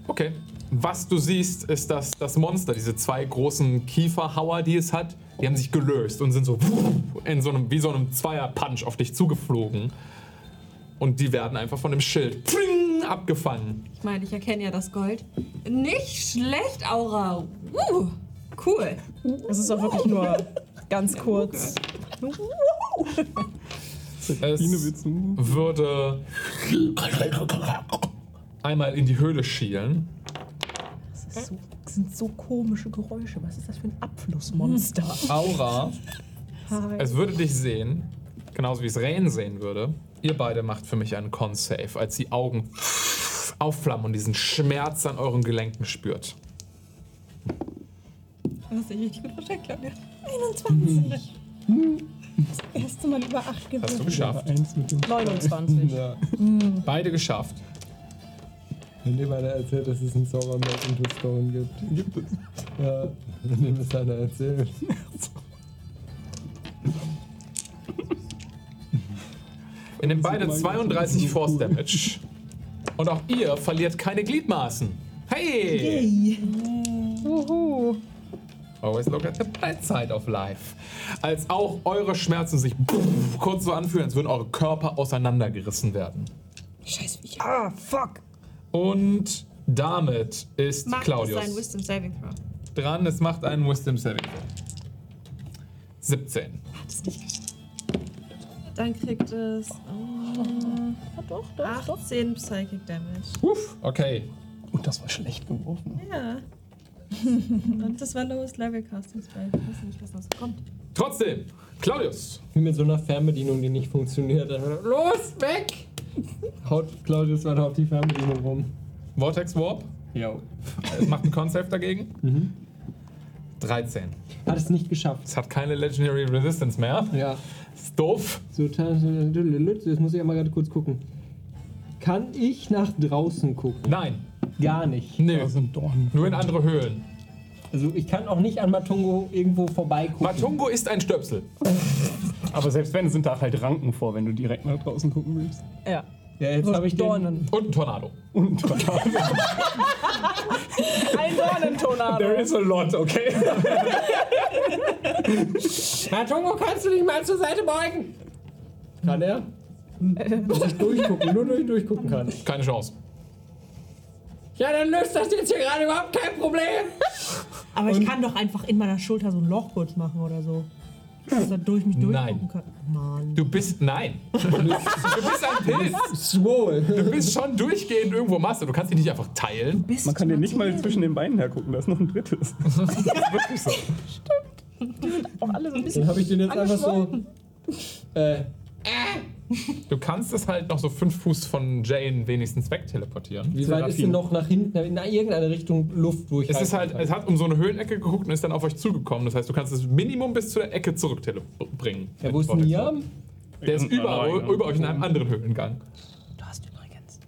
Okay. Was du siehst, ist, dass das Monster, diese zwei großen Kieferhauer, die es hat, die haben sich gelöst und sind so in so einem, wie so einem Zweier-Punch auf dich zugeflogen. Und die werden einfach von dem Schild pring, abgefangen. Ich meine, ich erkenne ja das Gold. Nicht schlecht, Aura. Uh, cool. Es ist auch wirklich nur ganz kurz. Es würde einmal in die Höhle schielen. Das, ist so, sind so komische Geräusche. Was ist das für ein Abflussmonster? Aura, es würde dich sehen, genauso wie es Rain sehen würde. Ihr beide macht für mich einen Con-Save, als die Augen aufflammen und diesen Schmerz an euren Gelenken spürt. Du hast dich richtig gut versteckt, Claudia. 21. Das erste Mal über 8 Hast du gewürfelt. geschafft. 29. *laughs* Ja. Beide geschafft. Wenn dir einer erzählt, dass es einen Saurer Melt into Stone gibt. Gibt es? Ja, wenn dem das einer erzählt. Ihr nehmt beide 32 Force Damage. Und auch ihr verliert keine Gliedmaßen. Hey! Juhu. Always look at the bright side of life. Als auch eure Schmerzen sich kurz so anfühlen, als würden eure Körper auseinandergerissen werden. Scheiß Viecher. Ah, fuck. Und damit ist Macht Claudius ein Wisdom Saving Throw. dran. Es macht einen Wisdom Saving Throw. 17. Dann kriegt es oh, Doch, doch, doch. 18 Psychic Damage. Uff, okay. Und das war schlecht geworfen. Ja. *laughs* Und das war Lowest Level Casting Spell. Ich weiß nicht, was noch kommt. Trotzdem, Claudius. Wie mit so einer Fernbedienung, die nicht funktioniert. Er, Los, weg! Haut Claudius weiter auf die Fernbedienung rum. Vortex Warp. Jo. Es macht einen Concept dagegen. 13. Hat es nicht geschafft. Es hat keine Legendary Resistance mehr. Ja. Ist doof. So, jetzt muss ich einmal gerade kurz gucken. Kann ich nach draußen gucken? Nein. Gar nicht. Dornen. Nur in andere Höhlen. Also ich kann auch nicht an Matungo irgendwo vorbeigucken. Matungo ist ein Stöpsel. *laughs* Aber selbst wenn, sind da halt Ranken vor, wenn du direkt nach draußen gucken willst. Ja. Ja, jetzt habe ich den, Dornen. Und ein Tornado. Und Ein *laughs* Dornentornado. there is a lot, okay? *laughs* Matungo, kannst du dich mal zur Seite beugen? Kann er? Dass ich durchgucken, nur durch durchgucken kann. Keine Chance. Ja, dann löst das jetzt hier gerade überhaupt kein Problem. Aber ich kann doch einfach in meiner Schulter so ein Loch kurz machen oder so. Dass er durch mich durchgucken Nein. kann. Mann. Du bist. Nein. *laughs* Du bist ein Pilz. Swole. Du bist schon durchgehend irgendwo Masse. Du kannst dich nicht einfach teilen. Man kann dir nicht mal zwischen den Beinen hergucken, da ist noch ein drittes. *laughs* Das ist wirklich so. Auch alle so ein bisschen. Dann habe ich den jetzt einfach so. Äh, *laughs* Du kannst es halt noch so fünf Fuß von Jane wenigstens wegteleportieren. wie weit ist denn noch nach hinten, in irgendeine Richtung Luft, wo ich Es ist halt, es hat um so eine Höhlenecke geguckt und ist dann auf euch zugekommen. Das heißt, du kannst es Minimum bis zu der Ecke zurückbringen. Ja, wo ist Niam? Der ist über, über euch in einem anderen Höhlengang. Du hast übrigens.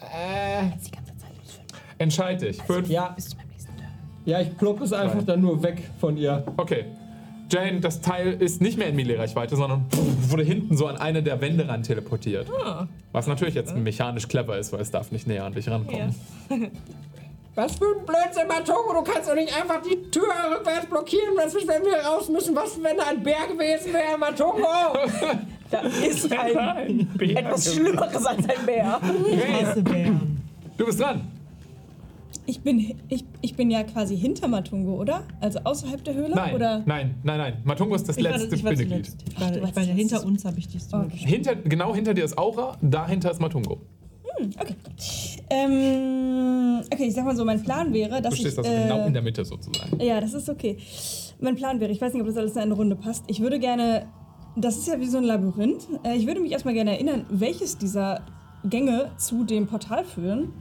Äh, Die ganze Zeit fünf. Entscheid dich. Fünf. ja, Bis zu meinem nächsten Turn. ja, ich plopp es einfach dann nur weg von ihr. Okay. Jane, das Teil ist nicht mehr in Melee-Reichweite, sondern wurde hinten so an eine der Wände ran teleportiert. Was natürlich jetzt mechanisch clever ist, weil es darf nicht näher an dich rankommen. *laughs* Was für ein Blödsinn, Matongo, du kannst doch nicht einfach die Tür rückwärts blockieren, was ist, wenn wir raus müssen? Was, wenn da ein Bär gewesen wäre, Matongo? *laughs* Da ist ein etwas Schlimmeres als ein Bär. Ich Bären. Du bist dran. Ich bin, ich, ich bin ja quasi hinter Matungo, oder? Also außerhalb der Höhle? Nein, Oder? nein, nein, nein. Matungo ist das Ich war, letzte Bindeglied. Ich war, ich war ja hinter uns, habe ich dies Okay. Hinter, genau hinter dir ist Aura, dahinter ist Matungo. Okay. Ähm, okay, ich sag mal so, mein Plan wäre, dass Du stehst ich... also äh, genau in der Mitte sozusagen. Ja, das ist okay. Mein Plan wäre, ich weiß nicht, ob das alles in eine Runde passt. Ich würde gerne, das ist ja wie so ein Labyrinth. Äh, Ich würde mich erstmal gerne erinnern, welches dieser Gänge zu dem Portal führen.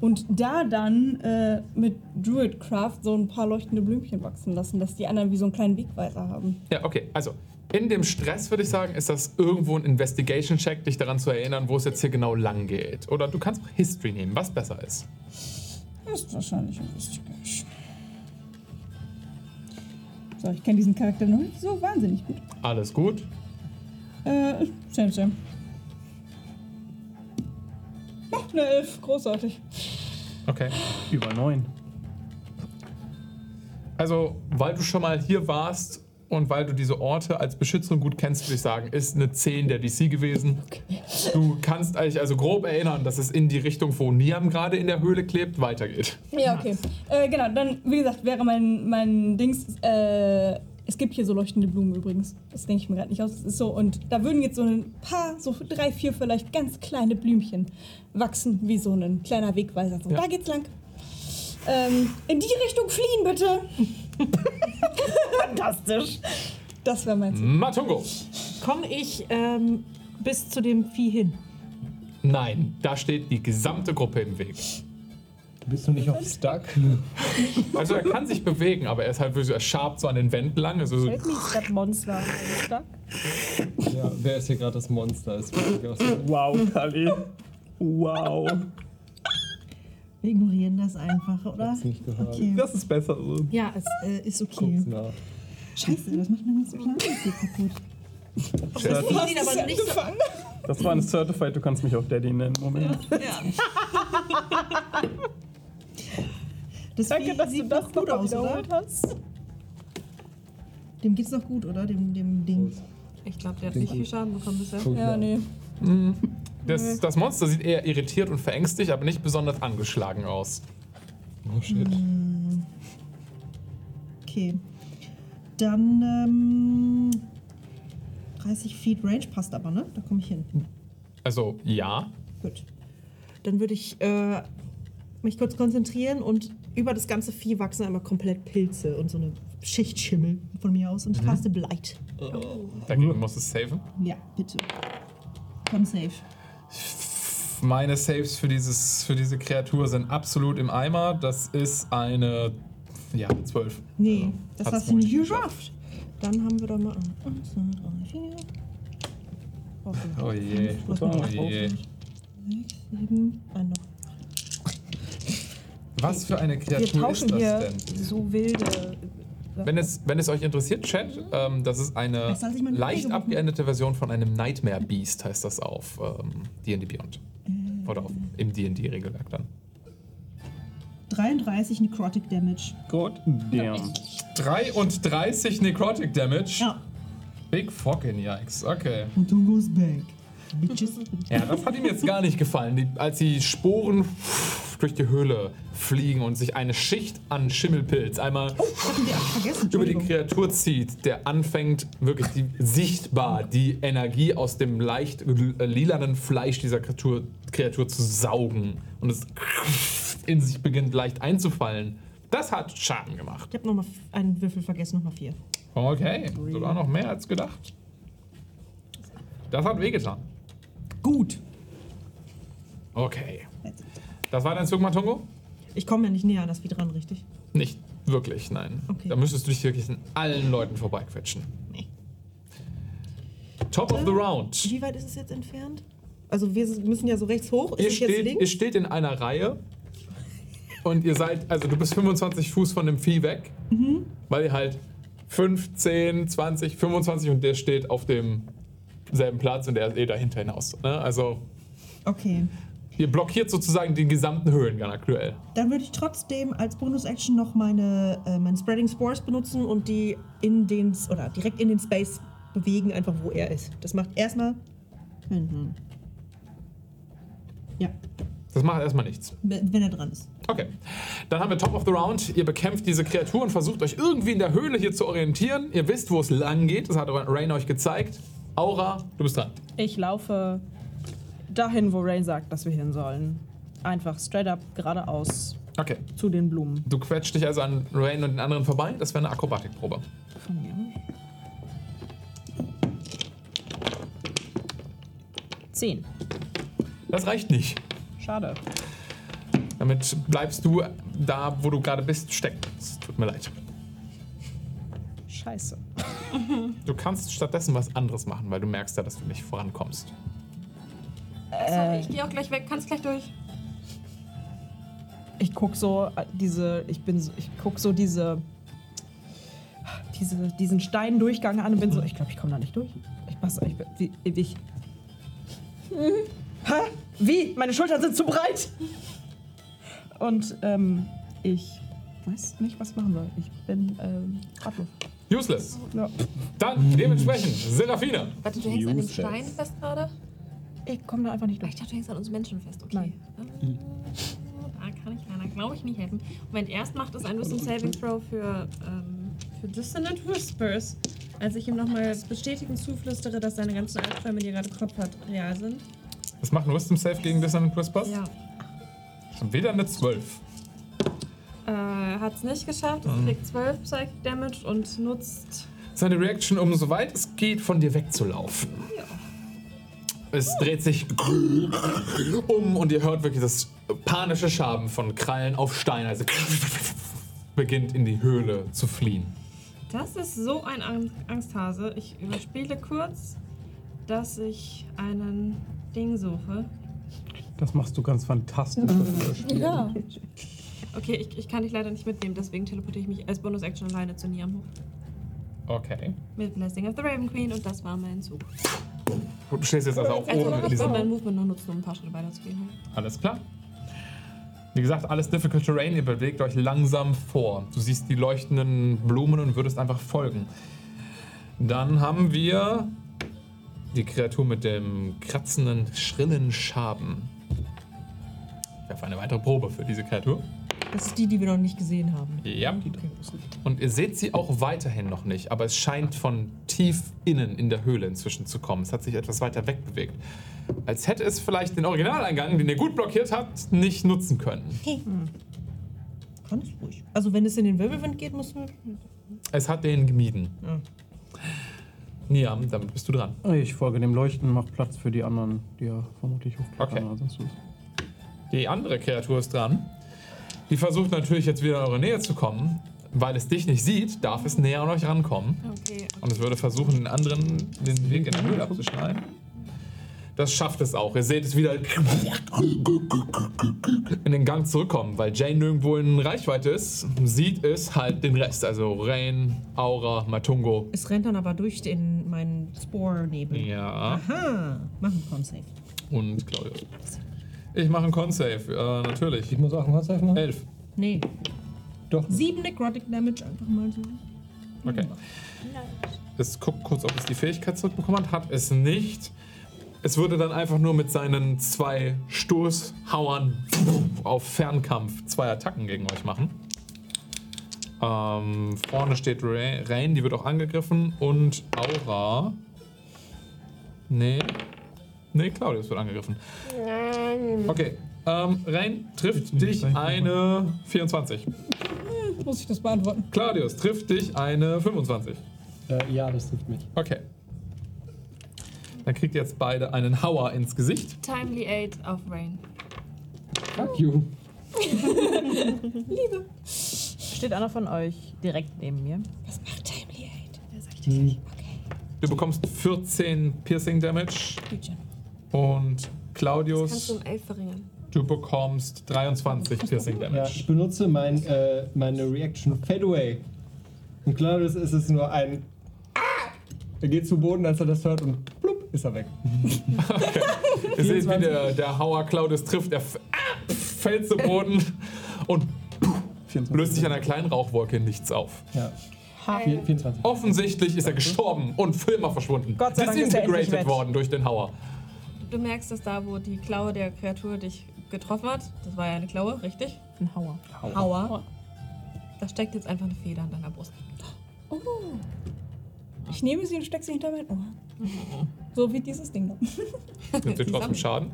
Und da dann äh, mit Druidcraft so ein paar leuchtende Blümchen wachsen lassen, dass die anderen wie so einen kleinen Wegweiser haben. Ja, okay. Also, In dem Stress würde ich sagen, ist das irgendwo ein Investigation-Check, dich daran zu erinnern, wo es jetzt hier genau lang geht. Oder du kannst auch History nehmen, was besser ist. Das ist wahrscheinlich Investigation. So, ich kenne diesen Charakter noch nicht so wahnsinnig gut. Alles gut. Äh, Sam Sam. Oh, eine Elf. Großartig. Okay. Über neun. Also, weil du schon mal hier warst und weil du diese Orte als Beschützung gut kennst, würde ich sagen, ist eine 10 der DC gewesen. Du kannst eigentlich also grob erinnern, dass es in die Richtung, wo Niam gerade in der Höhle klebt, weitergeht. Ja, okay. Äh, genau, dann, wie gesagt, wäre mein, mein Dings. Äh, es gibt hier so leuchtende Blumen übrigens. Das denke ich mir gerade nicht aus. Das ist so. Und da würden jetzt so ein paar, so drei, vier vielleicht ganz kleine Blümchen wachsen, wie so ein kleiner Wegweiser. So, Ja. da geht's lang. Ähm, in die Richtung fliehen, bitte. Fantastisch. Das wäre mein Ziel. Matungo. Komme ich ähm, bis zu dem Vieh hin? Nein, da steht die gesamte Gruppe im Weg. Bist du nicht auf Stuck? *laughs* Also er kann sich bewegen, aber er ist halt wirklich so, er schabt so an den Wänden lang. Also so, mir jetzt das Monster stark? Ja, wer ist hier gerade das Monster? Ist. Wow, Kali. Wow. Wir ignorieren das einfach, oder? Hab's nicht gehört. Okay. Das ist besser so. Ja, es äh, ist okay. Guck's nach. Scheiße, das macht mein ganzes Plan hier kaputt. Das sieht aber nicht so... Das war ein Certified, du kannst mich auch Daddy nennen. Moment. *laughs* Das Danke, dass du sieht das doch gut noch aus, oder? wiederholt hast. Dem geht's doch gut, oder? Dem, dem Ding. Ich glaube, der hat nicht viel Schaden bekommen bisher. Ja, nee. das, das Monster sieht eher irritiert und verängstigt, aber nicht besonders angeschlagen aus. Oh shit. Okay. Dann, ähm... 30 Feet Range passt aber, ne? Da komme ich hin. Also ja, Gut. Dann würde ich äh, mich kurz konzentrieren und über das ganze Vieh wachsen einmal komplett Pilze und so eine Schicht Schimmel von mir aus und ich caste Blight. dagegen muss es saven. Ja, bitte. Komm safe. Meine Saves für, dieses, für diese Kreatur sind absolut im Eimer. Das ist eine, ja, 12. Nee, das hat's hast du nicht geschafft. Dann haben wir doch mal. Eins, zwei, drei, vier. Hoffentlich. Oh je, oh je. Sechs, sieben, ein noch. Was für eine Wir Kreatur ist tauschen das hier denn? so wilde. Wenn es, wenn es euch interessiert, Chat, ähm, das ist eine leicht abgeänderte Version von einem Nightmare Beast, heißt das auf ähm, D&D Beyond. Oder auf, im D&D-Regelwerk dann. 33 Necrotic Damage. God damn. 33 Necrotic Damage. Ja. Big fucking yikes. Okay. Und du goes back. Bitches. *laughs* Ja, das hat ihm jetzt gar nicht gefallen, die, als die Sporen durch die Höhle fliegen und sich eine Schicht an Schimmelpilz einmal vergessen. über die. Kreatur zieht, der anfängt wirklich die, sichtbar die Energie aus dem leicht lilanen Fleisch dieser Kreatur, Kreatur zu saugen und es in sich beginnt leicht einzufallen. Das hat Schaden gemacht. Ich habe nochmal einen Würfel vergessen, nochmal vier. Okay, sogar noch mehr als gedacht. Das hat wehgetan. Gut. Okay. Das war dein Zug, Matungo? Ich komme ja nicht näher an das Vieh dran, richtig? Nicht wirklich, nein. Okay. Da müsstest du dich wirklich an allen Leuten vorbeiquetschen. Nee. Top of the round. Wie weit ist es jetzt entfernt? Also wir müssen ja so rechts hoch. Ist Ihr steht, ihr steht in einer Reihe und ihr seid, also du bist 25 Fuß von dem Vieh weg, Mhm. weil ihr halt 5, 10, 20, 25 und der steht auf dem selben Platz und der ist eh dahinter hinaus. Ne? Also Okay. ihr blockiert sozusagen den gesamten Höhengang aktuell. Dann würde ich trotzdem als Bonus-Action noch meine, äh, meine Spreading Spores benutzen und die in den, oder direkt in den Space bewegen, einfach wo er ist. Das macht erstmal. Mhm. Ja, Das macht erstmal nichts. wenn wenn er dran ist. Okay, dann haben wir Top of the Round. Ihr bekämpft diese Kreatur und versucht euch irgendwie in der Höhle hier zu orientieren. Ihr wisst, wo es lang geht. Das hat Rain euch gezeigt. Aura, du bist dran. Ich laufe dahin, wo Rain sagt, dass wir hin sollen. Einfach straight up geradeaus Okay, zu den Blumen. du quetscht dich also an Rain und den anderen vorbei. Das wäre eine Akrobatikprobe. Von mir. Zehn. Das reicht nicht. Schade. Damit bleibst du da, wo du gerade bist, stecken. Es tut mir leid. Scheiße. Du kannst stattdessen was anderes machen, weil du merkst ja, dass du nicht vorankommst. Sorry, ich gehe auch gleich weg. Kannst gleich durch. Ich guck so äh, diese, ich bin, so, ich guck so diese, diese, diesen Steindurchgang an und bin so, ich glaube, ich komme da nicht durch. Ich mach's, ich, wie, wie ich. Hä? Wie? Meine Schultern sind zu breit. Und ähm, ich weiß nicht, was ich machen soll. Ich bin ähm, ratlos. Useless. Ja. Dann dementsprechend, Serafina. Warte, du hängst an dem Useless. Stein fest gerade? Ich komme da einfach nicht durch. Ich dachte, du hängst an uns Menschen fest. Okay. Nein. Ähm, Da kann ich leider, glaube ich, nicht helfen. Moment, erst macht es ein Wisdom Saving Throw für, ähm, für Dissonant Whispers. Als ich ihm nochmal bestätigend zuflüstere, dass seine ganzen Albträume, die er gerade im Kopf hat, real sind. Was macht ein Wisdom Save gegen Dissonant Whispers? Ja. Schon wieder eine 12. Äh, hat es nicht geschafft. Es kriegt 12 Psychic Damage und nutzt. Seine Reaction, um so weit es geht, von dir wegzulaufen. Es dreht sich um und ihr hört wirklich das panische Schaben von Krallen auf Stein. Also beginnt in die Höhle zu fliehen. Das ist so ein Ang- Angsthase. Ich überspiele kurz, dass ich einen Ding suche. Das machst du ganz fantastisch. Ja. Okay, ich, ich kann dich leider nicht mitnehmen, deswegen teleportiere ich mich als Bonus-Action alleine zu Niam hoch. Okay. Mit Blessing of the Raven Queen und das war mein Zug. Du stehst jetzt also auch Also oben in ich will diesem... mein Movement noch nutzen, um ein paar Schritte weiterzugehen. Alles klar. Wie gesagt, alles Difficult Terrain. Ihr bewegt euch langsam vor. Du siehst die leuchtenden Blumen und würdest einfach folgen. Dann haben wir die Kreatur mit dem kratzenden, schrillen Schaben. Ich werfe eine weitere Probe für diese Kreatur. Das ist die, die wir noch nicht gesehen haben. Ja. Und ihr seht sie auch weiterhin noch nicht, aber es scheint von tief innen in der Höhle inzwischen zu kommen. Es hat sich etwas weiter wegbewegt. Als hätte es vielleicht den Originaleingang, den ihr gut blockiert habt, nicht nutzen können. Kann es ruhig. Also wenn es in den Wirbelwind geht, müssen wir... Es hat den gemieden. Ja. Niam, damit bist du dran. Ich folge dem Leuchten, mach Platz für die anderen, die ja vermutlich hochklettern Okay. oder sonst was. Die andere Kreatur ist dran. Die versucht natürlich jetzt wieder in eure Nähe zu kommen. Weil es dich nicht sieht, darf es näher an euch rankommen. Okay. Und es würde versuchen, den anderen den Weg in der Höhle abzuschneiden. Das schafft es auch. Ihr seht es wieder in den Gang zurückkommen, weil Jane nirgendwo in Reichweite ist, sieht es halt den Rest. Also Rain, Aura, Matungo. Es rennt dann aber durch den, meinen Spore-Nebel. Ja. Aha, machen Con-Save. Und Claudius. Ich mache einen Con-Save, äh, natürlich. Ich muss auch einen Con-Save machen? Elf. Nee, Doch. sieben Necrotic Damage, einfach mal so. Okay. Es guckt kurz, ob es die Fähigkeit zurückbekommen hat. Hat es nicht. Es würde dann einfach nur mit seinen zwei Stoßhauern auf Fernkampf zwei Attacken gegen euch machen. Ähm, vorne steht Ra- Rain, die wird auch angegriffen. Und Aura. Nee. Nee, Claudius wird angegriffen. Okay. Ähm, Rain trifft dich eine 24. Muss ich das beantworten? Claudius trifft dich eine 25. Äh, ja, das trifft mich. Okay. Dann kriegt ihr jetzt beide einen Hauer ins Gesicht. Timely Aid auf Rain. Fuck you. *laughs* Steht einer von euch direkt neben mir? Was macht Timely Aid? Der sag ich dir gleich. Du bekommst 14 Piercing Damage Gütchen. Und Kannst Claudius, du um 11 verringern. du bekommst 23 Piercing Ja, Damage. ich benutze mein, äh, meine Reaction Fadaway. Und Claudius ist es nur ein Ah! Er geht zu Boden, als er das hört und plupp, ist er weg. *laughs* Ihr seht, wie der, der Hauer Claudius trifft. Er ah, fällt zu Boden und löst sich an einer kleinen Rauchwolke in nichts auf. Ja. Vier- 24. Offensichtlich ist er gestorben und für immer verschwunden. Gott sei Dank ist er Disintegrated worden durch den Hauer. Du merkst, dass da, wo die Klaue der Kreatur dich getroffen hat, das war ja eine Klaue, richtig? Ein Hauer. Hauer. Da steckt jetzt einfach eine Feder an deiner Brust. Oh. Ich nehme sie und stecke sie hinter mein Ohr. So wie dieses Ding da. Sind wir *laughs* trotzdem Schaden?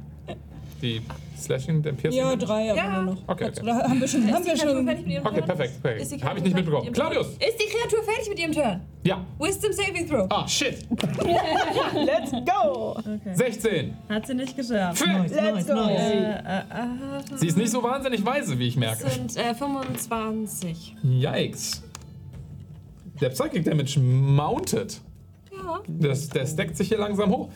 Die Slashing, der Piercing? Ja, drei, aber Ja. nur noch. Okay, okay. Da haben wir schon. Haben wir Ist die Kreatur schon fertig mit ihrem Okay, Turn? perfekt. Perfekt. Habe ich nicht mitbekommen. Claudius! Ist die Kreatur fertig mit ihrem Turn? Ja. Wisdom Saving Throw. Ah, shit. *laughs* Let's go! 16. Hat sie nicht geschafft. Fick. Let's go! Äh, äh, Sie ist nicht so wahnsinnig weise, wie ich merke. sind äh, 25. Yikes. Der Psychic Damage mounted. Ja. Das, der stackt sich hier langsam hoch.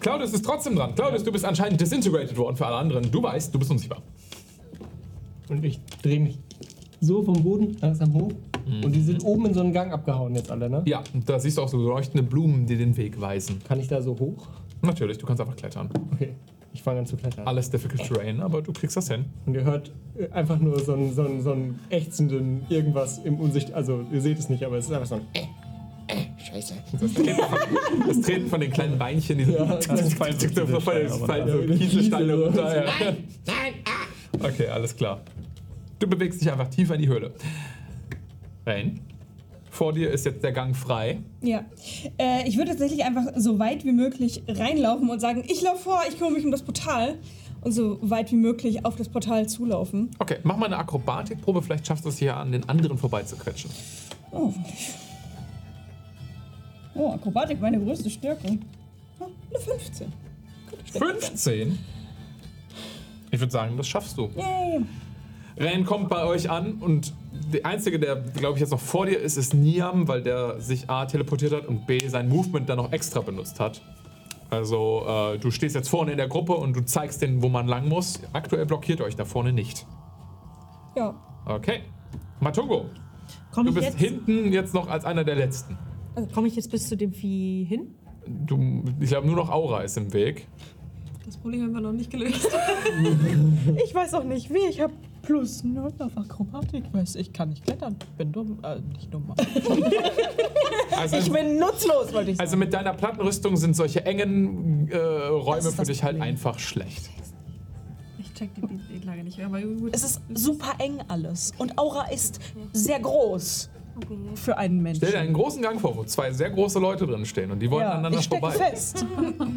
Claudius ist trotzdem dran. Claudius, du bist anscheinend disintegrated worden für alle anderen. Du weißt, du bist unsichtbar. Und ich drehe mich so vom Boden langsam hoch. Und die sind oben in so einen Gang abgehauen jetzt alle, ne? Ja, und da siehst du auch so leuchtende Blumen, die den Weg weisen. Kann ich da so hoch? Natürlich, du kannst einfach klettern. Okay. Ich fange an zu klettern. Alles difficult terrain, aber du kriegst das hin. Und ihr hört äh, einfach nur so einen, so einen, so einen ächzenden irgendwas im Unsicht. Also, ihr seht es nicht, aber es ist einfach so ein. Äh, Scheiße. Das Treten von den kleinen Beinchen, die Ja, fallen so Kieselsteine, runter. Ja. Nein, ah. Okay, alles klar. Du bewegst dich einfach tiefer in die Höhle. Rain, vor dir ist jetzt der Gang frei. Ja. Äh, ich würde tatsächlich einfach so weit wie möglich reinlaufen und sagen, ich laufe vor, ich kümmere mich um das Portal. Und so weit wie möglich auf das Portal zulaufen. Okay, mach mal eine Akrobatikprobe, vielleicht schaffst du es hier an den anderen vorbeizuquetschen. Oh. Oh, Akrobatik, meine größte Stärke. Eine 15. 15? Ich würde sagen, das schaffst du. Yay. Rain kommt bei euch an und der Einzige, der, glaube ich, jetzt noch vor dir ist, ist Niam, weil der sich A teleportiert hat und B sein Movement dann noch extra benutzt hat. Also, äh, du stehst jetzt vorne in der Gruppe und du zeigst denen, wo man lang muss. Aktuell blockiert euch da vorne nicht. Ja. Okay. Matungo, Komme du bist jetzt- hinten jetzt noch als einer der Letzten. Komm ich jetzt bis zu dem Vieh hin? Du, ich glaube, nur noch Aura ist im Weg. Das Problem haben wir noch nicht gelöst. *laughs* Ich weiß auch nicht wie. Ich habe plus 0 auf Akrobatik. Weiß ich kann nicht klettern. Bin dumm. Äh, nicht dumm. *laughs* Also, Ich bin nutzlos, wollte ich sagen. also mit deiner Plattenrüstung sind solche engen äh, Räume für dich halt Problem. einfach schlecht. Ich check die, die, die Lage nicht mehr, aber gut. Es ist super eng alles. Und Aura ist sehr groß für einen Menschen. Stell dir einen großen Gang vor, wo zwei sehr große Leute drin stehen und die wollen ja, aneinander ich vorbei. fest.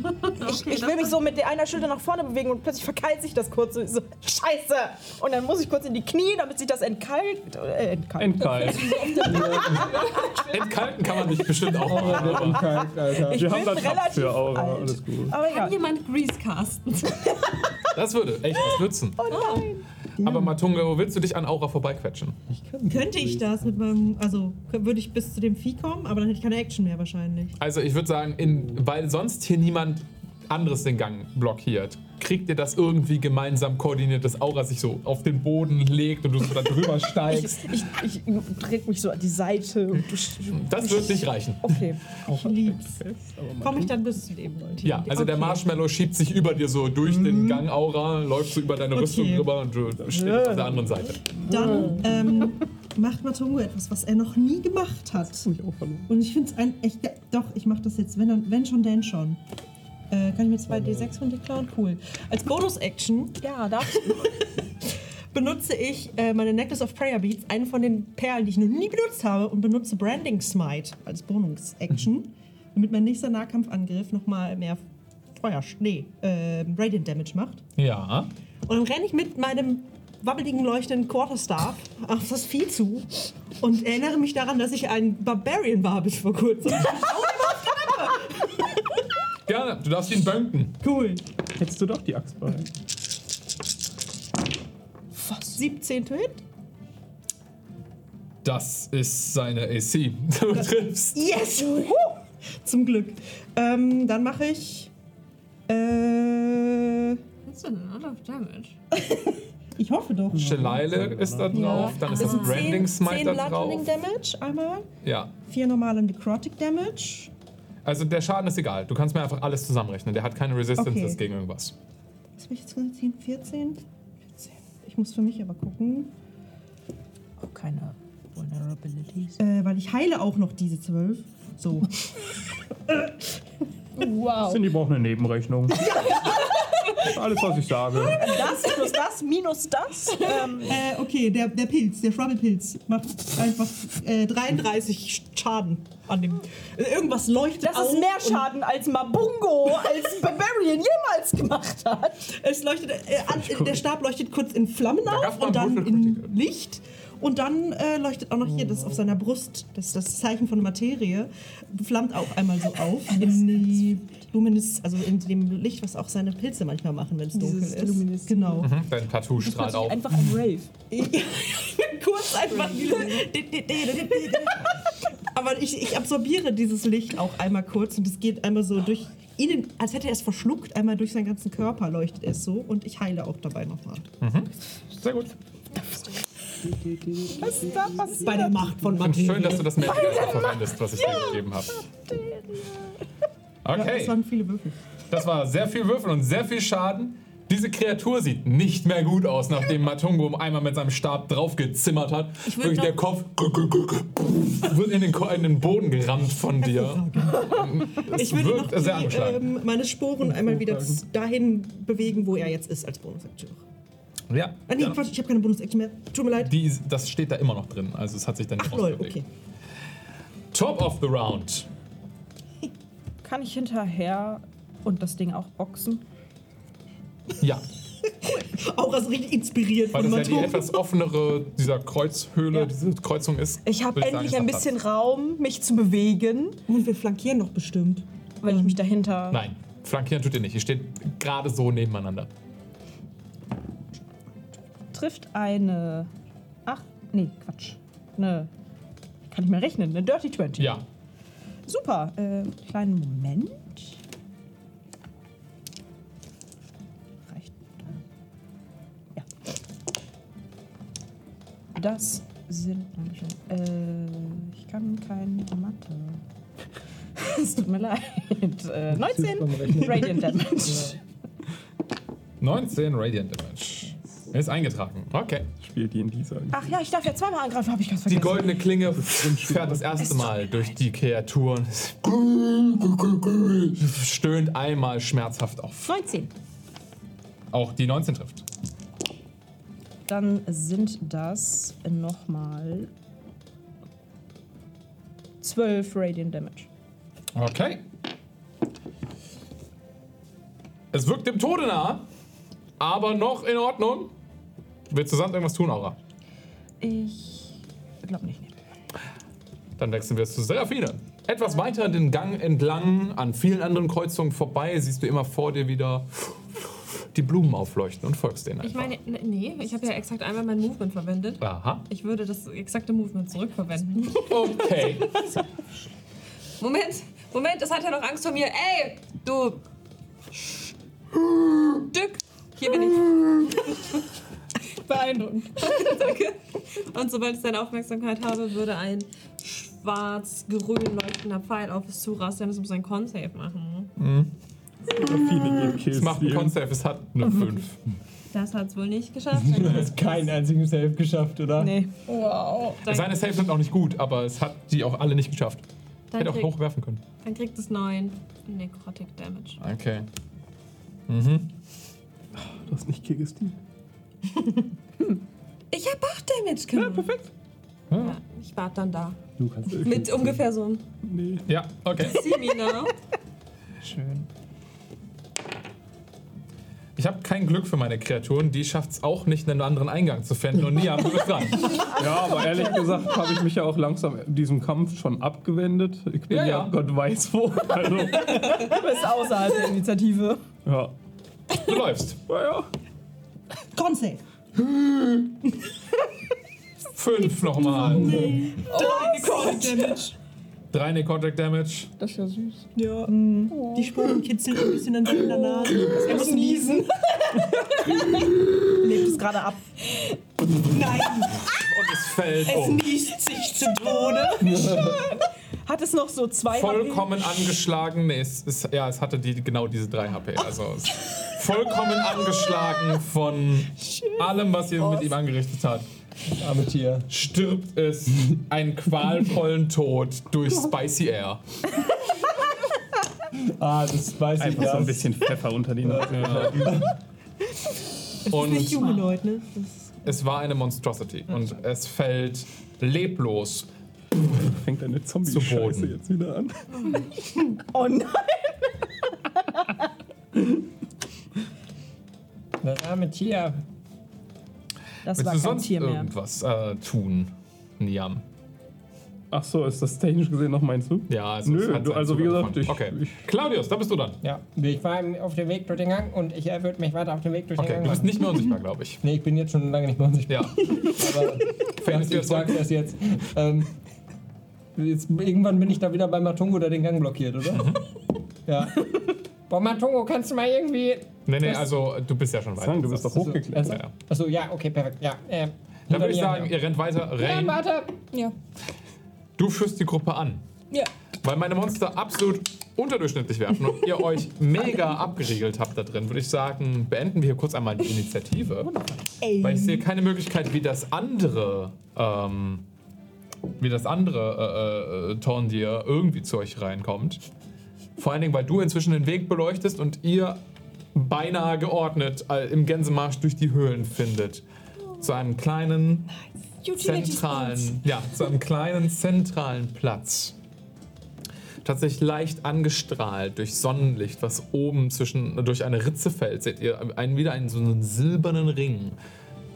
*laughs* ich, ich will mich so mit der einer Schulter nach vorne bewegen und plötzlich verkeilt sich das kurz. So, so, Scheiße! Und dann muss ich kurz in die Knie, damit sich das entkalt. Äh, entkalt. Entkalt. *laughs* Entkalten kann man dich bestimmt auch Oh, machen. Unkalk, Alter. Ich Wir haben da Tab relativ für Aura. alt. Alles gut. Aber Kann ja. jemand Grease casten? Das würde echt was nützen. Oh nein. Aber Matungo, willst du dich an Aura vorbeiquetschen? Könnte ich das mit meinem. Also, würde ich bis zu dem Vieh kommen, aber dann hätte ich keine Action mehr wahrscheinlich. Also ich würde sagen, in, weil sonst hier niemand anderes den Gang blockiert, kriegt ihr das irgendwie gemeinsam koordiniert, dass Aura sich so auf den Boden legt und du so da drüber *laughs* Ich, steigst. ich, ich dreh mich so an die Seite. Und du, Das wird nicht reichen. okay. *laughs* Ich lieb's. Komme ich dann bis zu dem, Leute? Ja, also der Okay. Marshmallow schiebt sich über dir so durch den Gang Aura, läuft so über deine Okay. Rüstung drüber und du stehst auf der anderen Seite. Dann ähm, macht Matongo etwas, was er noch nie gemacht hat. Und ich finde es ein echt. Ja, doch, ich mache das jetzt, wenn, dann, wenn schon, denn schon. Äh, kann ich mir zwei D6 von dir klauen? Cool. Als Bonus-Action Ja, darfst *laughs* du. benutze ich äh, meine Necklace of Prayer Beads, eine von den Perlen, die ich noch nie benutzt habe, und benutze Branding Smite als Bonus-Action, damit mein nächster Nahkampfangriff nochmal mehr Feuer, nee, äh, Radiant Damage macht. Ja. Und dann renne ich mit meinem wabbeligen leuchtenden Quarterstaff auf das Vieh zu und erinnere mich daran, dass ich ein Barbarian war bis vor kurzem. *laughs* Gerne, du darfst ihn bönken. cool. Hättest du doch die Axt bei. 17 to hit. Das ist seine AC. *laughs* Du triffst. Yes! Huh. Zum Glück. Ähm, dann mache ich. Äh, Das ist a lot of damage. *laughs* ich hoffe doch. Shelaile ist da drauf, dann ist das Also Branding 10, Smite 10 da drauf. Bludgeoning Damage einmal. Ja. 4 normale Necrotic Damage. Also der Schaden ist egal. Du kannst mir einfach alles zusammenrechnen. Der hat keine Resistances Okay. gegen irgendwas. Was habe ich jetzt gesagt? 10, 14? 14. Ich muss für mich aber gucken. Oh, keine Vulnerabilities. Äh, weil ich heile auch noch diese 12. So. *laughs* Wow. Cindy braucht eine Nebenrechnung. *laughs* *laughs* Alles, was ich sage. Das plus das minus das. Ähm, Äh, okay, der, der Pilz, der Schwabbelpilz macht einfach äh, 33 Schaden an dem. Irgendwas leuchtet das auf ist mehr Schaden als Mabungo, als Barbarian jemals gemacht hat. Es leuchtet, äh, an, der Stab leuchtet kurz in Flammen auf und dann in. Licht. Und dann äh, leuchtet auch noch hier das auf seiner Brust, das, das Zeichen von Materie, flammt auch einmal so auf. In die Luminis, also in dem Licht, was auch seine Pilze manchmal machen, wenn es dunkel ist. Luminis- Genau. Mhm. Dein Tattoo strahlt auf. Einfach ein Rave. *laughs* kurz einfach. Aber aber ich, ich absorbiere dieses Licht auch einmal kurz und es geht einmal so durch ihn, als hätte er es verschluckt, einmal durch seinen ganzen Körper leuchtet es so und ich heile auch dabei nochmal. Sehr gut. Was ist da passiert? Bei der Macht von Und Materie. schön, dass du das Magic verwendest, was ich dir gegeben habe. Ja, das Okay, waren viele Würfel. das war sehr viel Würfel und sehr viel Schaden. Diese Kreatur sieht nicht mehr gut aus, nachdem Matungo einmal mit seinem Stab draufgezimmert hat. würd Wirklich der Kopf wird in den, Ko- in den Boden gerammt von dir. Es Ich würde noch wirkt sehr die, ähm, meine Sporen einmal wieder dahin bewegen, wo er jetzt ist als Bonusaktion. ja, Ah, nee, ja. Quatsch, ich habe keine Bonusaktion mehr. Tut mir leid. Die, das steht da immer noch drin, also es hat sich dann nicht Ach lol, okay. Top of the round. Kann ich hinterher und das Ding auch boxen? Ja, *laughs* Auch als richtig inspiriert weil von das ja die etwas offenere dieser Kreuzhöhle, diese Kreuzung ist. Ich habe sagen, endlich ist ein noch Platz. bisschen Raum, mich zu bewegen, Und wir flankieren doch bestimmt. wenn ich mich dahinter. Nein, flankieren tut ihr nicht. Ihr steht gerade so nebeneinander. Trifft eine. Ach, nee, Quatsch. Eine. Kann ich mal rechnen, eine Dirty 20. Ja, Super. Äh, kleinen Moment. Reicht. Ja. Das sind. Äh, ich kann kein Mathe. *laughs* Es tut mir leid. Äh, 19 Radiant Damage. *laughs* 19 Radiant Damage. Ist eingetragen. Okay. Die in dieser. Ach ja, ich darf ja zweimal angreifen, habe ich ganz Die vergessen. goldene Klinge fährt das erste Mal durch die Kreaturen. Stöhnt einmal schmerzhaft auf. 19. Auch die 19 trifft. Dann sind das nochmal 12 Radiant Damage. Okay. Es wirkt dem Tode nah, aber noch in Ordnung. Willst du sonst irgendwas tun, Aura? Ich glaube nicht. Dann wechseln wir zu Seraphine. Etwas weiter den Gang entlang, an vielen anderen Kreuzungen vorbei, siehst du immer vor dir wieder die Blumen aufleuchten und folgst denen Ich einfach. meine, n- nee, ich habe ja exakt einmal mein Movement verwendet. Aha. Ich würde das exakte Movement zurückverwenden. Okay. *laughs* Moment, Moment, das hat ja noch Angst vor mir. Ey, du. Stück. Hier bin ich. *laughs* Beeindruckend. *laughs* Danke. Und sobald ich seine Aufmerksamkeit habe, würde ein schwarz-grün leuchtender Pfeil auf es zurasten. Er muss ein Con-Save machen. Kills. Es macht einen Con-Save, es hat eine 5. Das hat es wohl nicht geschafft. *laughs* Du hast keinen einzigen Save geschafft, oder? Nee. Dann, Seine Saves sind auch nicht gut, aber es hat die auch alle nicht geschafft. dann, Hätte auch hochwerfen können. dann kriegt es 9 Necrotic Damage. Okay. Du hast nicht Kill gestealt. *laughs* Ich hab 8 Damage gemacht. Ja, perfekt. Ja, ich warte dann da. Du kannst Mit ungefähr so einem Nee. Ja, okay. See me now. Schön. Ich habe kein Glück für meine Kreaturen. Die schafft es auch nicht, einen anderen Eingang zu finden. Und Niam, du bist dran. *laughs* Ja, aber ehrlich gesagt habe ich mich ja auch langsam diesem Kampf schon abgewendet. Ich bin Ja, ja, ja. Gott weiß wo. Also, Du bist außerhalb der Initiative. ja. Du läufst. Naja. Con-Save. *laughs* Fünf nochmal. Damage. Drei Necrotic Damage. Das ist ja süß. Ja. Die Sporen kitzeln ein bisschen an seiner Nase. *laughs* Er muss niesen. *laughs* Lebt es gerade ab. Nein, Und es fällt es um. niest sich zu Tode. Hat es noch so zwei Vollkommen angeschlagen. Nee, es, es, ja, es hatte die, genau diese drei HP. Also ist vollkommen angeschlagen von allem, was ihr mit ihm angerichtet hat. Das arme Tier. Stirbt es einen qualvollen Tod durch Spicy Air. Ah, das weiß ich Einfach so ein ja. bisschen Pfeffer unter die Nase. Nicht Und Humanoid, ne? Das es war eine Monstrosity. Und es fällt leblos Fängt deine Zu Boden. Zombie-Scheiße jetzt wieder an. Oh nein. Das arme Tier. Das Willst war du kein sonst Tier mehr. irgendwas äh, tun, Niam? Ach so, ist das technisch gesehen noch mein Zug? Ja, also Nö, es hat du- also wie gesagt, ich- Okay. ich- Claudius, da bist du dann. Ja, ich war auf dem Weg durch den Gang und ich würde mich weiter auf den Weg durch den Okay, Gang du bist nicht mehr unsichtbar, glaube ich. Nee, ich bin jetzt schon lange nicht mehr unsichtbar. Ja. *laughs* Aber Findest du ich jetzt sag das jetzt. Ähm, Jetzt, irgendwann bin ich da wieder bei Matungo, der den Gang blockiert, oder? *laughs* ja. Boah, Matungo, kannst du mal irgendwie. Nee, nee, also du bist ja schon weiter. Sagen, du bist doch hochgeklettert. Also, Ja, ja. Achso, ja, okay, perfekt. Ja, äh, Dann würde ich ja, sagen, ja. ihr rennt weiter. Ja, Rain, warte. Ja. du führst die Gruppe an. Ja. Weil meine Monster absolut unterdurchschnittlich werfen und ihr euch mega abgeriegelt habt da drin, würde ich sagen, beenden wir hier kurz einmal die Initiative. Weil ich sehe keine Möglichkeit, wie das andere, ähm, wie das andere äh, äh, Torndir irgendwie zu euch reinkommt. Vor allen Dingen, weil du inzwischen den Weg beleuchtest und ihr beinahe geordnet äh, im Gänsemarsch durch die Höhlen findet. Zu einem kleinen zentralen, ja, zu einem kleinen zentralen Platz. Tatsächlich leicht angestrahlt durch Sonnenlicht, was oben zwischen durch eine Ritze fällt, seht ihr einen, wieder einen so einen silbernen Ring,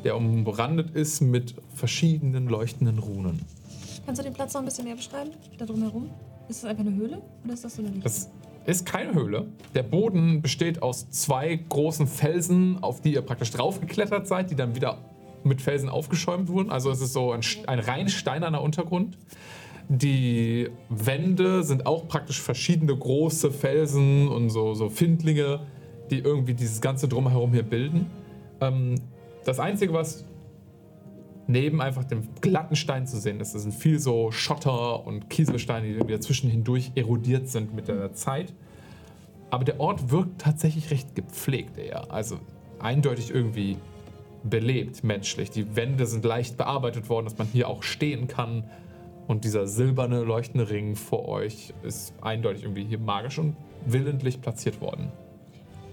der umrandet ist mit verschiedenen leuchtenden Runen. Kannst du den Platz noch ein bisschen näher beschreiben? Da drumherum? Ist das einfach eine Höhle oder ist das so eine Lichtung? Das ist keine Höhle. Der Boden besteht aus zwei großen Felsen, auf die ihr praktisch draufgeklettert seid, die dann wieder mit Felsen aufgeschäumt wurden. Also es ist so ein, ein rein steinerner Untergrund. Die Wände sind auch praktisch verschiedene große Felsen und so, so Findlinge, die irgendwie dieses ganze Drumherum hier bilden. Ähm, das Einzige, was neben einfach dem glatten Stein zu sehen ist, das sind viel so Schotter und Kieselsteine, die irgendwie dazwischen hindurch erodiert sind mit der Zeit. Aber der Ort wirkt tatsächlich recht gepflegt eher. Also eindeutig irgendwie belebt, menschlich. Die Wände sind leicht bearbeitet worden, dass man hier auch stehen kann. Und dieser silberne, leuchtende Ring vor euch ist eindeutig irgendwie hier magisch und willentlich platziert worden.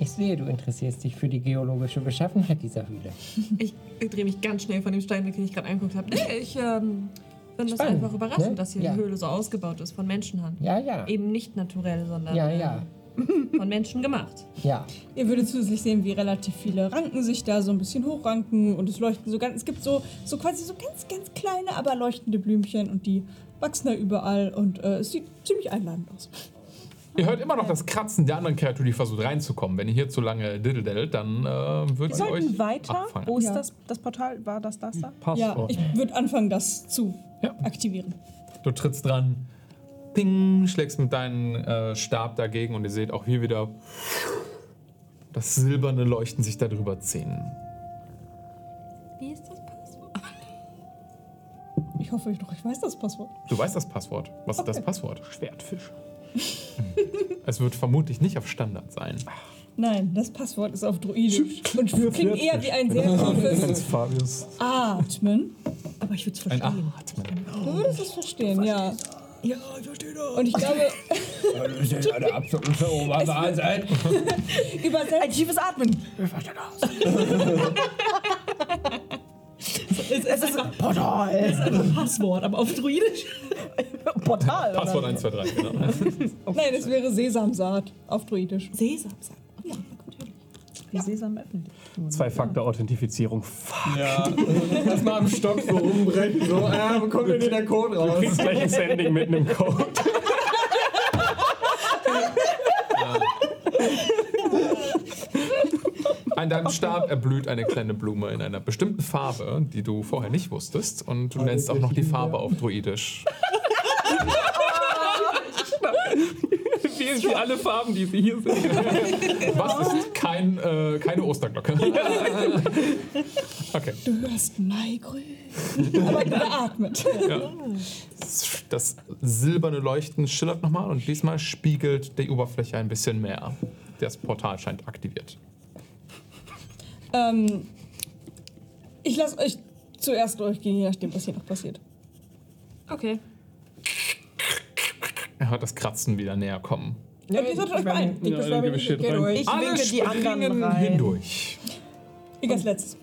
Ich sehe, du interessierst dich für die geologische Beschaffenheit dieser Höhle. *laughs* Ich, ich drehe mich ganz schnell von dem Stein weg, den ich gerade angeguckt habe. Nee, ich ähm, finde es Spannend, einfach überraschend, ne? dass hier Ja. die Höhle so ausgebaut ist von Menschenhand. Ja, ja. Eben nicht naturell, sondern Ja, äh, ja. *laughs* von Menschen gemacht. Ja. Ihr würdet zusätzlich sehen, wie relativ viele Ranken sich da so ein bisschen hochranken und es leuchten so ganz, es gibt so, so quasi so ganz, ganz kleine, aber leuchtende Blümchen und die wachsen da überall und äh, es sieht ziemlich einladend aus. Ihr hört immer noch das Kratzen der anderen Kreatur, die versucht reinzukommen. Wenn ihr hier zu lange diddledelt, dann äh, wird sollten euch weiter. abfangen. Wo ist Ja. das, das Portal? War das das da? Ja, Passwort. ich würde anfangen, das zu Ja. aktivieren. Du trittst dran, ping, schlägst mit deinem äh, Stab dagegen und ihr seht auch hier wieder das silberne Leuchten sich darüber ziehen. Wie ist das Passwort? Ich hoffe doch, ich weiß das Passwort. Du weißt das Passwort. Was ist das Okay. Passwort? Schwertfisch. *laughs* Es wird vermutlich nicht auf Standard sein. Nein, das Passwort ist auf Druidisch und klingt eher wie ein sehr Das tiefes ist Fabius. Atmen. Aber ich würde es Ein verstehen. Atmen. Du würdest es verstehen, ja. Ja, ich verstehe das. Und ich glaube, *laughs* Das ist eine absolute *laughs* Oberwahrheit. Ein übersetzt tiefes Atmen. Es ist es Portal. Das ist ein Passwort, aber auf Druidisch. *laughs* Portal. Passwort 1, 2, 3, genau. *laughs* Nein, es wäre Sesamsaat auf Druidisch. Sesamsaat. Ja, natürlich. Wie Sesam öffentlich. Zwei-Faktor-Authentifizierung. Fuck. Ja, erstmal am Stock so umbrechen, so, ah, wo kommt denn hier der Code Du raus? kriegst gleich ein Sending mit einem Code. *laughs* An deinem *laughs* Stab erblüht eine kleine Blume in einer bestimmten Farbe, die du vorher nicht wusstest. Und du nennst auch noch die Farbe auf Druidisch. *laughs* Sie alle Farben, die Sie hier sehen. Was ist kein, äh, keine Osterglocke? Okay. Du hörst Maigrün. *laughs* Aber geatmet. Ja. Das silberne Leuchten schillert nochmal und diesmal spiegelt die Oberfläche ein bisschen mehr. Das Portal scheint aktiviert. Ähm, ich lasse euch zuerst durchgehen, je nachdem, was hier noch passiert. Okay. Er hört das Kratzen wieder näher kommen. Und ihr solltet euch beeilen. Ja, ich Shit Geht rein. durch. Ich winke die anderen rein. hindurch. Ich als letztes.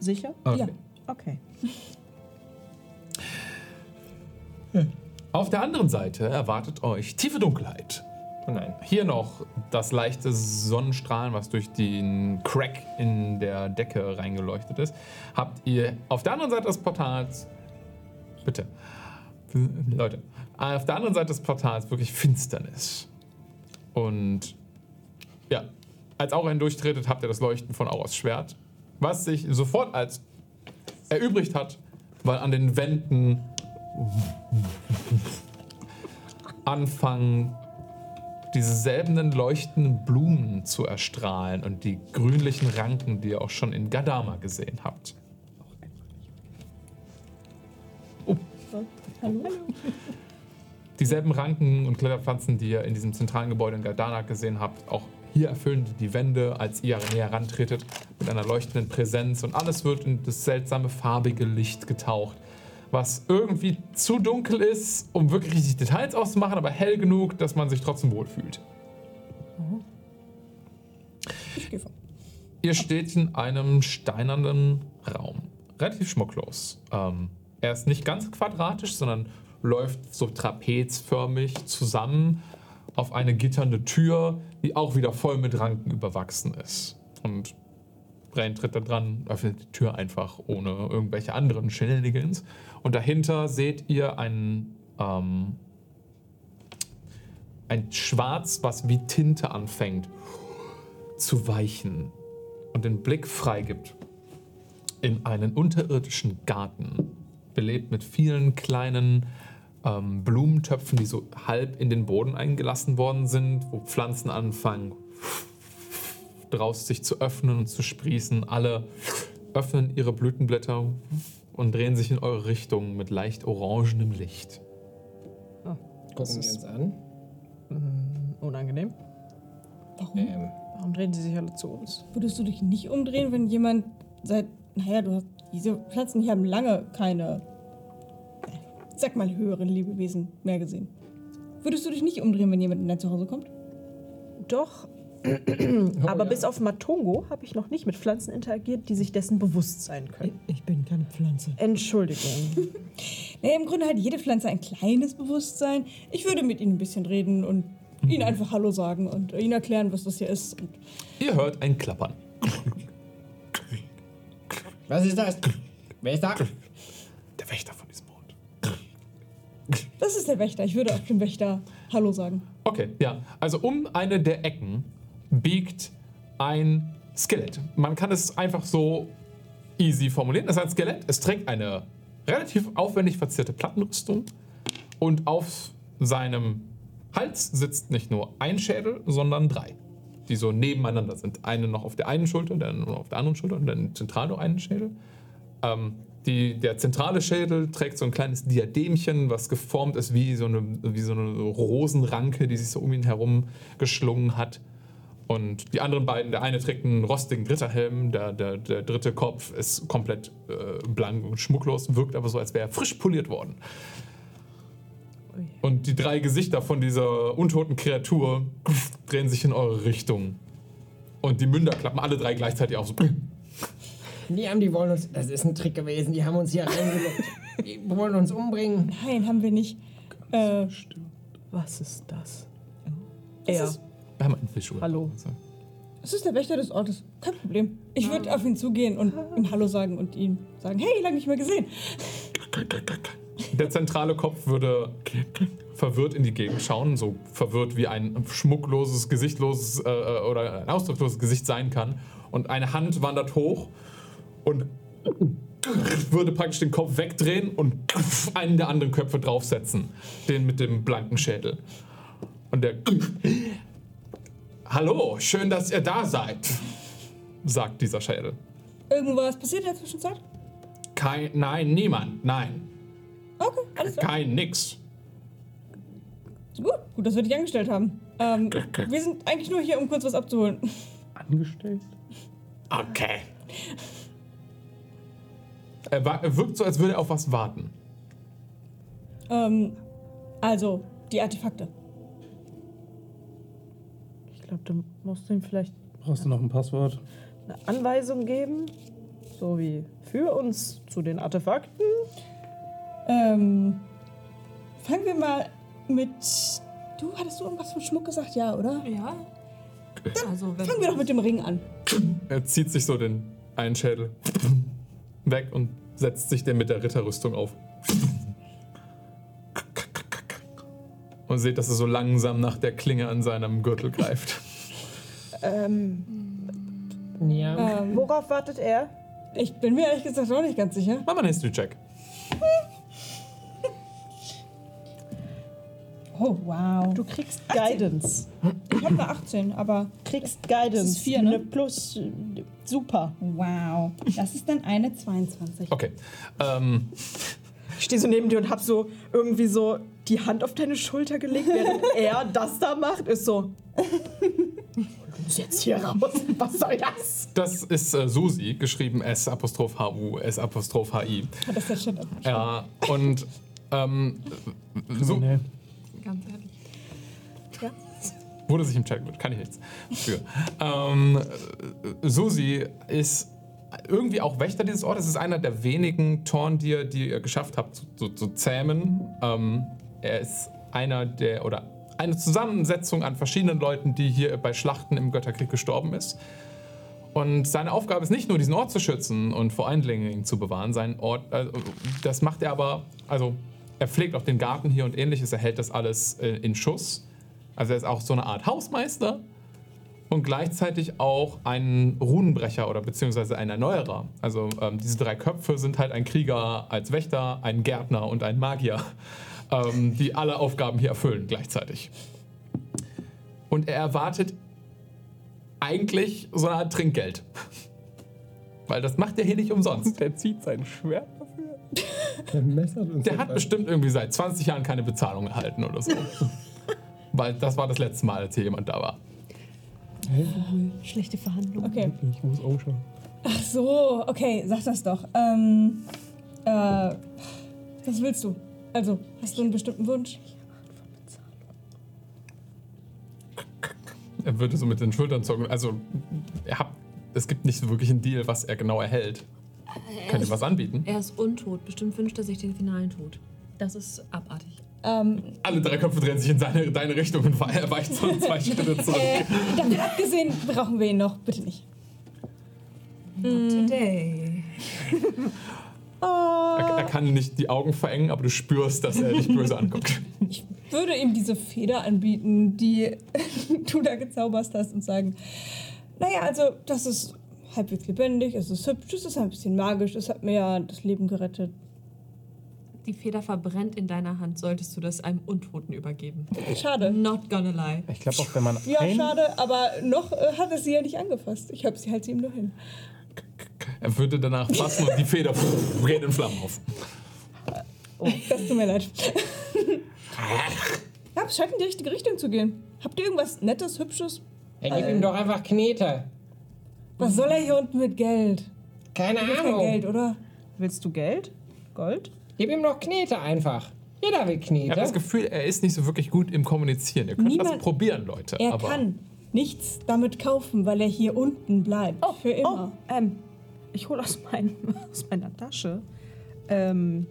Sicher? Okay. Ja. Okay. Auf der anderen Seite erwartet euch tiefe Dunkelheit. Oh nein. Hier noch das leichte Sonnenstrahlen, was durch den Crack in der Decke reingeleuchtet ist. Habt ihr auf der anderen Seite des Portals. Bitte. Leute. Auf der anderen Seite des Portals wirklich Finsternis. Und ja, als Aura hindurchtretet, habt ihr das Leuchten von Auras Schwert, was sich sofort als erübrigt hat, weil an den Wänden anfangen, diese seltenen leuchtenden Blumen zu erstrahlen und die grünlichen Ranken, die ihr auch schon in Gadama gesehen habt. Hallo? Dieselben Ranken und Kletterpflanzen, die ihr in diesem zentralen Gebäude in Gardana gesehen habt, auch hier erfüllen die Wände, als ihr näher rantretet, mit einer leuchtenden Präsenz und alles wird in das seltsame farbige Licht getaucht, was irgendwie zu dunkel ist, um wirklich richtig Details auszumachen, aber hell genug, dass man sich trotzdem wohlfühlt. Ich gehe vor. Ihr steht in einem steinernen Raum. Relativ schmucklos. Ähm, er ist nicht ganz quadratisch, sondern läuft so trapezförmig zusammen auf eine gitternde Tür, die auch wieder voll mit Ranken überwachsen ist. Und Brain tritt da dran, öffnet die Tür einfach ohne irgendwelche anderen Shenanigans. Und dahinter seht ihr ein, ähm, ein Schwarz, was wie Tinte anfängt zu weichen und den Blick freigibt in einen unterirdischen Garten, belebt mit vielen kleinen ähm, Blumentöpfen, die so halb in den Boden eingelassen worden sind, wo Pflanzen anfangen draus sich zu öffnen und zu sprießen. Alle öffnen ihre Blütenblätter und drehen sich in eure Richtung mit leicht orangenem Licht. Gucken wir uns an. Unangenehm. Warum? Ähm, Warum drehen sie sich alle zu uns? Würdest du dich nicht umdrehen, wenn jemand seit. Naja, du hast. Diese Pflanzen hier haben lange keine. äh, Sag mal, höheren Lebewesen mehr gesehen. Würdest du dich nicht umdrehen, wenn jemand in dein Zuhause kommt? Doch. *clears throat* Aber bis auf Matongo habe ich noch nicht mit Pflanzen interagiert, die sich dessen bewusst sein können. Ich bin keine Pflanze. Entschuldigung. *laughs* Naja, im Grunde hat jede Pflanze ein kleines Bewusstsein. Ich würde mit ihnen ein bisschen reden und ihnen einfach Hallo sagen und ihnen erklären, was das hier ist. Und Ihr hört ein Klappern. was ist das? Wer ist da? Der Wächter von diesem Ort. das ist der Wächter. Ich würde auch dem Wächter Hallo sagen. Okay, ja. Also um eine der Ecken biegt ein Skelett. Man kann es einfach so easy formulieren. Es ist ein Skelett. Es trägt eine relativ aufwendig verzierte Plattenrüstung und auf seinem Hals sitzt nicht nur ein Schädel, sondern drei, die so nebeneinander sind. Eine noch auf der einen Schulter, dann noch auf der anderen Schulter und dann zentral noch einen Schädel. Ähm, die, der zentrale Schädel trägt so ein kleines Diademchen, was geformt ist wie so eine, wie so eine Rosenranke, die sich so um ihn herum geschlungen hat. Und die anderen beiden, der eine trägt einen rostigen Ritterhelm, der, der, der dritte Kopf ist komplett äh, blank und schmucklos, wirkt aber so, als wäre er frisch poliert worden. Und die drei Gesichter von dieser untoten Kreatur drehen sich in eure Richtung. Und die Münder klappen alle drei gleichzeitig auf. So. Die haben, die wollen uns. Das ist ein Trick gewesen. Die haben uns hier reingelockt. *laughs* Die wollen uns umbringen. Nein, haben wir nicht. Äh, Was ist das? das, Er. ist, Wir haben ein Visual. Hallo. das ist der Wächter des Ortes. Kein Problem. Ich würde auf ihn zugehen und ihm Hallo sagen und ihm sagen, hey, lange nicht mehr gesehen. Der zentrale Kopf würde verwirrt in die Gegend schauen, so verwirrt wie ein schmuckloses, gesichtloses äh, oder ein ausdrucksloses Gesicht sein kann. Und eine Hand wandert hoch und würde praktisch den Kopf wegdrehen und einen der anderen Köpfe draufsetzen. Den mit dem blanken Schädel. Und der. Hallo, schön, dass ihr da seid, *laughs* sagt dieser Schädel. Irgendwas passiert in der Zwischenzeit? Kein, nein, niemand, nein, Okay, alles klar. kein nix. Gut, gut, dass wir dich angestellt haben. Ähm, wir sind eigentlich nur hier, um kurz was abzuholen. Angestellt? Okay. Er, wa- er wirkt so, als würde er auf was warten. Ähm, also, die Artefakte. Ich glaube, du musst ihm vielleicht Brauchst du noch ein Passwort? eine Anweisung geben. So wie für uns zu den Artefakten. Ähm, fangen wir mal mit. Du, hattest du irgendwas von Schmuck gesagt? Ja, oder? Ja. Also, wenn Fangen wir doch mit dem Ring an. Er zieht sich so den einen Schädel weg und setzt sich den mit der Ritterrüstung auf. Und seht, dass er so langsam nach der Klinge an seinem Gürtel greift. *laughs* Ähm, Ja. Ähm, worauf wartet er? ich bin mir ehrlich gesagt auch nicht ganz sicher. Mach mal einen History-Check. *laughs* Oh, wow. Du kriegst Guidance. Ich habe eine 18, aber kriegst Guidance. Das ist vier, ne? Eine Plus. äh, Super. wow. Das ist dann eine 22. Okay. Ähm, stehe so neben dir und hab so irgendwie so die Hand auf deine Schulter gelegt, während *laughs* er das da macht. Ist so. Du musst jetzt hier raus. Was soll das? das ist äh, Susi, geschrieben S-H-U, S-H-I. Das ist ja schon. Ja, und ähm, so. Ganz ehrlich. Wurde sich im Chat gut, kann ich nichts für. Ähm, äh, Susi ist irgendwie auch Wächter dieses Ortes. Es ist einer der wenigen Torndir, die ihr geschafft habt zu, zu, zu zähmen. Ähm, er ist einer der, oder eine Zusammensetzung an verschiedenen Leuten, die hier bei Schlachten im Götterkrieg gestorben ist. Und seine Aufgabe ist nicht nur, diesen Ort zu schützen und vor Eindringlingen zu bewahren. Sein Ort, also, das macht er aber, also er pflegt auch den Garten hier und ähnliches. Er hält das alles äh, in Schuss. Also er ist auch so eine Art Hausmeister und gleichzeitig auch ein Runenbrecher oder beziehungsweise ein Erneuerer. Also ähm, diese drei Köpfe sind halt ein Krieger als Wächter, ein Gärtner und ein Magier, *laughs* ähm, die alle Aufgaben hier erfüllen gleichzeitig. Und er erwartet eigentlich so eine Art Trinkgeld. *laughs* Weil das macht er hier nicht umsonst. Der zieht sein Schwert dafür. *laughs* Der messert uns. Der hat bestimmt irgendwie seit 20 Jahren keine Bezahlung erhalten oder so. Weil das war das letzte Mal, als hier jemand da war. Schlechte Verhandlungen. Okay. Ich muss umschauen. Ach so, okay, sag das doch. Ähm, äh, was willst du? Also, hast du einen bestimmten Wunsch? Er würde so mit den Schultern zucken. Also, er hat, es gibt nicht so wirklich einen Deal, was er genau erhält. Könnt ihr was anbieten? Er ist untot. Bestimmt wünscht er sich den finalen Tod. Das ist abartig. Ähm, Alle drei Köpfe drehen sich in seine, deine Richtung und er weicht so *laughs* zwei Schritte *laughs* zurück. äh, davon abgesehen brauchen wir ihn noch. Bitte nicht. Not today. *laughs* Er, er kann nicht die Augen verengen, aber du spürst, dass er dich böse anguckt. Würde ihm diese Feder anbieten, die du da gezauberst hast und sagen, naja, also das ist halbwegs lebendig, es ist hübsch, es ist ein bisschen magisch, es hat mir ja das Leben gerettet. Die Feder verbrennt in deiner Hand. Solltest du das einem Untoten übergeben? Schade. Not gonna lie. Ich glaube auch, wenn man Ja, ein, schade, aber noch äh, hat es sie ja nicht angefasst. Ich habe sie halt ihm nur hin. Er würde danach fassen und die Feder geht in Flammen auf. Das tut mir leid. ja, es scheint in die richtige Richtung zu gehen. Habt ihr irgendwas Nettes, Hübsches? Ja, gib ihm doch einfach Knete. Was soll er hier unten mit Geld? Keine Er Ahnung. Geld, oder? Willst du Geld? Gold? Gib ihm doch Knete einfach. Jeder will Ich habe Knete. das Gefühl, er ist nicht so wirklich gut im Kommunizieren. Ihr könnt das Niemand- probieren, Leute. Er aber kann nichts damit kaufen, weil er hier unten bleibt. für immer. Oh, ähm, ich hole aus, mein, *laughs* aus meiner Tasche ähm,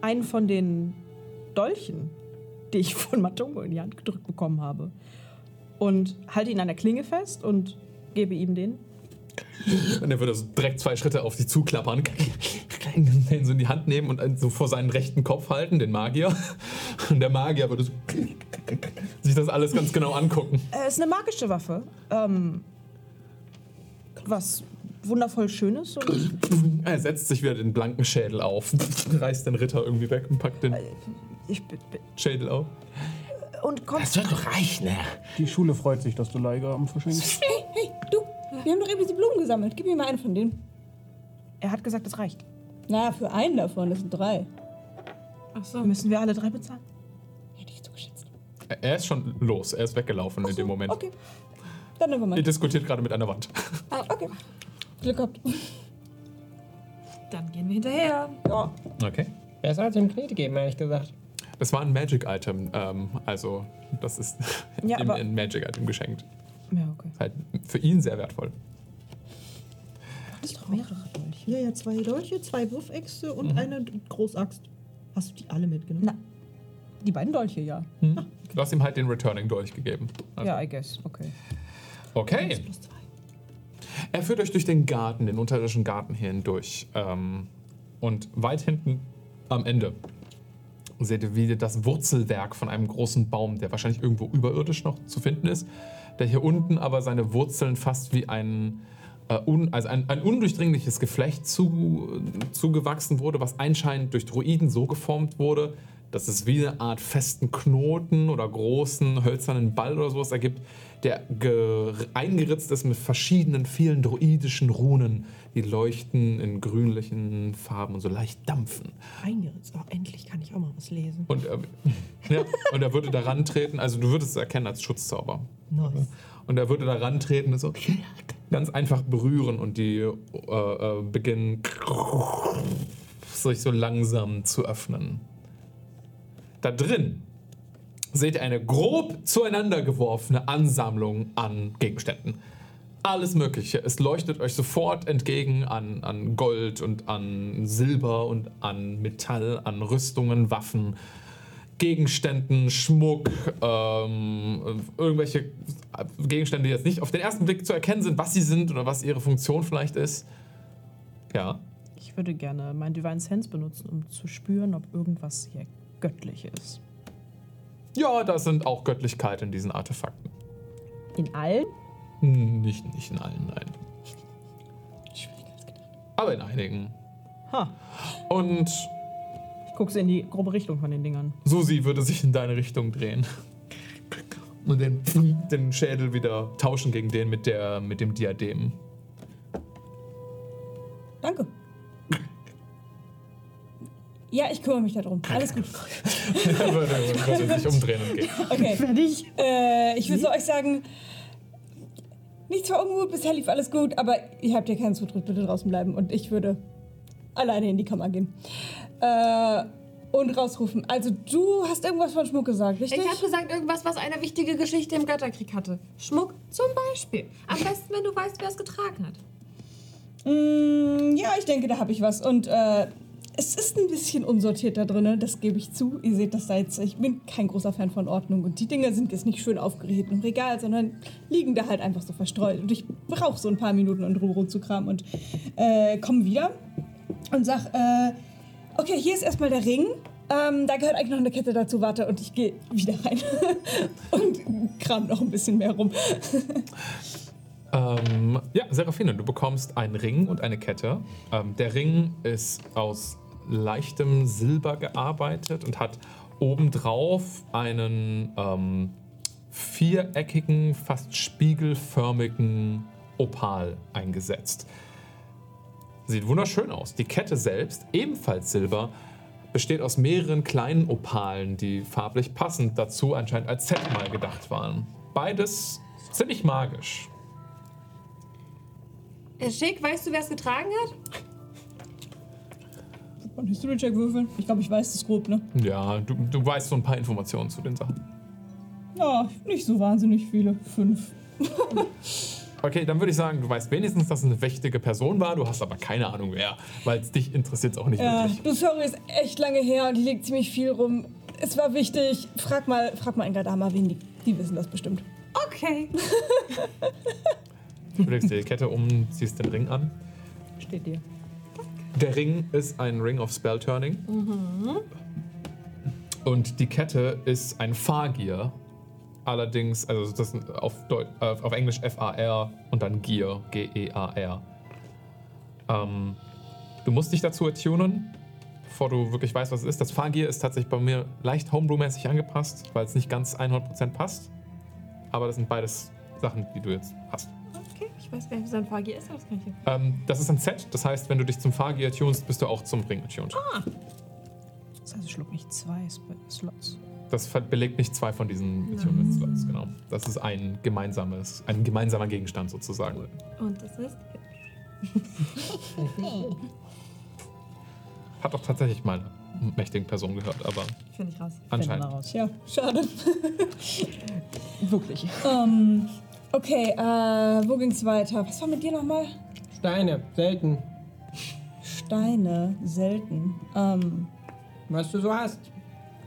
einen von den Dolchen, die ich von Matongo in die Hand gedrückt bekommen habe. Und halte ihn an der Klinge fest und gebe ihm den. Und er würde so direkt zwei Schritte auf sie zuklappern, den so in die Hand nehmen und so vor seinen rechten Kopf halten, den Magier. Und der Magier würde so sich das alles ganz genau angucken. Äh, ist eine magische Waffe. Ähm, was wundervoll Schönes. Und Er setzt sich wieder den blanken Schädel auf, *laughs* reißt den Ritter irgendwie weg und packt den ich, bin- bin- Schädel auf. und kommt. soll doch reichen, ne? die Schule freut sich, dass du Leihgaben verschenkst. Hey, hey, du, wir haben doch eben diese Blumen gesammelt. Gib mir mal einen von denen. Er hat gesagt, es reicht. Na, für einen davon, das sind drei. Ach so. Müssen wir alle drei bezahlen? Hätte ich so geschätzt. Er ist schon los, er ist weggelaufen in dem Moment. Okay. Dann nehmen wir Ihr mal. diskutiert gerade mit einer Wand. Okay. Glück gehabt. Dann gehen wir hinterher. Ja. Okay. Wer soll ihm Knete geben, ehrlich gesagt? Das war ein Magic-Item, ähm, also das ist Ja, *laughs* ihm aber- ein Magic-Item geschenkt. Ja, okay. Halt für ihn sehr wertvoll. Das ist doch mehrere Dolche. Ja, ja, zwei Dolche, zwei Wurfäxte und eine Großaxt. Hast du die alle mitgenommen? Na, die beiden Dolche, ja. Du hast ihm halt den Returning-Dolch gegeben. Also, Ja, I guess. Okay. Okay. Er führt euch durch den Garten, den unterirdischen Garten hier hindurch. Ähm, und weit hinten am Ende seht ihr wieder das Wurzelwerk von einem großen Baum, der wahrscheinlich irgendwo überirdisch noch zu finden ist. Der hier unten aber seine Wurzeln fast wie ein, äh, un, also ein, ein undurchdringliches Geflecht zu, zugewachsen wurde, was anscheinend durch Druiden so geformt wurde, dass es wie eine Art festen Knoten oder großen hölzernen Ball oder sowas ergibt, der ge- eingeritzt ist mit verschiedenen, vielen druidischen Runen, die leuchten in grünlichen Farben und so leicht dampfen. Eingeritzt. Oh, endlich kann ich auch mal was lesen. Und er, *laughs* ja, und er würde daran treten, also du würdest es erkennen als Schutzzauber. Nice. Und er würde daran treten und so ganz einfach berühren und die äh, äh, beginnen sich so langsam zu öffnen. Da drin seht ihr eine grob zueinander geworfene Ansammlung an Gegenständen. Alles Mögliche. Es leuchtet euch sofort entgegen an, an Gold und an Silber und an Metall, an Rüstungen, Waffen, Gegenständen, Schmuck, ähm, irgendwelche Gegenstände, die jetzt nicht auf den ersten Blick zu erkennen sind, was sie sind oder was ihre Funktion vielleicht ist. Ja. Ich würde gerne mein Divine Sense benutzen, um zu spüren, ob irgendwas hier göttlich ist. Ja, da sind auch Göttlichkeit in diesen Artefakten. In allen? Hm, Nicht, nicht in allen, nein. Aber in einigen. Ha. Und Sie in die grobe Richtung von den Dingern. Susi würde sich in deine Richtung drehen. Und den, den Schädel wieder tauschen gegen den mit, der, mit dem Diadem. Danke. Ja, ich kümmere mich darum. Alles gut. *laughs* Er würde, würde sich umdrehen und gehen. Okay. Fertig? Äh, ich will so euch sagen, nichts war ungut, bisher lief alles gut, aber ihr habt ja keinen Zutritt, bitte draußen bleiben. Und ich würde alleine in die Kammer gehen. Äh, und rausrufen. Also du hast irgendwas von Schmuck gesagt, richtig? Ich habe gesagt, irgendwas, was eine wichtige Geschichte im Götterkrieg hatte. Schmuck zum Beispiel. Am besten, wenn du weißt, wer es getragen hat. Mm, ja, ich denke, da habe ich was. Und äh, es ist ein bisschen unsortiert da drin, das gebe ich zu. Ihr seht das da jetzt. Ich bin kein großer Fan von Ordnung. Und die Dinger sind jetzt nicht schön aufgerichtet im Regal, sondern liegen da halt einfach so verstreut. Und ich brauche so ein paar Minuten, um Ruhe zu kramen. Und äh, komme wieder und sag, äh, okay, hier ist erstmal der Ring. Ähm, da gehört eigentlich noch eine Kette dazu. Warte, und ich gehe wieder rein *laughs* und kram noch ein bisschen mehr rum. *laughs* Ähm, ja, Seraphine, du bekommst einen Ring und eine Kette. Ähm, der Ring ist aus leichtem Silber gearbeitet und hat obendrauf einen ähm, viereckigen, fast spiegelförmigen Opal eingesetzt. Sieht wunderschön aus. Die Kette selbst, ebenfalls Silber, besteht aus mehreren kleinen Opalen, die farblich passend dazu anscheinend als Set mal gedacht waren. Beides ziemlich magisch. Äh, Schick, weißt du, wer es getragen hat? Und History-Check würfeln. Ich glaube, ich weiß das grob, ne? Ja, du, du weißt so ein paar Informationen zu den Sachen. Ja, nicht so wahnsinnig viele. Fünf. *laughs* Okay, dann würde ich sagen, du weißt wenigstens, dass es eine wichtige Person war, du hast aber keine Ahnung wer, weil es dich interessiert es auch nicht Ja, wirklich. du, sorry, ist echt lange her und hier liegt ziemlich viel rum. Es war wichtig. Frag mal, frag mal Engadama, wen die, die wissen das bestimmt. Okay. *laughs* Du legst dir die Kette um, ziehst den Ring an. Steht dir. Der Ring ist ein Ring of Spell Turning. Und die Kette ist ein Fahrgier. Allerdings, also das auf, Deu äh, auf Englisch F-A-R und dann Gear, G-E-A-R. Ähm, du musst dich dazu attunen, bevor du wirklich weißt, was es ist. Das Fahrgier ist tatsächlich bei mir leicht Homebrew-mäßig angepasst, weil es nicht ganz 100% passt. Aber das sind beides Sachen, die du jetzt hast. Okay, ich weiß gar nicht, wie sein Fahrgier ist, aber das kann ich Ähm, das ist ein Set, das heißt, wenn du dich zum Fahrgier attunst, bist du auch zum Ring attuned. Das heißt, ich schluck nicht zwei Slots. Das belegt nicht zwei von diesen Attunement-Slots, genau. Das ist ein gemeinsames, ein gemeinsamer Gegenstand sozusagen. Und das ist. *laughs* Hat auch tatsächlich mal eine mächtige Person gehört, aber Finde ich raus. anscheinend. Finden wir raus. Tja, schade. *laughs* Wirklich. ähm, okay, äh, wo ging's weiter? Was war mit dir nochmal? Steine, selten. Steine, selten. Ähm, Was du so hast.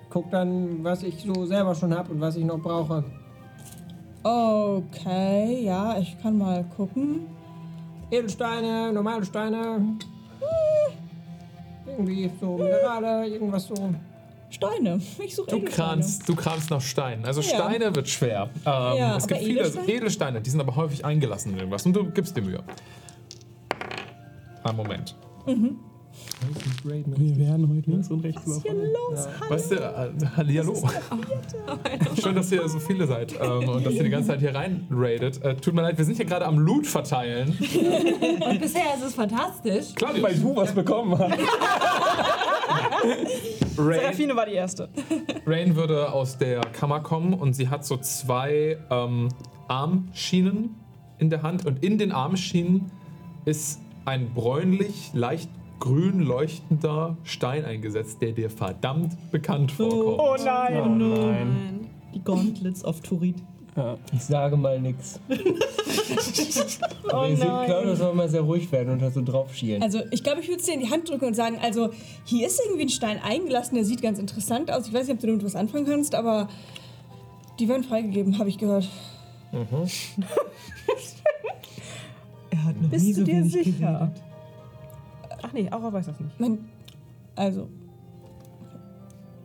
Guck dann, was ich so selber schon habe und was ich noch brauche. okay, ja, ich kann mal gucken. Edelsteine, normale Steine. Hm. Irgendwie so Minerale, irgendwas so. Steine. Ich suche Du kramst, du kramst nach Steinen. Also Ja. Steine wird schwer. Ähm, Ja, es gibt viele Edelsteine? Edelsteine, die sind aber häufig eingelassen in irgendwas und du gibst dir Mühe. Einen Moment. Wir werden heute links und rechts überfallen. Weißt du, äh, Hallihallo. Schön, dass ihr so viele seid ähm, und dass ihr die ganze Zeit hier rein raidet. Äh, tut mir leid, wir sind hier gerade am Loot verteilen. Und bisher ist es fantastisch. Claudius, Weil du was bekommen hast. Rain, Serafine war die erste. Rain würde aus der Kammer kommen und sie hat so zwei ähm, Armschienen in der Hand und in den Armschienen ist ein bräunlich, leicht grün leuchtender Stein eingesetzt, der dir verdammt bekannt vorkommt. Oh nein. Oh nein. Die Gauntlets auf Turit. Ich sage mal nix. *laughs* Oh Aber ihr seht. Claudius soll mal sehr ruhig werden und da so drauf schielen. Also, ich glaube, ich würde es dir in die Hand drücken und sagen, also, hier ist irgendwie ein Stein eingelassen, der sieht ganz interessant aus. Ich weiß nicht, ob du damit was anfangen kannst, aber die werden freigegeben, habe ich gehört. *laughs* Er hat noch Bist nie du so dir wenig sicher? geredet. Ach nee, Aura weiß das nicht. Mein, also,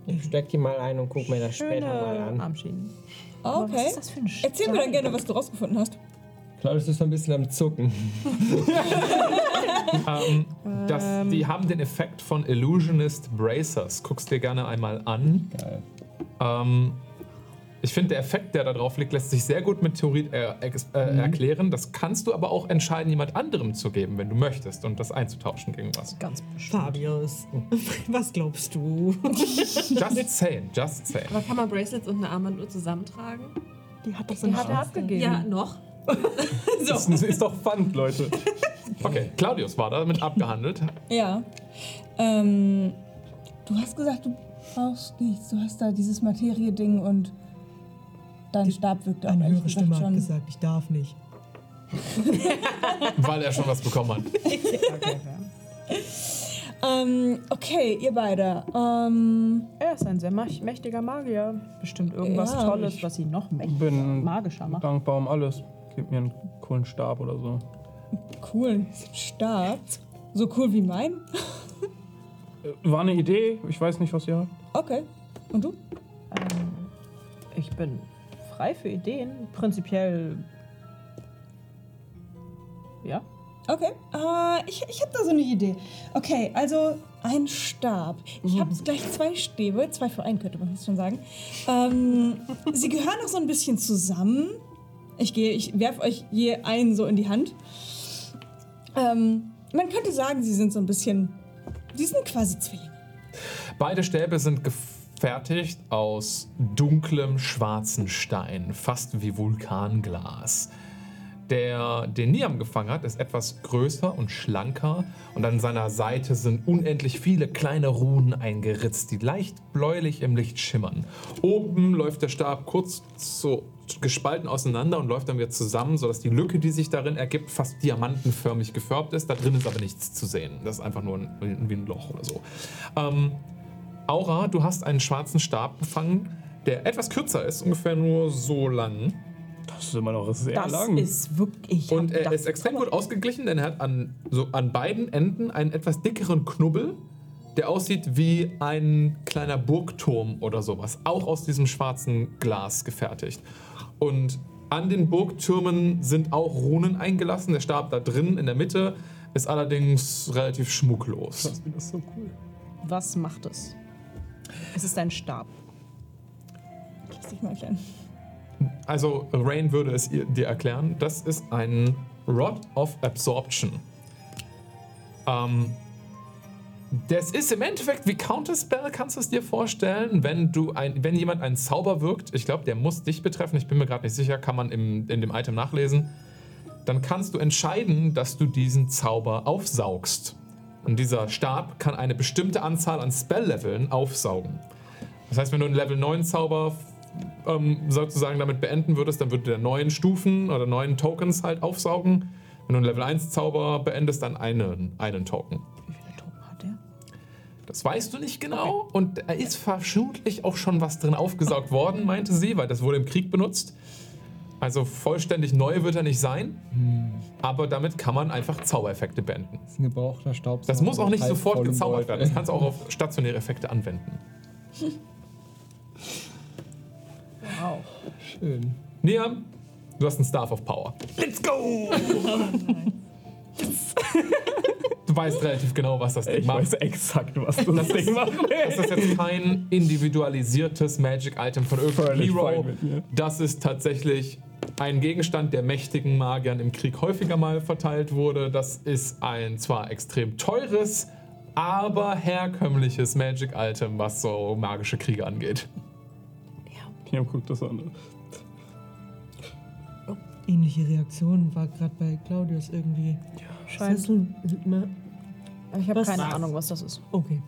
Ich steck die mal ein und guck mir das später mal Schöne an. Armschienen. Aber okay. Was ist das für ein Erzähl mir dann gerne, was du rausgefunden hast. Claudius ist so ein bisschen am Zucken. *laughs* Ähm, das, die haben den Effekt von Illusionist Bracers. Guckst dir gerne einmal an. Geil. Ähm, ich finde, der Effekt, der da drauf liegt, lässt sich sehr gut mit Theorie äh, äh, erklären. Das kannst du aber auch entscheiden, jemand anderem zu geben, wenn du möchtest und das einzutauschen gegen was. Ganz bestimmt. Fabius, *laughs* was glaubst du? Just *laughs* saying, just saying. Aber kann man Bracelets und eine Armbanduhr zusammentragen? Die hat das Die hat er abgegeben. Ja, noch. *laughs* Das ist doch Pfand, Leute. Okay, Claudius war damit abgehandelt. Ja. Ähm, du hast gesagt, du brauchst nichts. Du hast da dieses Materie-Ding und dein Stab wirkt auch Eine höhere Stimme gesagt hat schon. gesagt, ich darf nicht. *laughs* Weil er schon was bekommen hat. *laughs* Ähm, okay, ihr beide. Ähm, Er ist ein sehr mächtiger Magier. Bestimmt irgendwas Ja, Tolles, was ihn noch mächtiger, bin magischer macht. dankbar um alles. Gib mir einen coolen Stab oder so. cool. Stab. So cool wie mein. Äh, War eine Idee. Ich weiß nicht, was ihr habt. Okay. Und du? Ähm, ich bin frei für Ideen. Prinzipiell. Ja. Okay. Äh, ich ich habe da so eine Idee. Okay, also ein Stab. Ich habe gleich zwei Stäbe. Zwei für einen könnte man fast schon sagen. Ähm, *laughs* sie gehören auch so ein bisschen zusammen. Ich gehe, ich werfe euch je einen so in die Hand. Ähm, man könnte sagen, sie sind so ein bisschen. Sie sind quasi Zwillinge. Beide Stäbe sind gefertigt aus dunklem schwarzen Stein, fast wie Vulkanglas. Der, den Niam gefangen hat, ist etwas größer und schlanker und an seiner Seite sind unendlich viele kleine Runen eingeritzt, die leicht bläulich im Licht schimmern. Oben läuft der Stab kurz so gespalten auseinander und läuft dann wieder zusammen, sodass die Lücke, die sich darin ergibt, fast diamantenförmig gefärbt ist. Da drin ist aber nichts zu sehen. Das ist einfach nur ein, wie ein Loch oder so. Ähm, Aura, du hast einen schwarzen Stab gefangen, der etwas kürzer ist, ungefähr nur so lang. Das ist immer noch sehr Das lang. ist wirklich. Und er ist extrem gut ausgeglichen, denn er hat an, so an beiden Enden einen etwas dickeren Knubbel, der aussieht wie ein kleiner Burgturm oder sowas. Auch aus diesem schwarzen Glas gefertigt. Und an den Burgtürmen sind auch Runen eingelassen. Der Stab da drin in der Mitte ist allerdings relativ schmucklos. Das ist so cool. Was macht es? Es ist ein Stab. Lass dich mal erklären. Also, Rain würde es ihr, dir erklären. Das ist ein Rod of Absorption. Ähm, das ist im Endeffekt wie Counterspell, kannst du es dir vorstellen, wenn, du ein, wenn jemand einen Zauber wirkt. Ich glaube, der muss dich betreffen. Ich bin mir gerade nicht sicher, kann man im, in dem Item nachlesen. Dann kannst du entscheiden, dass du diesen Zauber aufsaugst. Und dieser Stab kann eine bestimmte Anzahl an Spell-Leveln aufsaugen. Das heißt, wenn du einen Level 9 Zauber ähm, sozusagen damit beenden würdest, dann würde der neuen Stufen oder neuen Tokens halt aufsaugen. Wenn du einen Level 1 Zauber beendest, dann einen, einen Token. Wie viele Token hat der? Das weißt du nicht genau. Und da ist vermutlich auch schon was drin aufgesaugt worden, meinte sie, weil das wurde im Krieg benutzt. Also vollständig neu wird er nicht sein, aber damit kann man einfach Zaubereffekte beenden. Das ist ein gebrauchter Staubsauger. Das muss auch nicht sofort gezaubert werden. Das kannst du auch auf stationäre Effekte anwenden. Wow. Schön. Niam, du hast einen Staff of Power. Let's go! *laughs* du Du weißt relativ genau, was das Ding Ich macht. weiß exakt, was das Ding macht. Das ist jetzt kein individualisiertes Magic-Item von irgendeinem Hero. Das ist tatsächlich ein Gegenstand, der mächtigen Magiern im Krieg häufiger mal verteilt wurde. Das ist ein zwar extrem teures, aber herkömmliches Magic-Item, was so magische Kriege angeht. Hier guckt das an. Ähnliche Reaktion war gerade bei Claudius irgendwie. Scheint. Sessel, ne? Ich habe keine Was? Ahnung, was das ist. Okay.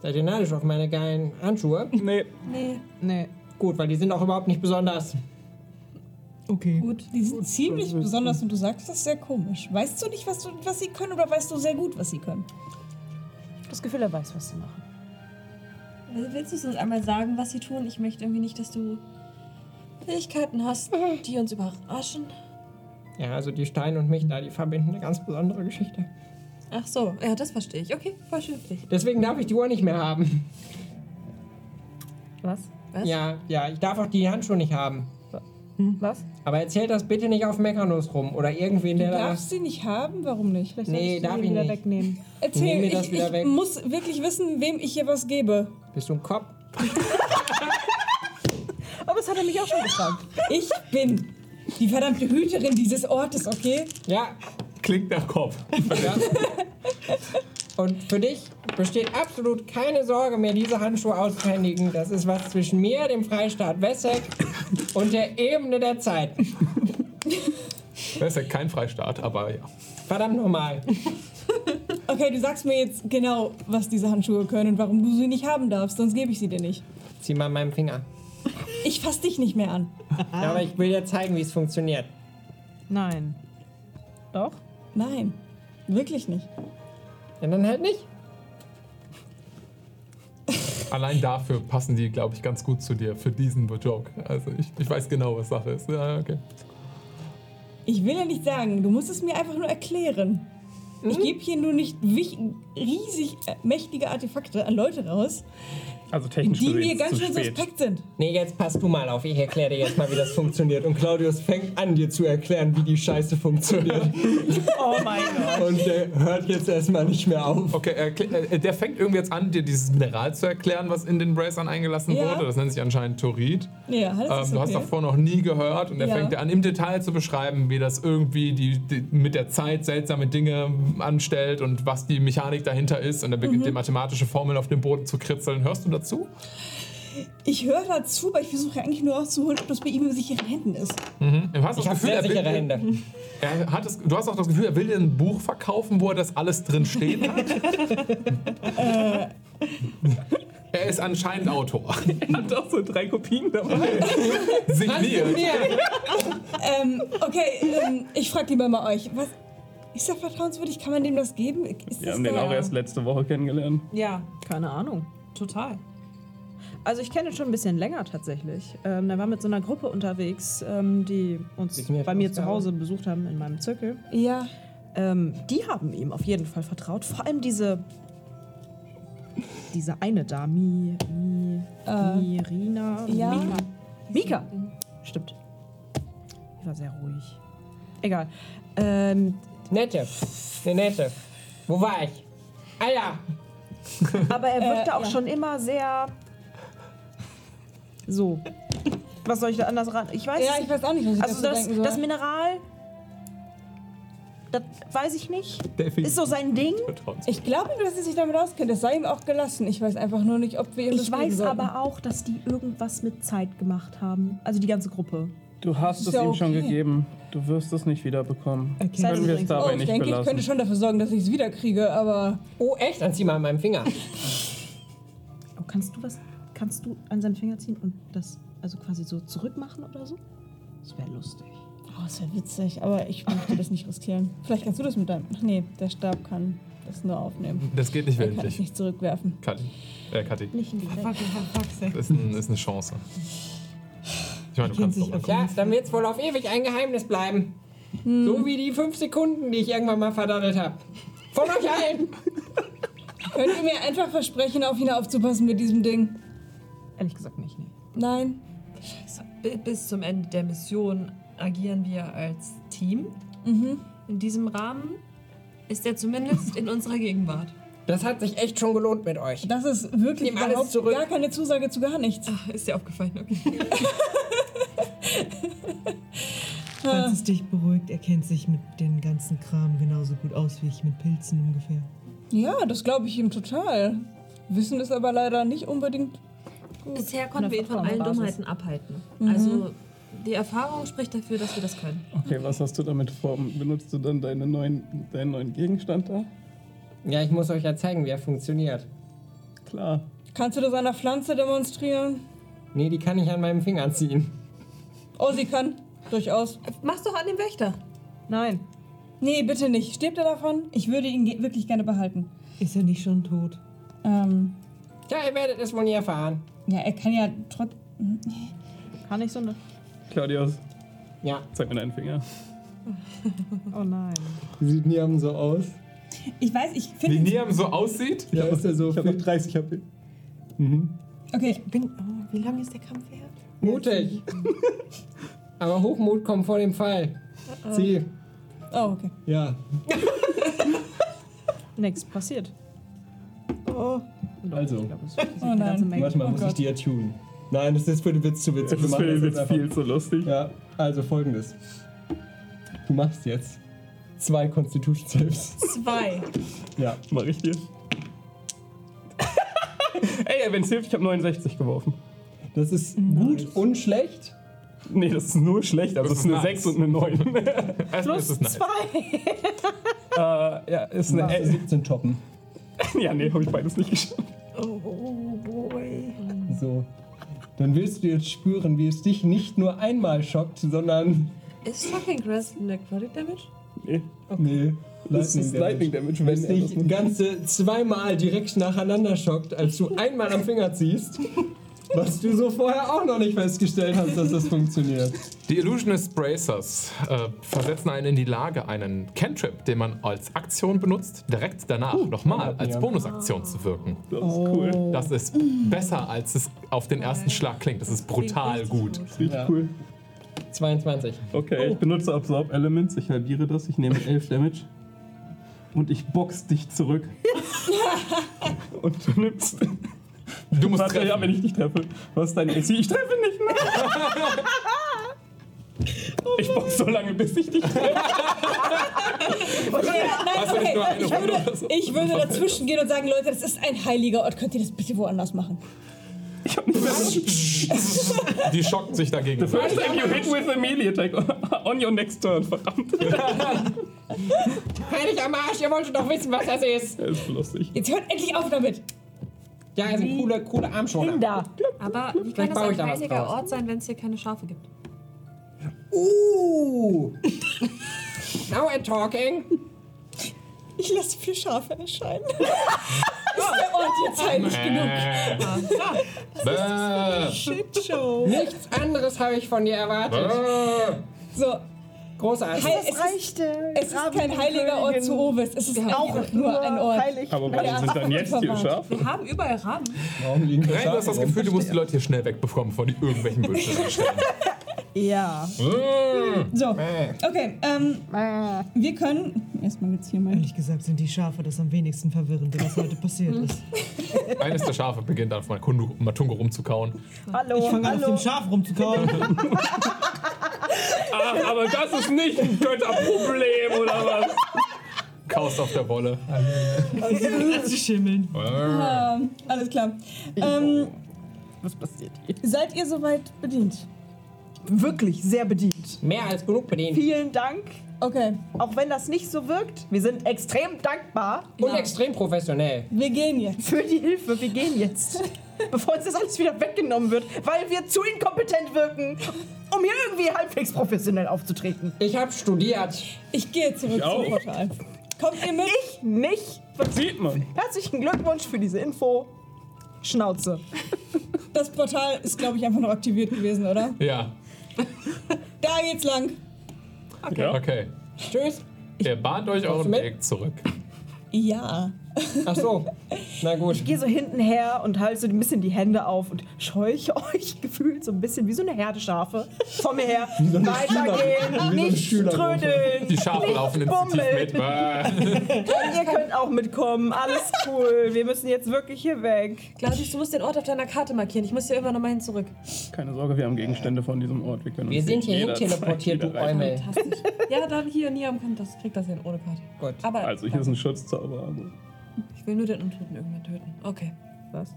Seid ihr neidisch auf meine geilen Handschuhe? *laughs* Nee, Nee. Nee. Gut, weil die sind auch überhaupt nicht besonders. Okay. Gut, die sind ziemlich das ist- besonders und du sagst das sehr komisch. Weißt du nicht, was, du, was sie können oder weißt du sehr gut, was sie können? Ich hab das Gefühl, er weiß, was sie machen. Also willst du uns einmal sagen, was sie tun? Ich möchte irgendwie nicht, dass du Fähigkeiten hast, die uns überraschen. Ja, also die Steine und mich da, die verbinden eine ganz besondere Geschichte. Ach so, ja, das verstehe ich. Okay, dich. Deswegen darf ich die Uhr nicht mehr haben. Was? Was? Ja, ja, ich darf auch die Handschuhe nicht haben. Was? Aber erzählt das bitte nicht auf Mechanos rum oder irgendwen, Du der da. darfst sie nicht haben? Warum nicht? Vielleicht Nee, du darf ich wieder nicht. wegnehmen. Nehm Erzähl, mir das ich, wieder ich weg. muss wirklich wissen, wem ich hier was gebe. Bist du ein Kopf? *laughs* Aber das hat er mich auch schon gefragt. Ich bin die verdammte Hüterin dieses Ortes, okay? Ja, Klingt nach Kopf. Und für dich besteht absolut keine Sorge mehr, diese Handschuhe auszuhändigen. Das ist was zwischen mir, dem Freistaat Wessex und der Ebene der Zeit. Ja kein Freistaat, aber ja. Verdammt normal. Okay, du sagst mir jetzt genau, was diese Handschuhe können und warum du sie nicht haben darfst, sonst gebe ich sie dir nicht. Zieh mal meinen Finger. Ich fass dich nicht mehr an. Ja, aber ich will dir zeigen, wie es funktioniert. Nein. Doch? Nein, wirklich nicht. Ja, dann halt nicht. Allein dafür passen die, glaube ich, ganz gut zu dir, für diesen Joke. Also ich, ich weiß genau, was Sache ist. Ja, okay. Ich will ja nicht sagen, du musst es mir einfach nur erklären. Ich gebe hier nur nicht riesig äh, mächtige Artefakte an Leute raus, also technisch die mir ganz schön suspekt sind. Nee, jetzt passt du mal auf. Ich erkläre dir jetzt mal, wie das funktioniert. Und Claudius fängt an, dir zu erklären, wie die Scheiße funktioniert. *laughs* Oh mein Gott. Und der hört jetzt erstmal nicht mehr auf. Okay, äh, der fängt irgendwie jetzt an, dir dieses Mineral zu erklären, was in den Bracern eingelassen Ja. wurde. Das nennt sich anscheinend Torit. Ja, das Ähm, ist Du hast okay. davor noch nie gehört und er Ja. fängt dir an, im Detail zu beschreiben, wie das irgendwie die, die, mit der Zeit seltsame Dinge anstellt und was die Mechanik dahinter ist. Und er Mhm. beginnt dir mathematische Formeln auf dem Boden zu kritzeln. Hörst du dazu? Ich höre dazu, aber ich versuche eigentlich nur auszuholen, ob das bei ihm in sicheren Händen ist. Mhm. Du hast das Ich habe Gefühl, sehr er will sichere Hände. Er hat es, du hast auch das Gefühl, er will dir ein Buch verkaufen, wo er das alles drin stehen hat. *laughs* *laughs* er ist anscheinend Autor. Hat auch so drei Kopien dabei. *laughs* Signiert. Ähm, okay, ähm, ich frage lieber mal euch. Was, ist er vertrauenswürdig? Kann man dem das geben? Ist Wir das haben den auch erst letzte Woche kennengelernt. Ja, keine Ahnung. Total. Also ich kenne ihn schon ein bisschen länger tatsächlich. Ähm, er war mit so einer Gruppe unterwegs, ähm, die uns Signiert bei mir zu Hause besucht haben in meinem Zirkel. Ja. Ähm, die haben ihm auf jeden Fall vertraut. Vor allem diese diese eine da, Mi, Mi, Äh, Mirina, ja. Mika. Mika. Stimmt. Die war sehr ruhig. Egal. Ähm, Nette. Ne Nette. Wo war ich? Ah ja. *laughs* Aber er wirkte Äh, auch ja. schon immer sehr. So. Was soll ich da anders ran? Ich weiß Ja, ich weiß auch nicht, was ich Also das, denken soll. das Mineral. Das weiß ich nicht. Ist so sein Ding. ich glaube, dass er sich damit auskennt. Das sei ihm auch gelassen. Ich weiß einfach nur nicht, ob wir ihm das Ich weiß sollten. aber auch, dass die irgendwas mit Zeit gemacht haben. Also die ganze Gruppe. Du hast es ja ihm schon okay. gegeben. Du wirst es nicht wiederbekommen. Zeit Können wir es dabei Oh, ich nicht denke, ich belassen. könnte schon dafür sorgen, dass ich es wiederkriege, aber Oh, echt? Dann zieh mal an meinem Finger. Oh, kannst du was? Kannst du an seinen Finger ziehen und das also quasi so zurückmachen oder so? Das wäre lustig. oh, das wäre witzig. Aber ich möchte das nicht riskieren. Vielleicht kannst du das mit deinem... Ach nee, der Stab kann das nur aufnehmen. Das geht nicht Er kann es nicht zurückwerfen. Kathi. Äh, Kathi. Nicht in die Welt. Das ist, ein, ist eine Chance. Ich meine, du mal gucken. Ja, dann wird es wohl auf ewig ein Geheimnis bleiben. So wie die fünf Sekunden, die ich irgendwann mal verdattelt habe. Von euch allen. *laughs* Könnt ihr mir einfach versprechen, auf ihn aufzupassen mit diesem Ding? Ehrlich gesagt nicht, nee. Nein? Bi- Bis zum Ende der Mission agieren wir als Team. In diesem Rahmen. ist er zumindest in unserer Gegenwart. Das hat sich echt schon gelohnt mit euch. Das ist wirklich alles überhaupt zurück. gar keine Zusage zu gar nichts. Ach, ist dir aufgefallen, okay. *laughs* Falls es dich beruhigt, er kennt sich mit dem ganzen Kram genauso gut aus wie ich mit Pilzen ungefähr. Ja, das glaube ich ihm total. Wissen ist aber leider nicht unbedingt. Bisher konnten wir ihn von allen. Dummheiten abhalten. Also die Erfahrung spricht dafür, dass wir das können. Okay, was hast du damit vor? Benutzt du dann deine neuen, deinen neuen Gegenstand da? Ja, ich muss euch ja zeigen, wie er funktioniert. Klar. Kannst du das an der Pflanze demonstrieren? Nee, die kann ich an meinem Finger ziehen. Oh, sie kann. Durchaus. Mach's doch an den Wächter. Nein. Nee, bitte nicht. Stirbt er davon? Ich würde ihn ge- wirklich gerne behalten. Ist er nicht schon tot? Ähm, Ja, ihr werdet es wohl nie erfahren. ja, er kann ja trotz. Kann ich so eine. Claudius, Ja. zeig mir deinen Finger. Oh nein. Sieht Niam so aus? Ich weiß, ich Wie finde. Niam so aussieht? Ja, ist er so Ich habe fit? noch 30 HP. Okay, Bin, oh, wie lange ist der Kampf her? Mutig. *laughs* Aber Hochmut kommt vor dem Fall. Zieh. oh, okay. Ja. *laughs* Nichts passiert. Also, Oh nein. warte mal, Oh muss ich Gott. die ja tun? Nein, das ist für den Witz zu witzig. Das ist für den Witz viel zu lustig. Ja, also folgendes. Du machst jetzt zwei Constitution Saves. Zwei. Ja. Mach ich dir. *laughs* Ey, wenn es hilft, ich habe 69 geworfen. Das ist gut und schlecht. Nee, das ist nur schlecht. Also Das es ist eine ist nice. 6 und eine 9. *laughs* Erstmal ist es nice. *laughs* äh, ja, ist eine machst 17 toppen. Ja, nee, habe ich beides nicht geschafft. So. Dann willst du jetzt spüren, wie es dich nicht nur einmal schockt, sondern. Ist Shocking Grass Necrotic Damage? Nee. Nee. Das ist Lightning Damage, Wenn er dich ganze zweimal direkt nacheinander schockt, als du einmal am Finger ziehst, was du so vorher auch noch nicht festgestellt hast, dass das funktioniert. Die Illusionist Bracers äh, versetzen einen in die Lage, einen Cantrip, den man als Aktion benutzt, direkt danach nochmal als ja. Bonusaktion zu wirken. Das ist cool. Das ist besser, als es auf den ersten Schlag klingt. Das ist brutal gut. Richtig Ja. cool. 22. Okay, ich benutze Absorb Elements, ich halbiere das, ich nehme 11 Damage. Und ich box dich zurück. *laughs* Und du nimmst. Du musst Warte, ja, treffen. wenn ich dich treffe. Was ist dein AC? Ich treffe nicht, ne? *laughs* Ich box so lange, bis ich dich treffe. Okay, nein, okay. Ich würde, ich würde dazwischen gehen und sagen, Leute, das ist ein heiliger Ort. Könnt ihr das bitte woanders machen? Ich hab nicht mehr. *laughs* Die schockt sich dagegen. First time you hit with a melee attack on your next turn, verdammt. Heilig am Arsch, ihr wolltet doch wissen, was das ist. Das ist lustig. Jetzt hört endlich auf damit. Ja, ist ein cooler, cooler Armschoner. Da. Aber wie kann Vielleicht das ein heiliger. Ort sein, wenn es hier keine Schafe gibt? Uh. *laughs* Now we're talking. Ich lasse vier Schafe erscheinen. *laughs* ist der Ort jetzt heilig genug? Bäh. Shitshow. Nichts anderes habe ich von dir erwartet. So, Großartig. Heil, es, ist, reichte. es ist kein heiliger Ort zu Ovis. Es ist einfach nur ein Ort. heilig. Aber warum sind dann jetzt hier Schafe? Wir haben überall Raben. Warum liegen Nein, du hast das Gefühl, du musst die Leute hier schnell wegbekommen, bevor die irgendwelchen *laughs* stellen. Ja. So, okay. Ähm, wir können. Erstmal jetzt hier mal. Ehrlich gesagt sind die Schafe das am wenigsten verwirrende, was heute passiert ist. *laughs* Eines der Schafe beginnt auf Matungo, Matungo rumzukauen. Hallo. Ich fange an, auf dem Schaf rumzukauen. *laughs* Ach, aber das ist nicht ein Götterproblem, oder was? Kaust auf der Wolle. zu schimmeln. Ähm, alles klar. Ähm, Was passiert hier? seid ihr soweit bedient? Wirklich sehr bedient. Mehr als genug bedient. Vielen Dank. Okay, Auch wenn das nicht so wirkt, wir sind extrem dankbar Und extrem professionell. wir gehen jetzt. für die Hilfe. Wir gehen jetzt. *laughs* Bevor uns das alles wieder weggenommen wird, weil wir zu inkompetent wirken, um hier irgendwie halbwegs professionell aufzutreten. Ich habe studiert. Ich gehe zurück auch. zum Portal. Kommt ihr mit? Ich nicht. Sieht man. Herzlichen Glückwunsch für diese Info. Schnauze. Das Portal ist, glaube ich, einfach noch aktiviert gewesen, oder? Ja, *laughs* Da geht's lang. Ja. okay. Tschüss. Ihr bahnt euch euren mit? Weg zurück. Ja. Ach so. Na gut. Ich gehe so hinten her und halte so ein bisschen die Hände auf und scheuche *laughs* euch gefühlt so ein bisschen wie so eine Herde Schafe vor mir her. so Weitergehen, wie so nicht trödeln, Die Schafe nicht laufen instinktiv bummeln. mit. Bäh. Ihr könnt auch mitkommen, alles cool. Wir müssen jetzt wirklich hier weg. Claudius, du musst den Ort auf deiner Karte markieren. Ich muss hier irgendwann nochmal hin zurück. Keine Sorge, wir haben Gegenstände von diesem Ort. Wir, können Wir sind hierhin jederzeit teleportiert, du Eumel. Fantastisch. ja, dann hier, Niam kann das, kriegt das hin ohne Karte. Gut. Aber Also hier ist ein Schutzzauber. Also. Ich will nur den Untoten irgendwann töten. Okay. Was?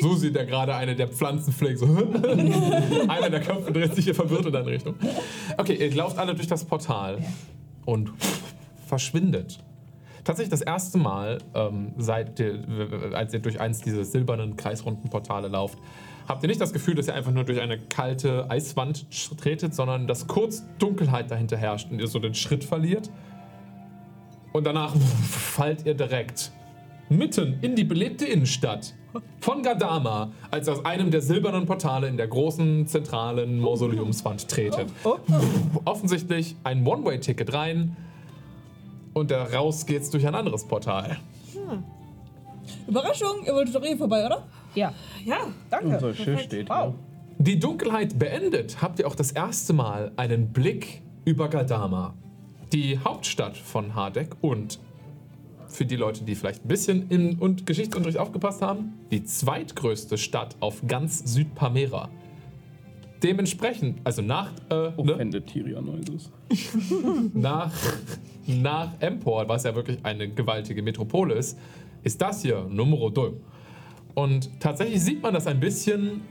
Susi, der gerade eine der Pflanzen pflegt. So. *laughs* Einer der Köpfe dreht sich hier verwirrt in deine Richtung. Okay, ihr lauft alle durch das Portal und verschwindet. Tatsächlich das erste Mal, ähm, seit ihr, als ihr durch eins dieser silbernen, kreisrunden Portale lauft, habt ihr nicht das Gefühl, dass ihr einfach nur durch eine kalte Eiswand tretet, sondern dass kurz Dunkelheit dahinter herrscht und ihr so den Schritt verliert. Und danach *laughs* fallt ihr direkt mitten in die belebte Innenstadt von Gadama, als ihr aus einem der silbernen Portale in der großen zentralen Mausoleumswand tretet. Offensichtlich ein One-Way-Ticket rein und da raus geht's durch ein anderes Portal. Überraschung, ihr wolltet doch eh vorbei, oder? Ja, Ja, danke. Unser Schiff steht Wow. Die Dunkelheit beendet, habt ihr auch das erste Mal einen Blick über Gadama, die Hauptstadt von Hardek und für die Leute, die vielleicht ein bisschen in und Geschichtsunterricht aufgepasst haben, die zweitgrößte Stadt auf ganz Südpamera. Dementsprechend, also nach, äh, ne, Offended Tyrion Noises. *laughs* nach, nach Empor, was ja wirklich eine gewaltige Metropole ist, ist das hier Numero 2. Und tatsächlich sieht man das ein bisschen,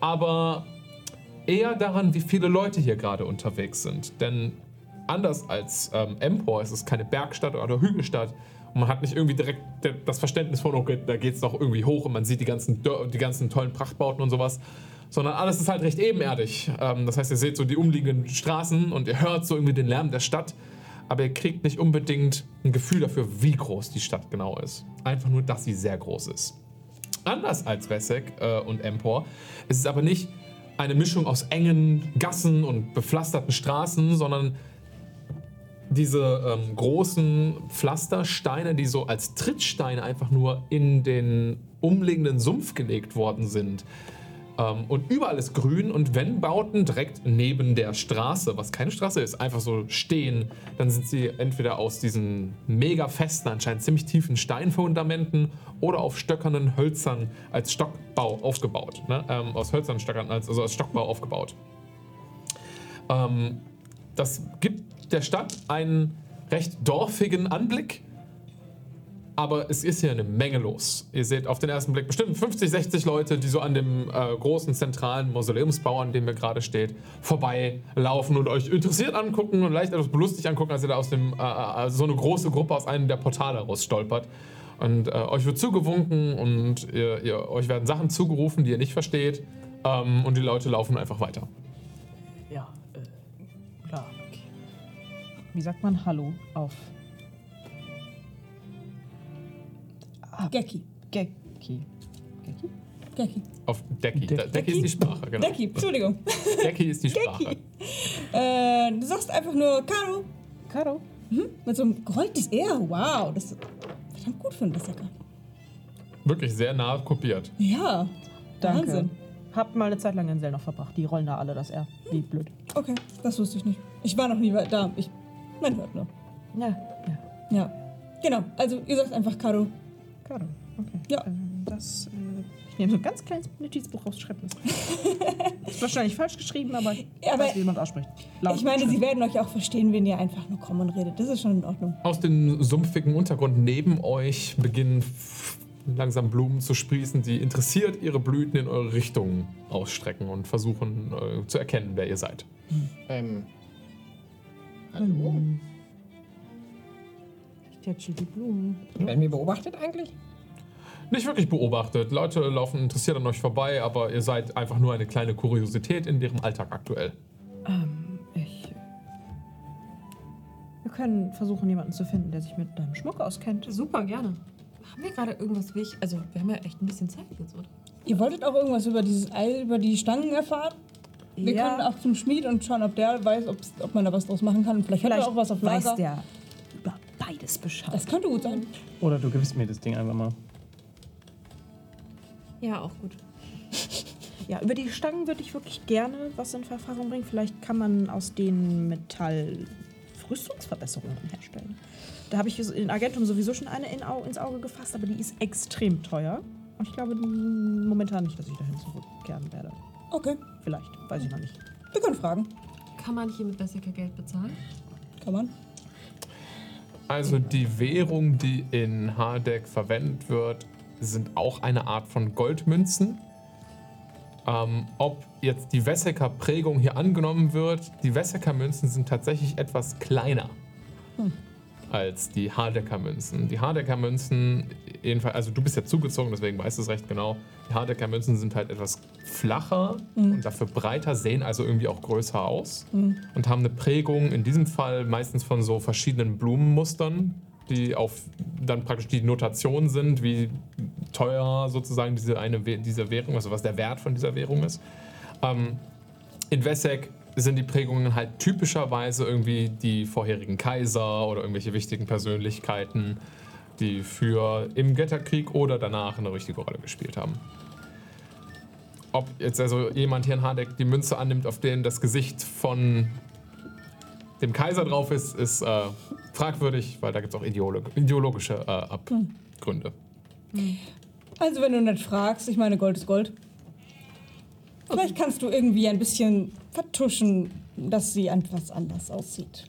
aber eher daran, wie viele Leute hier gerade unterwegs sind. Denn anders als ähm, Empor ist es keine Bergstadt oder Hügelstadt. Und man hat nicht irgendwie direkt das Verständnis von, okay, da geht es noch irgendwie hoch und man sieht die ganzen, die ganzen tollen Prachtbauten und sowas. Sondern alles ist halt recht ebenerdig. Ähm, das heißt, ihr seht so die umliegenden Straßen und ihr hört so irgendwie den Lärm der Stadt. Aber ihr kriegt nicht unbedingt ein Gefühl dafür, wie groß die Stadt genau ist. Einfach nur, dass sie sehr groß ist. Anders als Wessex äh, und Empor ist es aber nicht eine Mischung aus engen Gassen und bepflasterten Straßen, sondern diese ähm, großen Pflastersteine, die so als Trittsteine einfach nur in den umliegenden Sumpf gelegt worden sind. Ähm, und überall ist grün und wenn Bauten direkt neben der Straße, was keine Straße ist, einfach so stehen, dann sind sie entweder aus diesen mega festen, anscheinend ziemlich tiefen Steinfundamenten oder auf stöckernen Hölzern als Stockbau aufgebaut. Ne? Ähm, aus hölzernen Stöckern, als, also als Stockbau aufgebaut. Ähm, das gibt der Stadt einen recht dorfigen Anblick. Aber es ist hier eine Menge los. Ihr seht auf den ersten Blick bestimmt 50, 60 Leute, die so an dem äh, großen zentralen Mausoleumsbau, an dem ihr gerade steht, vorbeilaufen und euch interessiert angucken und leicht etwas belustigt angucken, als ihr da aus dem, äh, äh, so eine große Gruppe aus einem der Portale raus stolpert. Und äh, euch wird zugewunken und ihr, ihr, euch werden Sachen zugerufen, die ihr nicht versteht. Ähm, und die Leute laufen einfach weiter. Wie sagt man Hallo auf Gecki. Gecki? Gecki? Gecki. Auf Decki. De Decki ist die Sprache, genau. Decki, Entschuldigung. Decki ist die Sprache. Äh, du sagst einfach nur Caro. Caro? Mit so einem gerolltes R. Wow, das ist verdammt gut für einen Berserker. Wirklich sehr nah kopiert. Ja. Danke. Wahnsinn. Hab mal eine Zeit lang in Sell noch verbracht. Die rollen da alle das R. Wie blöd. Okay, das wusste ich nicht. Ich war noch nie da. Ich, man hört nur. Ja, ja. Ja. Genau, also ihr sagt einfach Caro. Caro. Okay. Ja. Ähm, das, äh, ich nehme so ein ganz kleines Notizbuch raus, schreibe das. *laughs* ist wahrscheinlich falsch geschrieben, aber ich Ja, aber weiß, wie man es ausspricht. Laut Ich meine, sie werden euch auch verstehen, wenn ihr einfach nur kommen und redet. Das ist schon in Ordnung. Aus dem sumpfigen Untergrund neben euch beginnen langsam Blumen zu sprießen, die interessiert ihre Blüten in eure Richtung ausstrecken und versuchen äh, zu erkennen, wer ihr seid. Ähm. Hallo? Ich tätschel die Blumen. Werden wir beobachtet eigentlich? Nicht wirklich beobachtet. Leute laufen interessiert an euch vorbei, aber ihr seid einfach nur eine kleine Kuriosität in deren Alltag aktuell. Ähm, ich. Wir können versuchen, jemanden zu finden, der sich mit deinem Schmuck auskennt. Super, gerne. Haben wir gerade irgendwas wichtig? Also, wir haben ja echt ein bisschen Zeit jetzt, oder? Ihr wolltet auch irgendwas über dieses Eil, über die Stangen erfahren? Wir Ja. können auch zum Schmied und schauen, ob der weiß, ob's, ob man da was draus machen kann. Vielleicht, hat Vielleicht er auch was auf weiß Lager. der über beides Bescheid. Das könnte gut sein. Oder du gibst mir das Ding einfach mal. Ja, auch gut. Ja, über die Stangen würde ich wirklich gerne was in Erfahrung bringen. Vielleicht kann man aus denen Metall Rüstungsverbesserungen herstellen. Da habe ich in Agentum sowieso schon eine in, Au- ins Auge gefasst, aber die ist extrem teuer. Und ich glaube momentan nicht, dass ich dahin zurückkehren werde. Okay, Vielleicht, weiß ich noch nicht. wir können fragen. Kann man hier mit Bessica Geld bezahlen? Kann man? Also die Währung, die in Hardek verwendet wird, sind auch eine Art von Goldmünzen. Ähm, ob jetzt die Wessecker Prägung hier angenommen wird, die Wessecker Münzen sind tatsächlich etwas kleiner als die Hardecker Münzen. Die Hardecker Münzen, jedenfalls, also du bist ja zugezogen, deswegen weißt du es recht genau. Die Hardecker Münzen sind halt etwas flacher und dafür breiter, sehen also irgendwie auch größer aus und haben eine Prägung, in diesem Fall meistens von so verschiedenen Blumenmustern, die auf dann praktisch die Notation sind, wie teuer sozusagen diese eine diese Währung, also was der Wert von dieser Währung ist. Ähm, in Wessek sind die Prägungen halt typischerweise irgendwie die vorherigen Kaiser oder irgendwelche wichtigen Persönlichkeiten, die für im Götterkrieg oder danach eine richtige Rolle gespielt haben. Ob jetzt also jemand hier in Hardeck die Münze annimmt, auf denen das Gesicht von dem Kaiser drauf ist, ist äh, fragwürdig, weil da gibt es auch ideolo ideologische äh, Abgründe. Also, wenn du nicht fragst, ich meine, Gold ist Gold. Vielleicht kannst du irgendwie ein bisschen vertuschen, dass sie etwas anders aussieht.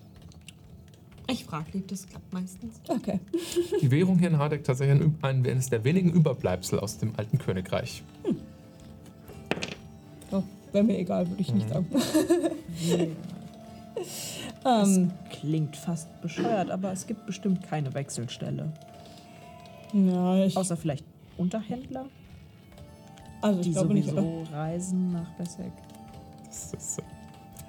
Ich frage lieb, das klappt meistens. Okay. Die Währung hier in Hardeck tatsächlich ein, ein, eines der wenigen Überbleibsel aus dem alten Königreich. Oh, Wäre mir egal, würde ich nicht sagen. Das *laughs* ähm, klingt fast bescheuert, aber es gibt bestimmt keine Wechselstelle. ja, ich, Außer vielleicht Unterhändler, also ich die glaube nicht. sowieso reisen nach Bessek. Das ist,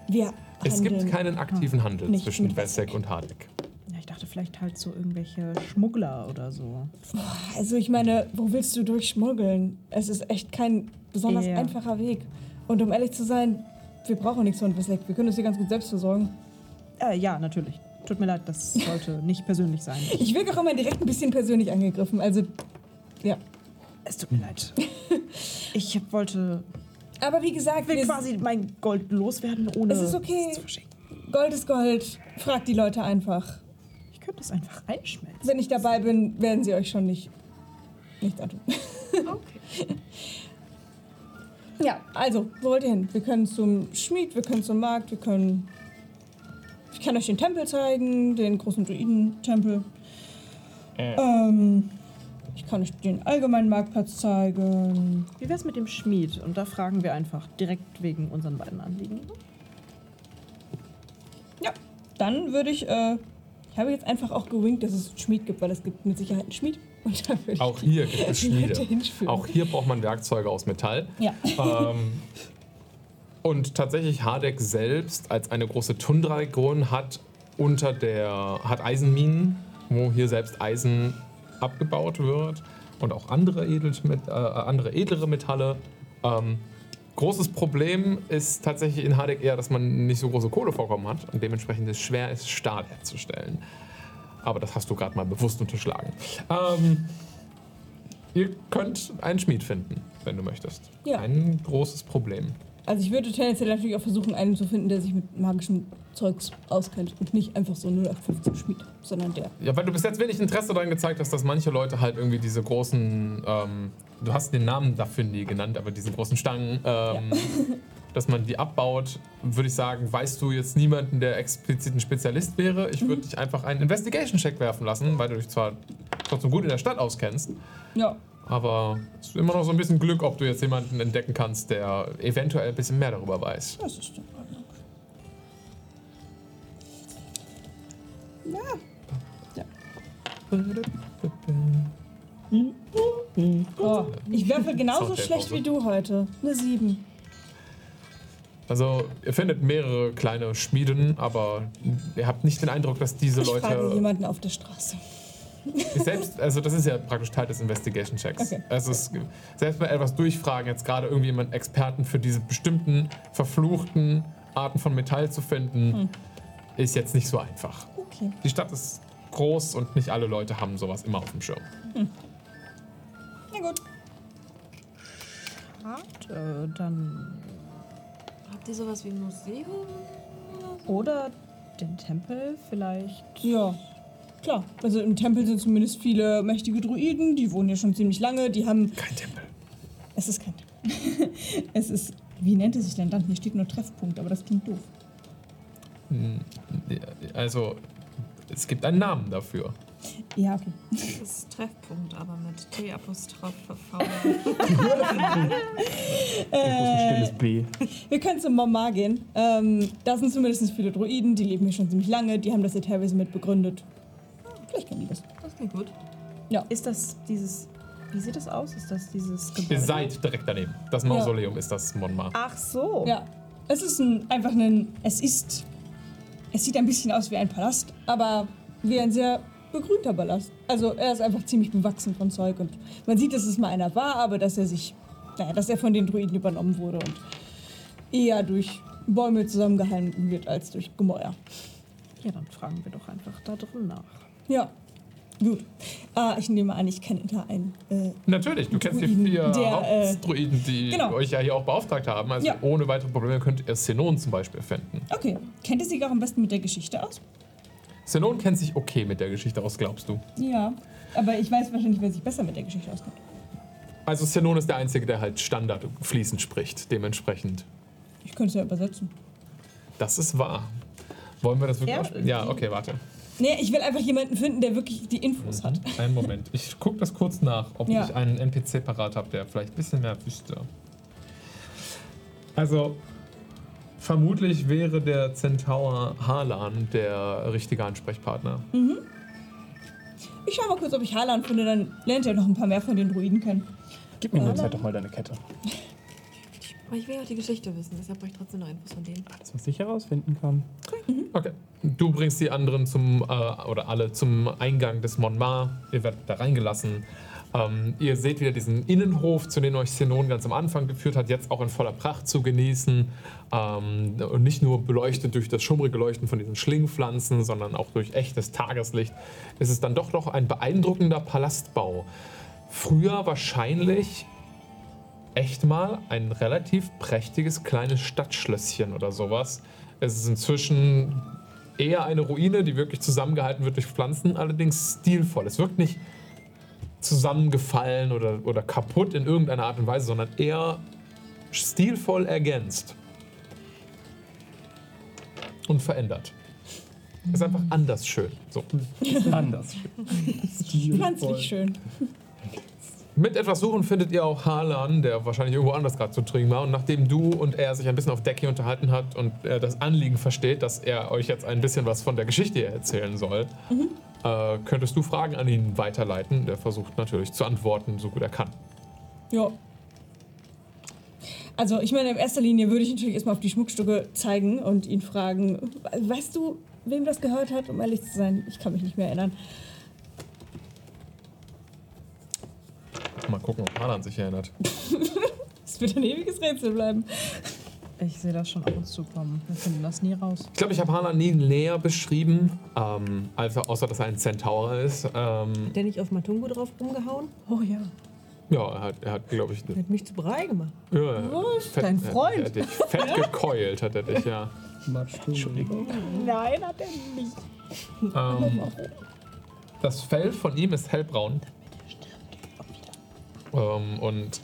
Wir es gibt keinen aktiven Handel Nicht zwischen mit Wessek und Hardeck. Ja, ich dachte vielleicht halt so irgendwelche Schmuggler oder so. Also ich meine, wo willst du durchschmuggeln? Es ist echt kein besonders Ja. einfacher Weg. Und um ehrlich zu sein, wir brauchen nichts von Wesseck. Wir können uns hier ganz gut selbst versorgen. Äh, ja, natürlich. Tut mir leid, das sollte *laughs* nicht persönlich sein. Ich wirke auch immer direkt ein bisschen persönlich angegriffen. Also, ja. Es tut mir leid. *laughs* Ich wollte Aber wie gesagt, will quasi mein Gold loswerden, ohne Es ist okay. es zu verschenken. Gold ist Gold. Fragt die Leute einfach. Ich könnte es einfach einschmelzen. Wenn ich dabei bin, werden sie euch schon nicht nichts antun. Okay. *laughs* Ja, also, wo wollt ihr hin? Wir können zum Schmied, wir können zum Markt, wir können. Ich kann euch den Tempel zeigen, den großen Druiden-Tempel. Ähm, ich kann euch den allgemeinen Marktplatz zeigen. Wie wär's mit dem Schmied? Und da fragen wir einfach direkt wegen unseren beiden Anliegen. Ja, dann würde ich. Äh, ich habe jetzt einfach auch gewinkt, dass es einen Schmied gibt, weil es gibt mit Sicherheit einen Schmied. Auch hier gibt es Schmiede. *laughs* Auch hier braucht man Werkzeuge aus Metall. Ja. Ähm, und tatsächlich Hardeck selbst als eine große Tundra-Region hat unter der hat Eisenminen, wo hier selbst Eisen abgebaut wird und auch andere, Edelmet äh, andere edlere Metalle. Ähm, großes Problem ist tatsächlich in Hardeck eher, dass man nicht so große Kohlevorkommen hat und dementsprechend es schwer ist, Stahl herzustellen. Aber das hast du gerade mal bewusst unterschlagen. Ähm, ihr könnt einen Schmied finden, wenn du möchtest. Ja. Ein großes Problem. Also ich würde tendenziell natürlich auch versuchen, einen zu finden, der sich mit magischem Zeugs auskennt und nicht einfach so 0815 Schmied, sondern der. Ja, weil du bis jetzt wenig Interesse daran gezeigt hast, dass manche Leute halt irgendwie diese großen, ähm, du hast den Namen dafür nie genannt, aber diese großen Stangen, ähm, *laughs* dass man die abbaut, würde ich sagen, weißt du jetzt niemanden, der explizit ein Spezialist wäre. Ich würde dich einfach einen Investigation-Check werfen lassen, weil du dich zwar trotzdem gut in der Stadt auskennst, Ja. aber es ist immer noch so ein bisschen Glück, ob du jetzt jemanden entdecken kannst, der eventuell ein bisschen mehr darüber weiß. Das ist in Ordnung. Oh, ich würfel genauso schlecht wie du heute. Eine 7. Also, ihr findet mehrere kleine Schmieden, aber ihr habt nicht den Eindruck, dass diese Ich frage Leute. jemanden auf der Straße. Selbst, also das ist ja praktisch Teil des Investigation Checks. Okay. Also es, selbst bei etwas durchfragen, jetzt gerade irgendwie jemanden Experten für diese bestimmten verfluchten Arten von Metall zu finden, Hm. ist jetzt nicht so einfach. Okay. Die Stadt ist groß und nicht alle Leute haben sowas immer auf dem Schirm. Na gut. Äh, dann. Habt ihr sowas wie ein Museum? Oder den Tempel vielleicht. Ja, klar. Also im Tempel sind zumindest viele mächtige Druiden, die wohnen hier schon ziemlich lange, die haben... Kein Tempel. Es ist kein Tempel. *laughs* es ist... Wie nennt es sich denn dann? Hier steht nur Treffpunkt, aber das klingt doof. Also, es gibt einen Namen dafür. Ja, okay. Das ist Treffpunkt, aber mit T-Apostroph V. *laughs* Ein stilles B. Wir können zum Mama gehen. Ähm, da sind zumindest viele Druiden, die leben hier schon ziemlich lange, die haben das hier teilweise mit begründet. Vielleicht kennen die das. Das klingt gut. Ist das dieses. Wie sieht das aus? Ist das dieses Gebäude? Ihr seid direkt daneben. Das Mausoleum ist das Monmar. Ach so. Ja, es ist ein, einfach ein. Es ist. Es sieht ein bisschen aus wie ein Palast, aber wie ein sehr begrünter Palast. Also er ist einfach ziemlich bewachsen von Zeug und man sieht, dass es mal einer war, aber dass er sich. Naja, dass er von den Druiden übernommen wurde und eher durch Bäume zusammengehalten wird als durch Gemäuer. Ja, dann fragen wir doch einfach da drin nach. Ja, gut. Ah, ich nehme an, ich kenne da einen. Äh, Natürlich, du kennst die Druiden, vier der, äh, Hauptdruiden, die genau. euch ja hier auch beauftragt haben. Also Ja. ohne weitere Probleme könnt ihr Xenon zum Beispiel finden. okay, kennt ihr sich auch am besten mit der Geschichte aus? Xenon kennt sich okay mit der Geschichte aus, glaubst du? Ja, aber ich weiß wahrscheinlich, wer sich besser mit der Geschichte auskennt. Also Xenon ist der Einzige, der halt Standard fließend spricht, dementsprechend. Ich könnte es ja übersetzen. Das ist wahr. Wollen wir das wirklich Ja? Ja, okay, warte. Nee, ich will einfach jemanden finden, der wirklich die Infos hat. Einen Moment. Ich gucke das kurz nach, ob Ja. ich einen NPC parat habe, der vielleicht ein bisschen mehr wüsste. Also, vermutlich wäre der Centaur Harlan der richtige Ansprechpartner. Ich schau mal kurz, ob ich Harlan finde, dann lernt er noch ein paar mehr von den Druiden kennen. Gib mir in der Zeit doch mal deine Kette. Aber ich will auch die Geschichte wissen, deshalb brauche ich trotzdem noch Infos von denen. Das, was ich herausfinden kann. Okay. Du bringst die anderen zum, äh, oder alle zum Eingang des Monmar. Ihr werdet da reingelassen. Ähm, ihr seht wieder diesen Innenhof, zu dem euch Xenon ganz am Anfang geführt hat, jetzt auch in voller Pracht zu genießen. Ähm, und nicht nur beleuchtet durch das schummrige Leuchten von diesen Schlingpflanzen, sondern auch durch echtes Tageslicht. Es ist dann doch noch ein beeindruckender Palastbau. Früher wahrscheinlich echt mal ein relativ prächtiges kleines Stadtschlösschen oder sowas. Es ist inzwischen eher eine Ruine, die wirklich zusammengehalten wird durch Pflanzen, allerdings stilvoll. Es wirkt nicht zusammengefallen oder, oder kaputt in irgendeiner Art und Weise, sondern eher stilvoll ergänzt. Und verändert. Ist einfach anders schön. So. Anders. Pflanzlich schön. Mit etwas Suchen findet ihr auch Harlan, der wahrscheinlich irgendwo anders gerade zu trinken war. Und nachdem du und er sich ein bisschen auf Deck hier unterhalten hat und er das Anliegen versteht, dass er euch jetzt ein bisschen was von der Geschichte erzählen soll, äh, könntest du Fragen an ihn weiterleiten. Der versucht natürlich zu antworten, so gut er kann. Ja. Also, ich meine, in erster Linie würde ich natürlich erstmal auf die Schmuckstücke zeigen und ihn fragen, weißt du, wem das gehört hat, um ehrlich zu sein? Ich kann mich nicht mehr erinnern. Mal gucken, ob Harlan sich erinnert. *laughs* Es wird ein ewiges Rätsel bleiben. Ich sehe das schon ab und zu kommen. Wir finden das nie raus. Ich glaube, ich habe Harlan nie näher beschrieben, ähm, also außer dass er ein Centaur ist. Ähm, Hat der nicht auf Matungo drauf rumgehauen? Oh ja. ja, er hat, er hat glaube ich, Der hat mich zu Brei gemacht. ja, fett, dein Er, Freund? er hat dich fett gekeult, hat er dich, ja. Entschuldigung. Nein, hat er nicht. Ähm, das Fell von ihm ist hellbraun. Ähm, und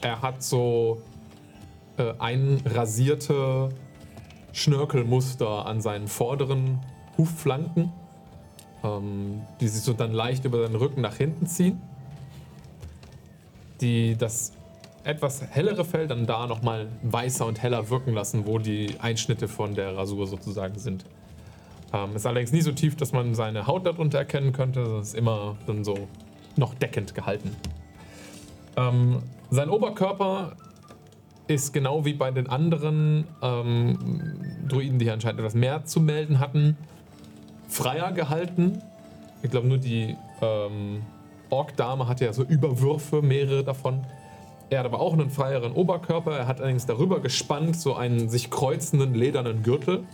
er hat so äh, einrasierte Schnörkelmuster an seinen vorderen Hufflanken, ähm, die sich so dann leicht über seinen Rücken nach hinten ziehen. Die das etwas hellere Fell dann da nochmal weißer und heller wirken lassen, wo die Einschnitte von der Rasur sozusagen sind. Ähm, ist allerdings nie so tief, dass man seine Haut darunter erkennen könnte. Das ist immer dann so noch deckend gehalten. Ähm, sein Oberkörper ist genau wie bei den anderen ähm, Druiden, die hier anscheinend etwas mehr zu melden hatten, freier gehalten. Ich glaube, nur die ähm, Ork-Dame hatte ja so Überwürfe, mehrere davon. Er hat aber auch einen freieren Oberkörper. Er hat allerdings darüber gespannt so einen sich kreuzenden ledernen Gürtel.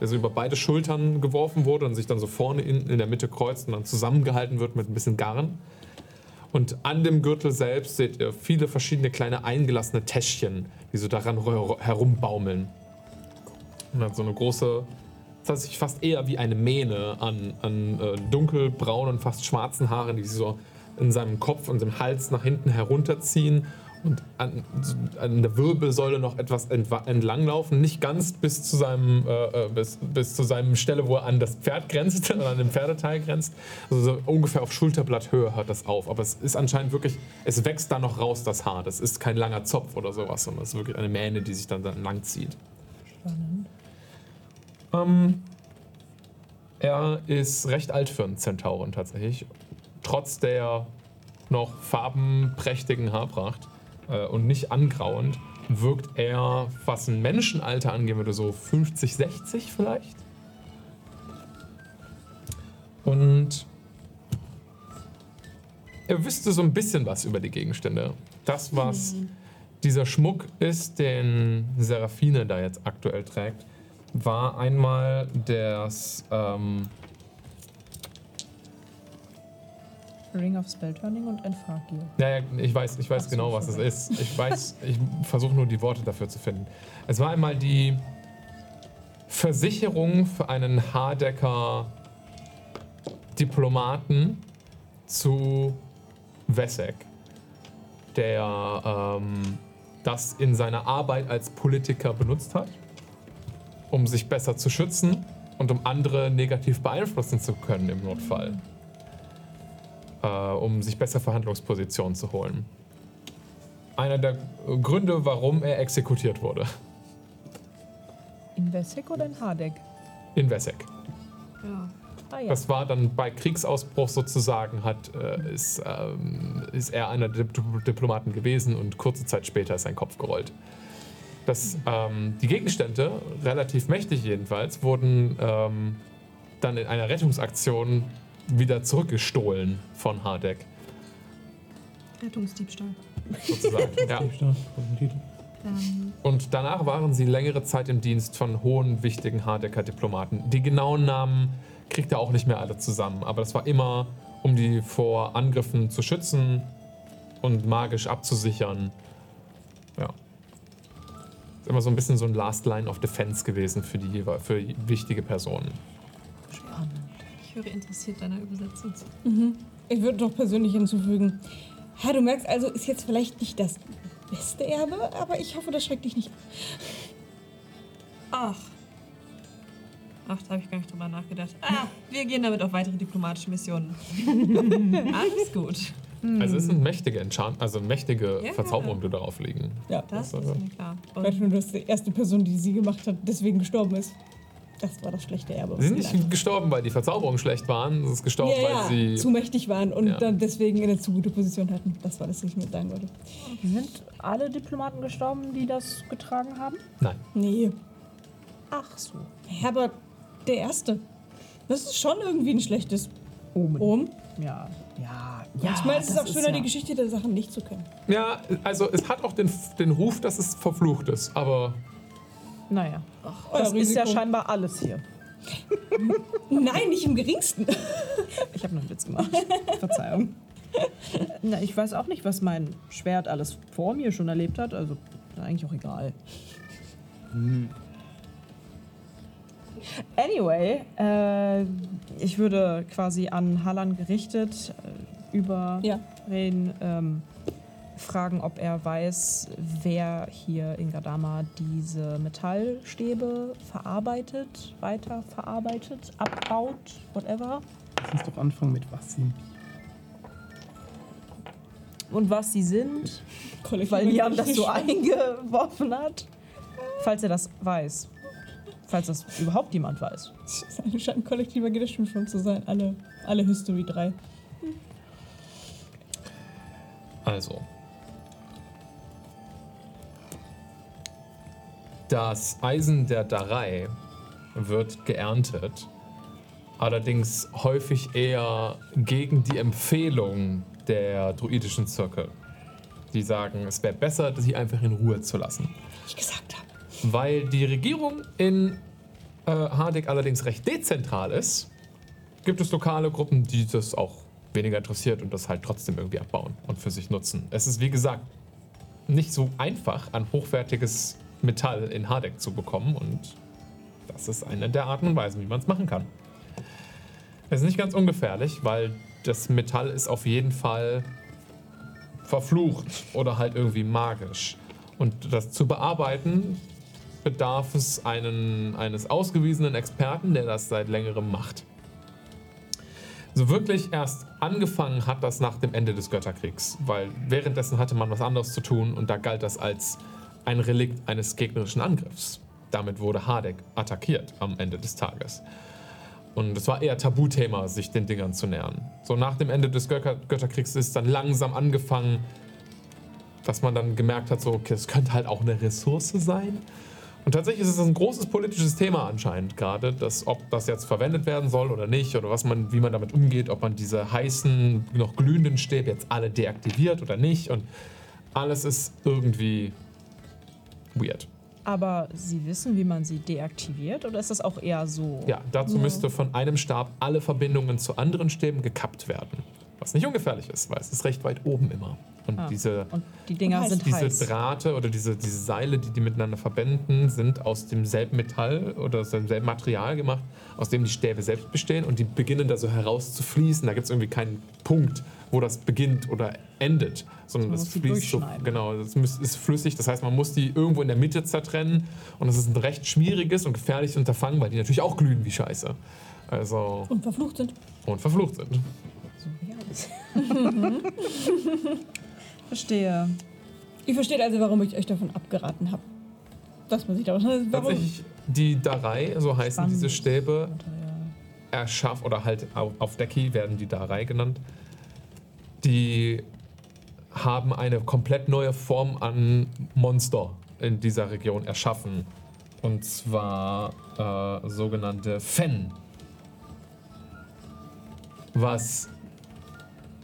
der so über beide Schultern geworfen wurde und sich dann so vorne in, in der Mitte kreuzt und dann zusammengehalten wird mit ein bisschen Garn. Und an dem Gürtel selbst seht ihr viele verschiedene kleine eingelassene Täschchen, die so daran herumbaumeln. Und hat so eine große, sich fast eher wie eine Mähne an, an äh, dunkelbraunen, fast schwarzen Haaren, die sich so in seinem Kopf und dem Hals nach hinten herunterziehen und an, an der Wirbelsäule noch etwas entlanglaufen. Nicht ganz bis zu seinem, äh, äh, bis, bis zu seinem Stelle, wo er an das Pferd grenzt, *laughs* oder an den Pferdeteil grenzt. Also so ungefähr auf Schulterblatthöhe hört das auf. Aber es ist anscheinend wirklich, es wächst da noch raus, das Haar. Das ist kein langer Zopf oder sowas, sondern es ist wirklich eine Mähne, die sich dann, dann lang zieht. Ähm, er ist recht alt für einen Zentauren tatsächlich. Trotz der noch farbenprächtigen Haarpracht äh, und nicht angrauend, wirkt er, was ein Menschenalter angehen würde, so 50, 60 vielleicht. Und er wüsste so ein bisschen was über die Gegenstände. Das, was dieser Schmuck ist, den Seraphine da jetzt aktuell trägt, war einmal das, ähm, Ring of Spellturning und Enfagio. Naja, ich weiß, ich weiß Ach so, genau, was es ist. Ich weiß, ich versuche nur die Worte dafür zu finden. Es war einmal die Versicherung für einen Hardecker Diplomaten zu Wessek, der ähm, das in seiner Arbeit als Politiker benutzt hat, um sich besser zu schützen und um andere negativ beeinflussen zu können im Notfall äh, um sich bessere Verhandlungspositionen zu holen. Einer der Gründe, warum er exekutiert wurde. In Wessek oder in Hardek? In Wessek. Ja. Ah ja. Das war dann bei Kriegsausbruch sozusagen, hat, äh, ist, ähm, ist er einer der Dip- Diplomaten gewesen und kurze Zeit später ist sein Kopf gerollt. Das, ähm, die Gegenstände, relativ mächtig jedenfalls, wurden ähm, dann in einer Rettungsaktion wieder zurückgestohlen von Hardek, Rettungsdiebstahl. sozusagen. ja. Ähm, Und danach waren sie längere Zeit im Dienst von hohen, wichtigen Hardecker-Diplomaten. Die genauen Namen kriegt er auch nicht mehr alle zusammen, aber das war immer, um die vor Angriffen zu schützen und magisch abzusichern. Ja. Ist immer so ein bisschen so ein Last Line of Defense gewesen für, die, für wichtige Personen. Höre interessiert deiner Übersetzung zu. Ich würde doch persönlich hinzufügen. Ha, du merkst also, ist jetzt vielleicht nicht das beste Erbe, aber ich hoffe, das schreckt dich nicht ab. Ach. Ach, da habe ich gar nicht drüber nachgedacht. Ah, wir gehen damit auf weitere diplomatische Missionen. *laughs* Alles gut. Also es sind mächtige Enchant also mächtige Ja. Verzauberungen, die darauf liegen. Ja, Das also- ist mir klar. ich weiß nur, dass die erste Person, die sie gemacht hat, deswegen gestorben ist. Das war das schlechte Erbe. Sie sind nicht gestorben, weil die Verzauberungen schlecht waren. Sie ist gestorben, ja, weil ja, sie zu mächtig waren und Ja. dann deswegen eine zu gute Position hatten. Das war das, was ich mit sagen wollte. Sind alle Diplomaten gestorben, die das getragen haben? Nein. Nee, Ach so. Herbert der Erste. Das ist schon irgendwie ein schlechtes Omen. Omen. Ja, ja, ja. Manchmal ist es auch schöner, ja- die Geschichte der Sachen nicht zu können. Ja, also es hat auch den, den Ruf, dass es verflucht ist, aber Naja, Euer das ist ja scheinbar alles hier. *laughs* Nein, nicht im geringsten. *laughs* Ich habe nur einen Witz gemacht. Verzeihung. Na, ich weiß auch nicht, was mein Schwert alles vor mir schon erlebt hat. Also, eigentlich auch egal. Anyway, äh, ich würde quasi an Hallan gerichtet äh, über Ja. reden, ähm, fragen, ob er weiß, wer hier in Gadama diese Metallstäbe verarbeitet, weiterverarbeitet, abbaut, whatever. Lass uns doch anfangen mit was sind. Und was sie sind, Kollektiv weil Jan das so eingeworfen hat. Falls er das weiß. Falls das überhaupt jemand weiß. Es scheint ein kollektiver Gedächtnisschwund zu sein. Alle, alle History 3. also. Das Eisen der Darei wird geerntet, allerdings häufig eher gegen die Empfehlung der druidischen Zirkel. Die sagen, es wäre besser, sie einfach in Ruhe zu lassen. Ich gesagt habe. weil die Regierung in äh, Hardik allerdings recht dezentral ist, gibt es lokale Gruppen, die das auch weniger interessiert und das halt trotzdem irgendwie abbauen und für sich nutzen. Es ist, wie gesagt, nicht so einfach, an hochwertiges Metall in Hardeck zu bekommen und das ist eine der Arten und Weisen, wie man es machen kann. Es ist nicht ganz ungefährlich, weil das Metall ist auf jeden Fall verflucht oder halt irgendwie magisch. Und das zu bearbeiten bedarf es einen, eines ausgewiesenen Experten, der das seit längerem macht. So wirklich erst angefangen hat das nach dem Ende des Götterkriegs, weil währenddessen hatte man was anderes zu tun und da galt das als ein Relikt eines gegnerischen Angriffs. Damit wurde Hardek attackiert am Ende des Tages. Und es war eher Tabuthema, sich den Dingern zu nähern. So nach dem Ende des Götter Götterkriegs ist dann langsam angefangen, dass man dann gemerkt hat, so, okay, es könnte halt auch eine Ressource sein. Und tatsächlich ist es ein großes politisches Thema anscheinend gerade, dass ob das jetzt verwendet werden soll oder nicht oder was man, wie man damit umgeht, ob man diese heißen, noch glühenden Stäbe jetzt alle deaktiviert oder nicht. Und alles ist irgendwie weird. Aber Sie wissen, wie man sie deaktiviert? Oder ist das auch eher so? Ja, dazu müsste von einem Stab alle Verbindungen zu anderen Stäben gekappt werden. Was nicht ungefährlich ist, weil es ist recht weit oben immer. Und Ah. diese, Und die Dinger sind diese heiß. Drahte oder diese, diese Seile, die die miteinander verbinden, sind aus demselben Metall oder aus demselben Material gemacht, aus dem die Stäbe selbst bestehen und die beginnen da so herauszufließen. Da gibt es irgendwie keinen Punkt, wo das beginnt oder endet, sondern es fließt so, genau, es ist flüssig. Das heißt, man muss die irgendwo in der Mitte zertrennen und das ist ein recht schwieriges und gefährliches Unterfangen, weil die natürlich auch glühen wie Scheiße. Also Und verflucht sind. und verflucht sind. *laughs* Verstehe. Ihr versteht also, warum ich euch davon abgeraten habe. Dass man sich da? Tatsächlich, die Darei, so heißen Spannend. diese Stäbe, erschafft, oder halt au- auf Decky werden die Darei genannt, die haben eine komplett neue Form an Monster in dieser Region erschaffen. Und zwar äh, sogenannte Fen. Was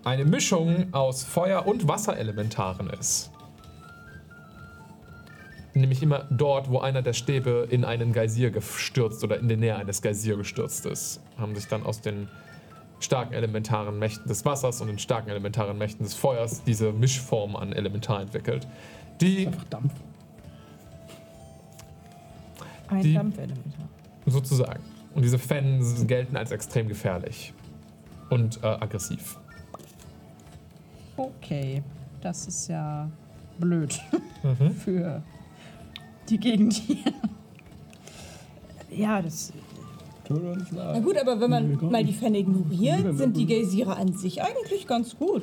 eine Mischung aus Feuer- und Wasserelementaren ist. Nämlich immer dort, wo einer der Stäbe in einen Geysir gestürzt oder in die Nähe eines Geysir gestürzt ist, haben sich dann aus den starken elementaren Mächten des Wassers und den starken elementaren Mächten des Feuers diese Mischform an Elementar entwickelt, die Einfach Dampf. Ein Die- Dampfelementar. sozusagen. Und diese Fans gelten als extrem gefährlich und äh, aggressiv. Okay, das ist ja blöd *laughs* Mhm. für die Gegend hier. Ja, das. Na gut, aber wenn man mal die Fenne ignoriert, sind die Geysire an sich eigentlich ganz gut.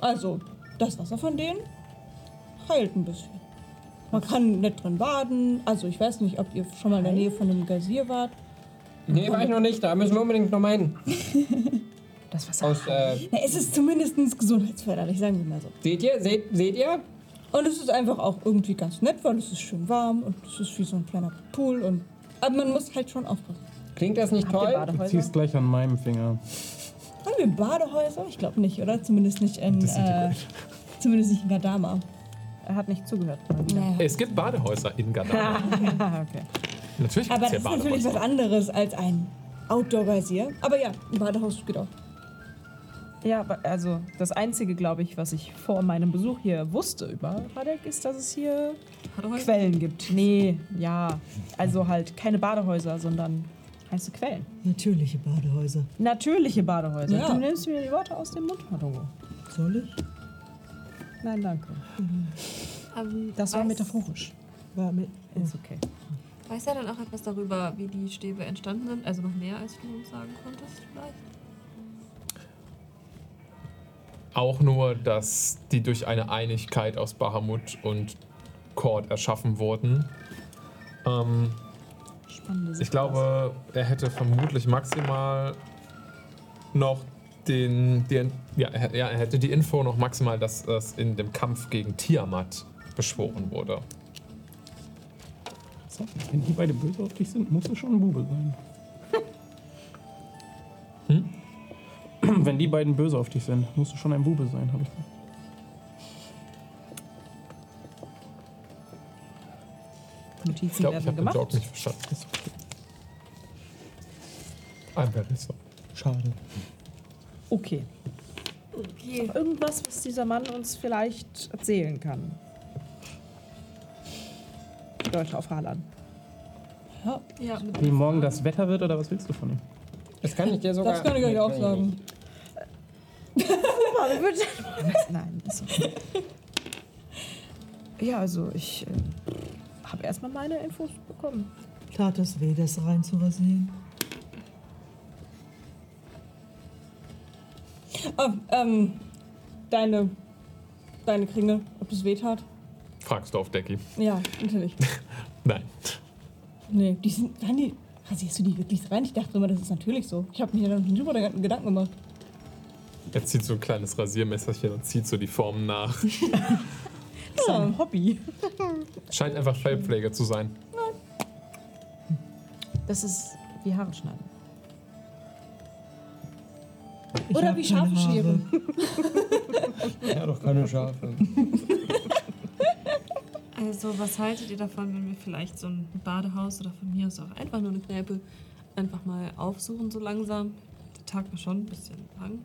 Also, das Wasser von denen heilt ein bisschen. Man kann nicht drin baden. Also, ich weiß nicht, ob ihr schon mal in der Nähe von einem Geysir wart. Nee, war ich noch nicht. Da müssen wir unbedingt noch mal hin. *laughs* Das Wasser. Aus, äh, Na, es ist zumindest gesundheitsförderlich, sagen wir mal so. seht ihr? Seht, seht ihr? Und es ist einfach auch irgendwie ganz nett, weil es ist schön warm und es ist wie so ein kleiner Pool. Und, aber man muss halt schon aufpassen. Klingt das nicht Habt ihr toll? Du ziehst gleich an meinem Finger. Haben wir Badehäuser? Ich glaube nicht, oder? Zumindest nicht in, äh, zumindest nicht in Gadama. Er hat nicht zugehört. Naja. Es gibt Badehäuser in Ghana. *laughs* okay. Natürlich gibt Aber es das ist natürlich was anderes als ein Outdoor-Geysir. Aber ja, ein Badehaus geht auch. Ja, also das Einzige, glaube ich, was ich vor meinem Besuch hier wusste über Radek, ist, dass es hier Badehäuser? Quellen gibt. Nee, ja. Also halt keine Badehäuser, sondern heiße Quellen. Natürliche Badehäuser. Natürliche Badehäuser. Ja. Du nimmst mir die Worte aus dem Mund, Madogo. Soll ich? Nein, danke. Ähm, Das war metaphorisch. War mit. Ist okay. Weiß er dann auch etwas darüber, wie die Stäbe entstanden sind? Also noch mehr, als du uns sagen konntest, vielleicht? Auch nur, dass die durch eine Einigkeit aus Bahamut und Kord erschaffen wurden. Ähm, Spannende ich glaube, er hätte vermutlich maximal noch den, den ja, er, er hätte die Info noch maximal, dass das in dem Kampf gegen Tiamat beschworen wurde. So, wenn die beide böse auf dich sind, musst du schon ein Bube sein. Hm? Wenn die beiden böse auf dich sind, musst du schon ein Bube sein, habe ich gesagt. Ich Notizen glaube, ich werden habe den gemacht. Joke nicht verstanden. Ist okay. Ein Berisso. Schade. Okay. Okay. Irgendwas, was dieser Mann uns vielleicht erzählen kann? Ich deute auf Haaland. Ja, Wie morgen das Wetter wird oder was willst du von ihm? Das kann ich dir sogar. Das kann ich euch auch sagen. nicht. *laughs* Nein, ist okay. Ja, also ich äh, habe erstmal meine Infos bekommen. Tat es weh, das reinzurasieren? Oh, ähm, deine, deine Kringel, ob das weh tat? Fragst du auf Decky. Ja, natürlich. *laughs* Nein. Nee, die sind, waren die, rasierst du die wirklich rein? Ich dachte immer, das ist natürlich so. Ich habe mir da noch nie drüber Gedanken gemacht. Er zieht so ein kleines Rasiermesserchen und zieht so die Formen nach. *laughs* Das ist ein Hobby. *laughs* Scheint einfach Fellpflege zu sein. Das ist wie Haare schneiden. Ich Oder hab wie keine Schafe Haare. scheren. *laughs* Ja, doch keine Schafe. *laughs* Also, was haltet ihr davon, wenn wir vielleicht so ein Badehaus oder von mir aus auch einfach nur eine Kneipe einfach mal aufsuchen, so langsam? Der Tag war schon ein bisschen lang.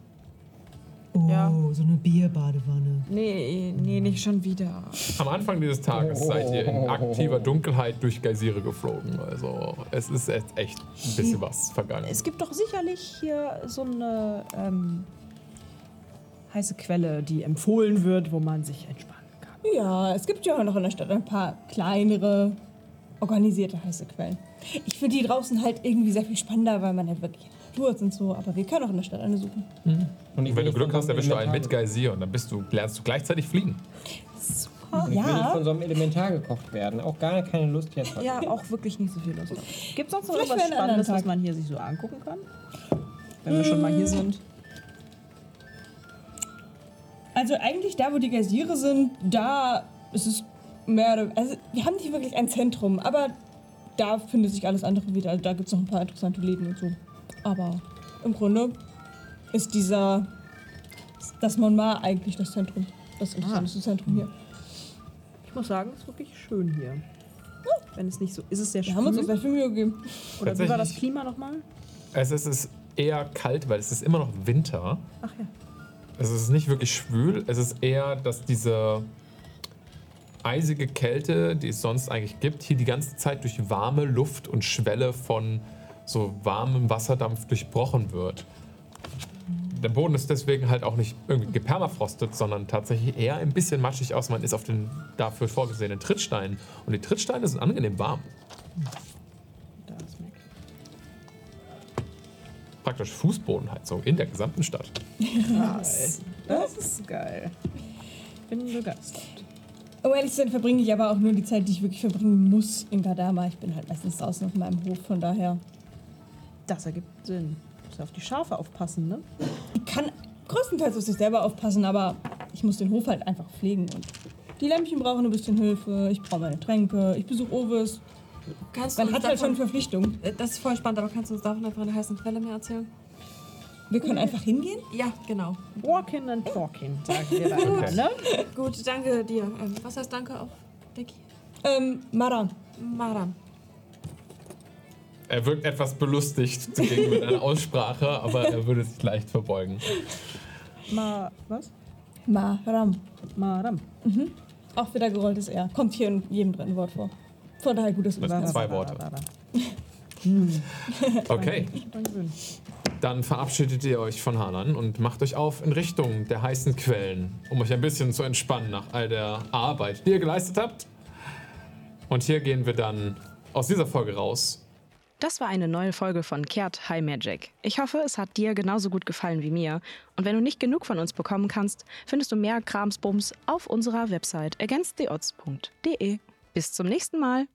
Oh, Ja. so eine Bierbadewanne. Nee, nee, nicht schon wieder. Am Anfang dieses Tages seid ihr in aktiver Dunkelheit durch Geysire geflogen. Also es ist jetzt echt ein bisschen was vergangen. Es gibt doch sicherlich hier so eine ähm, heiße Quelle, die empfohlen wird, wo man sich entspannen kann. Ja, es gibt ja auch noch in der Stadt ein paar kleinere, organisierte heiße Quellen. Ich finde die draußen halt irgendwie sehr viel spannender, weil man halt wirklich ist und so. Aber wir können auch in der Stadt eine suchen. Und ich Und wenn du Glück hast, erwischst du einen mit Geysir und dann bist du, lernst du gleichzeitig fliegen. Und ich will nicht Ja, von so einem Elementar gekocht werden. Auch gar keine Lust jetzt. Ja, auch wirklich nicht so viel Lust. Gibt es sonst noch Vielleicht irgendwas Spannendes, was man hier sich so angucken kann? Wenn wir schon mal hier sind. also eigentlich da, wo die Geysire sind, da ist es mehr oder Also wir haben nicht wirklich ein Zentrum, aber da findet sich alles andere wieder. Also da gibt es noch ein paar interessante Läden und so. Aber im Grunde ist dieser, das Monmar eigentlich das Zentrum. Das interessanteste Zentrum hier. Ich muss sagen, es ist wirklich schön hier. Wenn es nicht so ist, es sehr Wir schön. haben uns auch sehr viel Mühe gegeben. Oder wie war das. Klima nochmal? Es ist, es ist eher kalt, weil es ist immer noch Winter. Ach ja. Es ist nicht wirklich schwül. Es ist eher, dass diese eisige Kälte, die es sonst eigentlich gibt, hier die ganze Zeit durch warme Luft und Schwelle von so warmem Wasserdampf durchbrochen wird. Der Boden ist deswegen halt auch nicht irgendwie gepermafrostet, sondern tatsächlich eher ein bisschen matschig aus. Man ist auf den dafür vorgesehenen Trittsteinen. Und die Trittsteine sind angenehm warm. Da ist Mac. Praktisch Fußbodenheizung in der gesamten Stadt. Krass. Das ist geil. Bin begeistert. Um ehrlich zu sein, verbringe ich aber auch nur die Zeit, die ich wirklich verbringen muss in Gadama. Ich bin halt meistens draußen auf meinem Hof, von daher. Das ergibt Sinn. Muss auf die Schafe aufpassen, ne? Ich kann größtenteils auf sich selber aufpassen, aber ich muss den Hof halt einfach pflegen. Und die Lämpchen brauchen ein bisschen Hilfe, ich brauche meine Tränke, ich besuche Ovis. Kannst du Man hat halt schon Verpflichtungen. Äh, das ist voll spannend, aber kannst du uns davon einfach eine heißen Quelle mehr erzählen? Wir können einfach hingehen. Ja, genau. Walking and talking, sagen wir da immer, Okay. ne? Gut, danke dir. Ähm, was heißt danke auf Decky? Ähm, Mara, Maram. Er wirkt etwas belustigt *laughs* gegenüber deiner Aussprache, aber er würde sich leicht verbeugen. Ma, was? Maram. Maram. Auch wieder gerolltes R. Kommt hier in jedem dritten Wort vor. Von daher gut, dass du Das das sind zwei Worte. *laughs* Okay, dann verabschiedet ihr euch von Hanan und macht euch auf in Richtung der heißen Quellen, um euch ein bisschen zu entspannen nach all der Arbeit, die ihr geleistet habt. Und hier gehen wir dann aus dieser Folge raus. Das war eine neue Folge von Kehrt High Magic. Ich hoffe, es hat dir genauso gut gefallen wie mir. Und wenn du nicht genug von uns bekommen kannst, findest du mehr Kramsbums auf unserer Website againsttheodds.de. Bis zum nächsten Mal.